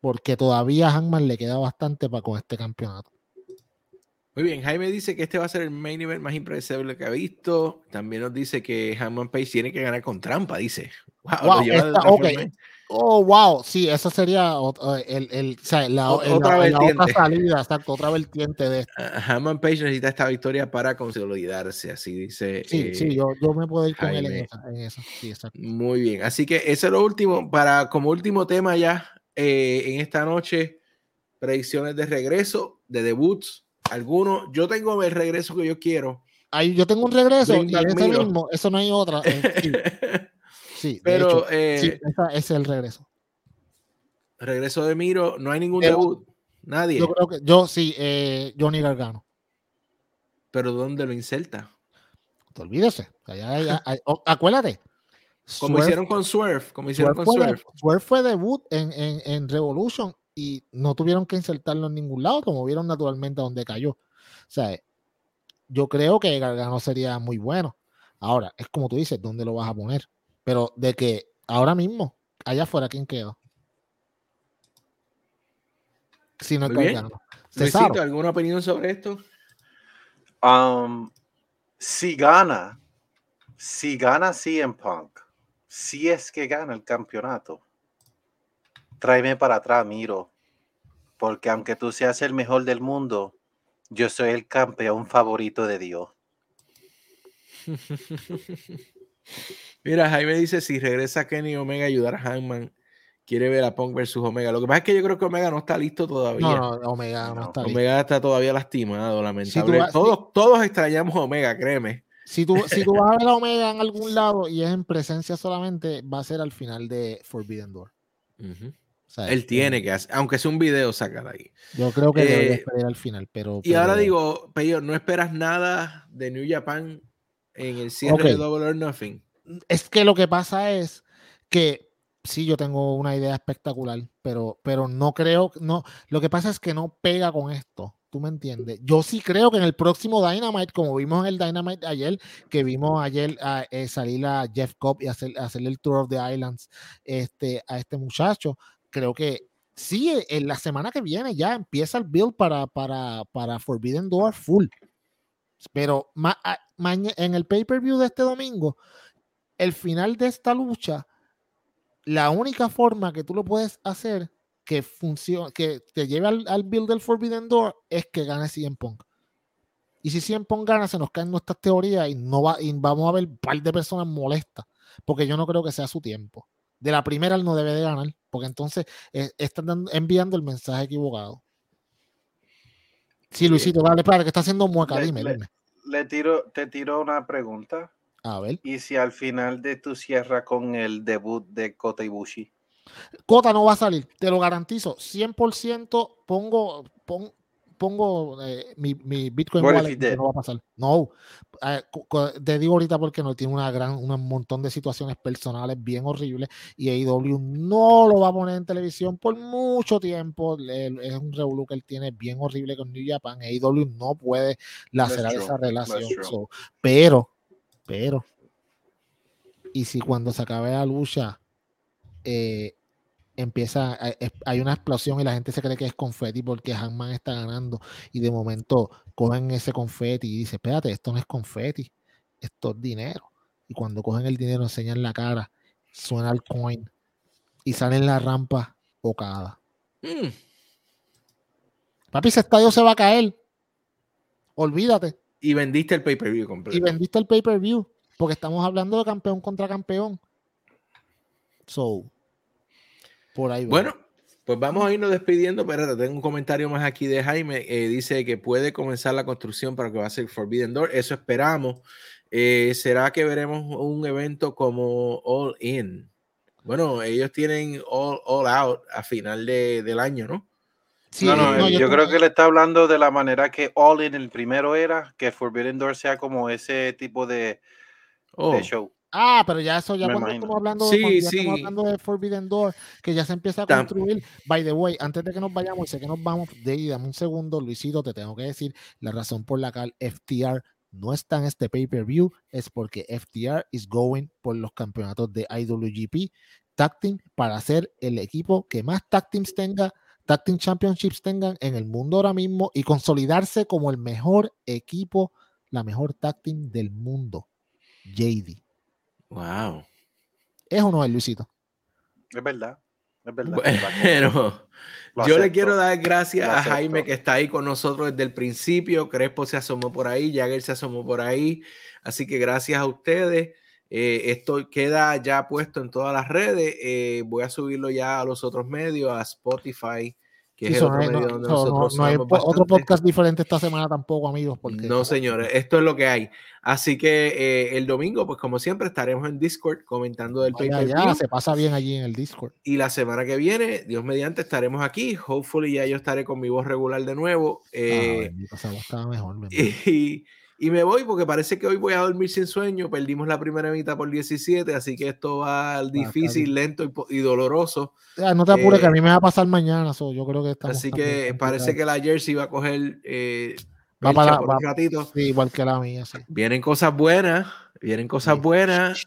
Porque todavía a Hangman le queda bastante para con este campeonato. Muy bien, Jaime dice que este va a ser el main event más impredecible que ha visto. También nos dice que Hammond Page tiene que ganar con trampa, dice. Wow, Wow, esta- otra ok. forma. Oh, wow, sí, eso sería el, el, o sea, la, O- el- otra la- la otra salida, exacto, otra vertiente de esto. Ah, Hammond Page necesita esta victoria para consolidarse, así dice. Sí, eh, sí, yo, yo me puedo ir con él en Jaime. esa, en esa, sí, exacto. Muy bien, así que eso es lo último. Para como último tema ya eh, en esta noche, predicciones de regreso, de debuts. Algunos, yo tengo el regreso que yo quiero. Ahí yo tengo un regreso y ese mismo, eso no hay otra. eh, sí, de Pero hecho, eh, sí, esa- ese es el regreso. regreso de Miro, no hay ningún Debut. debut. Nadie. Yo creo que, yo sí, eh, Johnny Gargano. Pero ¿dónde lo inserta? Te olvídese. allá- allá- ahí- oh, acuérdate. Como Swerve- hicieron con Swerve, como hicieron Swerve con fue, Swerve. Swerve fue debut en, en, en Revolution y no tuvieron que insertarlo en ningún lado, como vieron naturalmente a donde cayó. O sea, yo creo que Gargano sería muy bueno. Ahora, es como tú dices, ¿dónde lo vas a poner? Pero de que ahora mismo, allá afuera, ¿quién queda? Si no es. Gargano. Luisito. ¿alguna opinión sobre esto? Um, si gana, si gana CM Punk, si es que gana el campeonato, tráeme para atrás, Miro. Porque aunque tú seas el mejor del mundo, yo soy el campeón favorito de Dios. Mira, Jaime dice: si regresa Kenny Omega a ayudar a Hangman, quiere ver a Punk versus Omega. Lo que pasa es que yo creo que Omega no está listo todavía. No, no, Omega no, está listo. Omega está todavía lastimado, lamentable. todos, todos extrañamos a Omega, créeme. Si tú, si tú vas a ver a Omega en algún lado y es en presencia solamente, va a ser al final de Forbidden Door. Él tiene que hacer, aunque sea un video, sacar ahí. Yo creo que debe eh, esperar al final, pero. Y ahora digo, Peyo, ¿no esperas nada de New Japan en el cierre de Double or Nothing? Es que lo que pasa es que sí, yo tengo una idea espectacular, pero, pero no creo, no, lo que pasa es que no pega con esto. ¿Tú me entiendes? Yo sí creo que en el próximo Dynamite, como vimos en el Dynamite ayer, que vimos ayer a, eh, salir a Jeff Cobb y hacer, hacerle el Tour of the Islands este, a este muchacho, creo que sí, e, en la semana que viene ya empieza el build para, para, para Forbidden Door full. Pero en el pay-per-view de este domingo, el final de esta lucha, la única forma que tú lo puedes hacer que funcione, que te lleve al, build del Forbidden Door es que gane CM Punk. Y si CM Punk gana, se nos caen nuestras teorías y no va, y vamos a ver un par de personas molestas, porque yo no creo que sea su tiempo. De la primera él no debe de ganar, porque entonces eh, están enviando el mensaje equivocado. Sí, Luisito, dale, para que está haciendo mueca, le, dime, le, tiro, te tiro una pregunta. A ver. ¿Y si al final de tu cierra con el debut de Kota Ibushi? Cota no va a salir, te lo garantizo. 100% pongo, pongo eh, mi, Bitcoin wallet no va a pasar. No, eh, te digo ahorita porque no tiene una gran, un montón de situaciones personales bien horribles y AEW no lo va a poner en televisión por mucho tiempo. Es un revolú que él tiene bien horrible con New Japan. AEW no puede lacerar esa relación. pero, pero, y si cuando se acabe la lucha eh, empieza, hay una explosión y la gente se cree que es confeti porque Hanman está ganando y de momento cogen ese confeti y dice, espérate, esto no es confeti, esto es dinero. Y cuando cogen el dinero, enseñan la cara, suena el coin y salen la rampa bocada. Mm. Papi, ese estadio se va a caer. Olvídate. Y vendiste el pay-per-view completo. Y vendiste el pay-per-view. Porque estamos hablando de campeón contra campeón. So, por ahí. Bueno, pues vamos a irnos despidiendo, pero tengo un comentario más aquí de Jaime. Eh, dice que puede comenzar la construcción para que va a ser Forbidden Door. Eso esperamos. Eh, ¿Será que veremos un evento como All In? Bueno, ellos tienen All, all Out a final de, del año, ¿no? Sí, no, no, yo, creo que le está hablando de la manera que All In el primero era, que Forbidden Door sea como ese tipo de, oh. show. Ah, pero ya eso, ya cuando estamos hablando, de, estamos hablando de Forbidden Door, que ya se empieza a construir. By the way, antes de que nos vayamos, y sé que nos vamos, de ahí, dame un segundo, Luisito, te tengo que decir la razón por la cual FTR no está en este pay-per-view es porque FTR is going por los campeonatos de IWGP Tag Team para ser el equipo que más Tag Teams tenga, Tag Team Championships tengan en el mundo ahora mismo y consolidarse como el mejor equipo, la mejor Tag Team del mundo. JD. Wow. ¿Es o no es, Luisito? Es verdad. Es verdad. Bueno, yo le quiero dar gracias a Jaime que está ahí con nosotros desde el principio. Crespo se asomó por ahí, Jagger se asomó por ahí. Así que gracias a ustedes. Eh, esto queda ya puesto en todas las redes. Eh, voy a subirlo ya a los otros medios, a Spotify, que es otro medio donde nosotros no, hay otro podcast diferente esta semana tampoco, amigos. Porque... No, señores, esto es lo que hay. Así que eh, el domingo, pues como siempre, estaremos en Discord comentando del pay Ya, se pasa bien allí en el Discord. Y la semana que viene, Dios mediante, estaremos aquí. Hopefully ya yo estaré con mi voz regular de nuevo. Eh, estaba mejor. Y, y me voy porque parece que hoy voy a dormir sin sueño. Perdimos la primera mitad por 17, así que esto va difícil, lento y, doloroso. no te apures, que a mí me va a pasar mañana. yo creo que Así que parece que la Jersey va a coger. Eh, va para un ratito. igual que la mía. Vienen cosas buenas, vienen cosas buenas.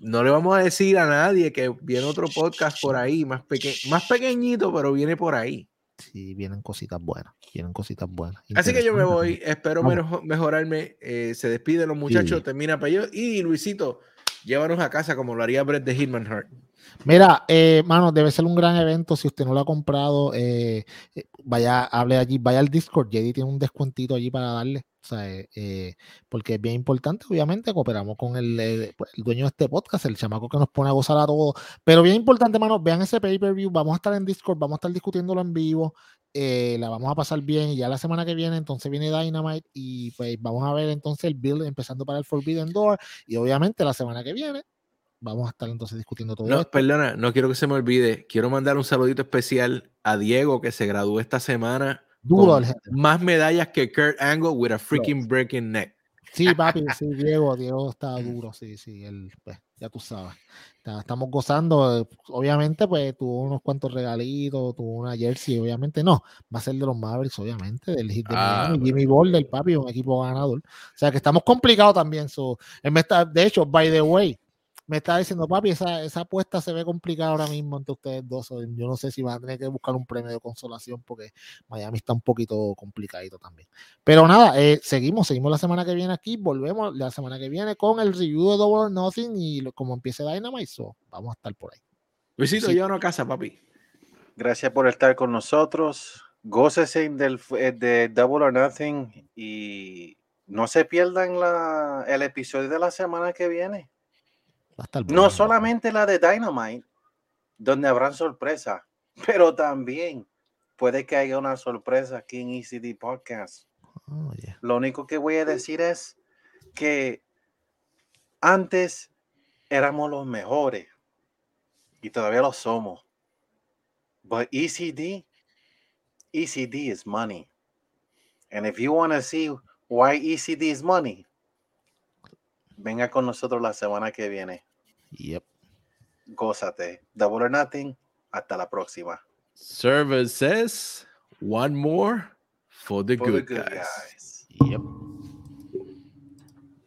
No le vamos a decir a nadie que viene otro podcast por ahí, más, peque más pequeñito, pero viene por ahí. Sí, vienen cositas buenas, vienen cositas buenas. Así que yo me voy, espero mejorarme. Eh, se despiden los muchachos, termina para ellos. Y Luisito, llévanos a casa como lo haría Brett de Hitman Heart. Mira, eh, mano, debe ser un gran evento. Si usted no lo ha comprado, eh, eh, vaya, hable allí, vaya al Discord. JD tiene un descuentito allí para darle. O sea, eh, porque es bien importante, obviamente, cooperamos con el, pues, el, dueño de este podcast, el chamaco que nos pone a gozar a todos. Pero bien importante, mano, vean ese pay-per-view. Vamos a estar en Discord, vamos a estar discutiéndolo en vivo. la vamos a pasar bien. Y ya la semana que viene, entonces viene Dynamite. Y pues vamos a ver entonces el build empezando para el Forbidden Door. Y obviamente la semana que viene vamos a estar entonces discutiendo todo no, esto. Perdona, no quiero que se me olvide. Quiero mandar un saludito especial a Diego que se graduó esta semana. Duro, más medallas que Kurt Angle with a freaking breaking neck. Sí, papi, sí, Diego, Diego está duro, sí, sí, él, pues, ya tú sabes. estamos gozando, obviamente, pues tuvo unos cuantos regalitos, tuvo una jersey, obviamente no, va a ser de los Mavericks, obviamente, del hit de ah, Miami, Jimmy Ball papi, un equipo ganador. O sea que estamos complicados también. So, está, de hecho, by the way, me está diciendo, papi, esa, esa apuesta se ve complicada ahora mismo entre ustedes dos. Yo no sé si van a tener que buscar un premio de consolación porque Miami está un poquito complicadito también. Pero nada, eh, seguimos, seguimos la semana que viene aquí. Volvemos la semana que viene con el review de Double or Nothing y como empiece Dynamite, vamos a estar por ahí. Luisito, sí. yo no casa, papi. Gracias por estar con nosotros. Gócese del, eh, de Double or Nothing y no se pierdan la, el episodio de la semana que viene no solamente la de Dynamite, donde habrán sorpresas, pero también puede que haya una sorpresa aquí en ECD Podcast. Oh, Lo único que voy a decir es que antes éramos los mejores y todavía lo somos. But ECD, ECD is money. And if you want to see why ECD is money, venga con nosotros la semana que viene. Yep. Gózate. Double or nothing. Hasta la próxima. Services. One more for the, for good, the good guys. guys. Yep.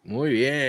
Muy bien.